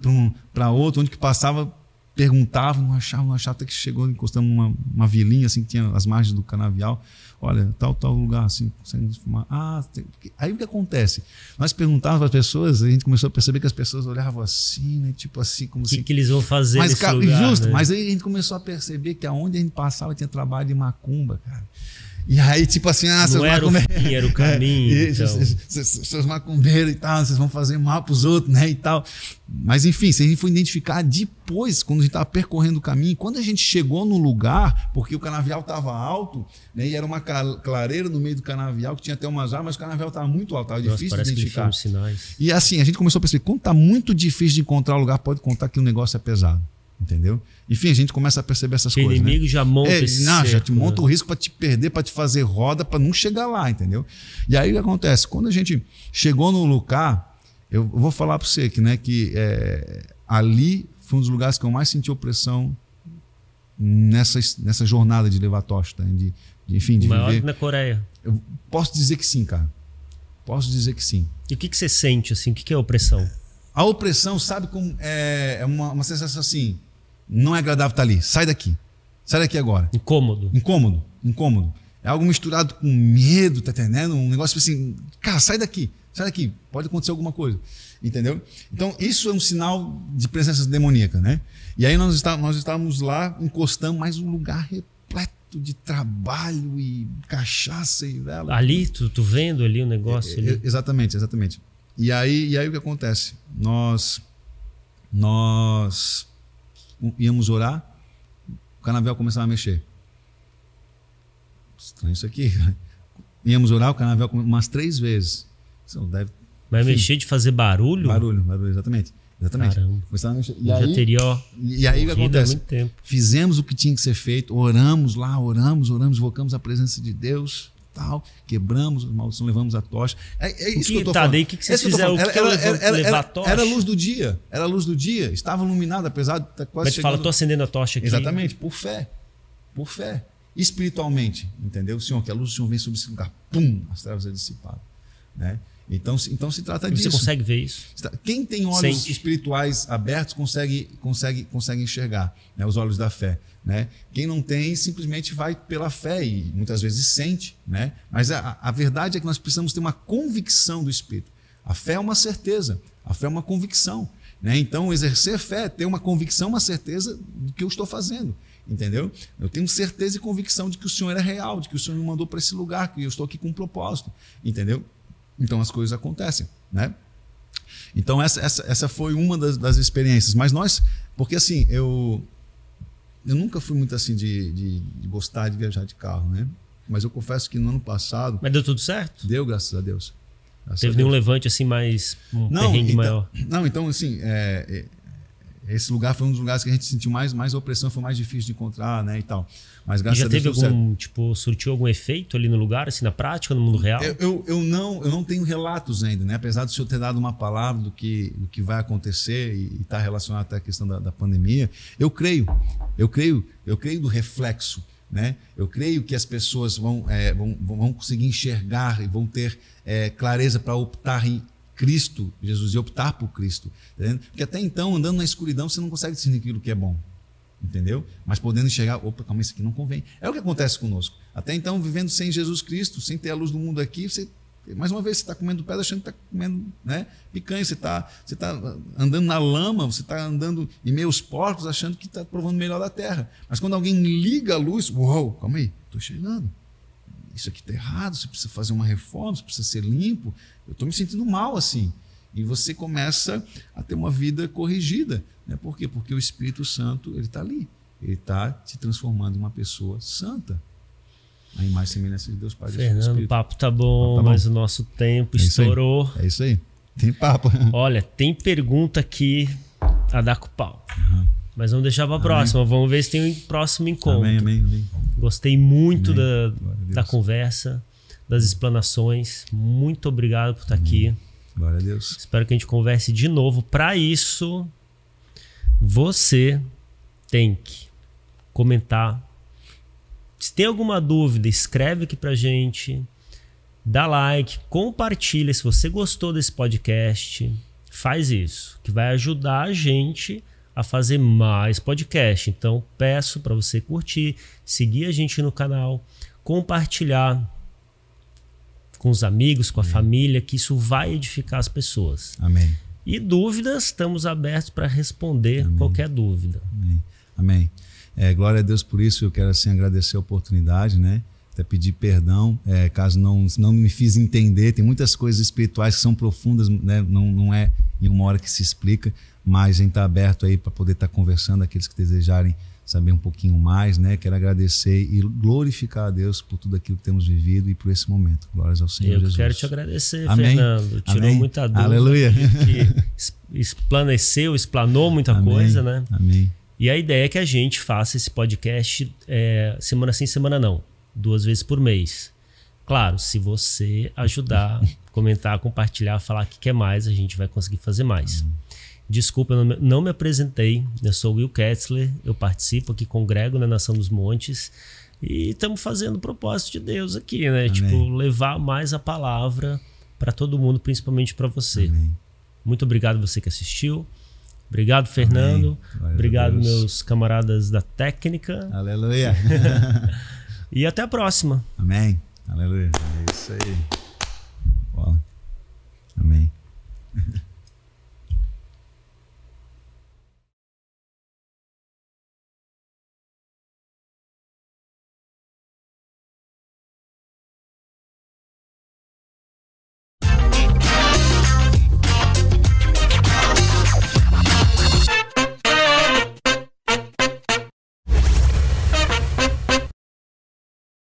para um, outro, onde que passava, perguntava, não achava, não achava, até que chegou encostando numa uma vilinha assim que tinha as margens do canavial olha, tal, tal lugar, assim, consegue fumar. Ah, tem... aí o que acontece? Nós perguntávamos para as pessoas, a gente começou a perceber que as pessoas olhavam assim, né? Tipo assim, como que se. O que eles vão fazer mas, nesse cara, lugar, Justo, né? mas aí a gente começou a perceber que aonde a gente passava tinha trabalho de macumba, cara. E aí, tipo assim, ah, seus macumbeiros. Era, era o caminho. É, então. seus, macumbeiros e tal, vocês vão fazer mal pros outros, né? E tal. Mas enfim, se a gente for identificar depois, quando a gente estava percorrendo o caminho, quando a gente chegou no lugar, porque o canavial estava alto, né? E era uma clareira no meio do canavial, que tinha até umas árvores, mas o canavial estava muito alto, estava difícil de identificar. E assim, a gente começou a perceber, quando está muito difícil de encontrar o lugar, pode contar que o negócio é pesado. Entendeu? Enfim, a gente começa a perceber essas o coisas. O inimigo né? já monta é, esse não, cerco, já te monta né? o risco para te perder, para te fazer roda, para não chegar lá, entendeu? E aí o que acontece? Quando a gente chegou no lugar, eu vou falar para você que, né, que é, ali foi um dos lugares que eu mais senti opressão nessa, nessa jornada de levar tocha, tá? de, de, enfim, de Maior viver. na Coreia. Eu posso dizer que sim, cara. Posso dizer que sim. E o que, que você sente assim? O que, que é opressão? A opressão, sabe como é, é uma, uma sensação assim não é agradável estar ali. Sai daqui. Sai daqui agora. Incômodo. Incômodo. Incômodo. É algo misturado com medo, tá entendendo? Um negócio assim, cara, sai daqui. Sai daqui. Pode acontecer alguma coisa. Entendeu? Então, isso é um sinal de presença demoníaca, né? E aí nós, está, nós estávamos lá, encostando, mas um lugar repleto de trabalho e cachaça e vela. Ali, tu, tu vendo ali o negócio? É, ali. Exatamente, exatamente. E aí, e aí o que acontece? Nós, nós íamos orar, o canavial começava a mexer. Estranho isso aqui. Íamos orar, o canavial umas três vezes. Deve... Vai Enfim, mexer de fazer barulho? Barulho, barulho, exatamente. Exatamente. Caramba. E aí, já teria, ó, e aí o que acontece? Fizemos o que tinha que ser feito, oramos lá, oramos, oramos, invocamos a presença de Deus tal, quebramos os maldições, levamos a tocha. É, é isso que, que eu tô tá, falando. Daí, que, que vocês fizeram? O que era, era, era, levar a tocha? Era a luz do dia. Era a luz do dia. Estava iluminada, apesar de estar tá quase Mas chegando... fala, tô acendendo a tocha aqui. Exatamente, por fé. Por fé. Espiritualmente, entendeu? Senhor, que a luz do Senhor vem sobre esse lugar. Pum! As trevas é dissipadas. Né? Então, então se trata e disso. Você consegue ver isso? Quem tem olhos Sente. espirituais abertos consegue, consegue, consegue enxergar né? os olhos da fé. Né? Quem não tem simplesmente vai pela fé e muitas vezes sente. Né? Mas a, a verdade é que nós precisamos ter uma convicção do Espírito. A fé é uma certeza, a fé é uma convicção. Né? Então, exercer fé é ter uma convicção, uma certeza do que eu estou fazendo. Entendeu? Eu tenho certeza e convicção de que o Senhor é real, de que o Senhor me mandou para esse lugar, que eu estou aqui com um propósito. Entendeu? Então as coisas acontecem. Né? Então, essa, essa, essa foi uma das, das experiências. Mas nós, porque assim, eu, eu nunca fui muito assim de, de, de, gostar de viajar de carro, né? Mas eu confesso que no ano passado. Mas deu tudo certo? Deu, graças a Deus. Graças Teve a Deus. nenhum levante assim mais. Um não, então, maior? Não, então assim, é, é, esse lugar foi um dos lugares que a gente sentiu mais, mais opressão, foi mais difícil de encontrar, né? E tal. Mas graças e já a Deus, teve algum, tipo, surtiu algum efeito ali no lugar, assim, na prática, no mundo real? Eu, eu, eu, não, eu não tenho relatos ainda, né? Apesar do senhor ter dado uma palavra do que, do que vai acontecer e está relacionado até à questão da, da pandemia, eu creio, eu creio, eu creio do reflexo. Né? Eu creio que as pessoas vão, é, vão, vão conseguir enxergar e vão ter é, clareza para optar em Cristo, Jesus, e optar por Cristo. Tá Porque até então, andando na escuridão, você não consegue discernir aquilo que é bom entendeu? Mas podendo enxergar, opa, calma, isso aqui não convém. É o que acontece conosco. Até então, vivendo sem Jesus Cristo, sem ter a luz do mundo aqui, você, mais uma vez, você está comendo pedra achando que está comendo né, picanha, você está você tá andando na lama, você está andando em meios porcos achando que está provando melhor da terra. Mas quando alguém liga a luz, uou, calma aí, estou chegando. Isso aqui está errado, você precisa fazer uma reforma, você precisa ser limpo. Eu estou me sentindo mal assim. E você começa a ter uma vida corrigida. Né? Por quê? Porque o Espírito Santo ele está ali. Ele está te transformando em uma pessoa santa. A imagem e semelhança de Deus Pai. Fernando, o papo tá bom, tá bom, mas o nosso tempo é estourou. Isso é isso aí. Tem papo. Olha, tem pergunta aqui a dar com pau. Uhum. Mas vamos deixar para a próxima. Vamos ver se tem um próximo encontro. Amém, amém, amém. Gostei muito da, da conversa, das explanações. Muito obrigado por estar amém. aqui. Glória a Deus. Espero que a gente converse de novo. Para isso, você tem que comentar. Se tem alguma dúvida, escreve aqui pra gente. Dá like, compartilha se você gostou desse podcast. Faz isso, que vai ajudar a gente a fazer mais podcast. Então, peço para você curtir, seguir a gente no canal, compartilhar com os amigos, com a Amém. família, que isso vai edificar as pessoas. Amém. E dúvidas, estamos abertos para responder Amém. qualquer dúvida. Amém. Amém. É, glória a Deus por isso. Eu quero assim agradecer a oportunidade, né? até pedir perdão, é, caso não, não me fiz entender. Tem muitas coisas espirituais que são profundas, né? não, não é em uma hora que se explica, mas a gente está aberto aí para poder estar tá conversando, aqueles que desejarem saber um pouquinho mais, né? Quero agradecer e glorificar a Deus por tudo aquilo que temos vivido e por esse momento. Glórias ao Senhor Eu Jesus. quero te agradecer, Amém. Fernando. Tirou Amém. muita dúvida. Aleluia. Que esplaneceu, explanou muita Amém. coisa, né? Amém. E a ideia é que a gente faça esse podcast é, semana sim, semana não. Duas vezes por mês. Claro, se você ajudar, comentar, compartilhar, falar que quer mais, a gente vai conseguir fazer mais. Desculpa, eu não me, apresentei. Eu sou Will Ketzler, eu participo aqui, congrego na Nação dos Montes e estamos fazendo o propósito de Deus aqui, né? Amém. Tipo, levar mais a palavra para todo mundo, principalmente para você. Amém. Muito obrigado você que assistiu. Obrigado, Fernando. Obrigado, Deus. meus camaradas da técnica. Aleluia. E até a próxima. Amém. Aleluia. É isso aí. Bola. Amém.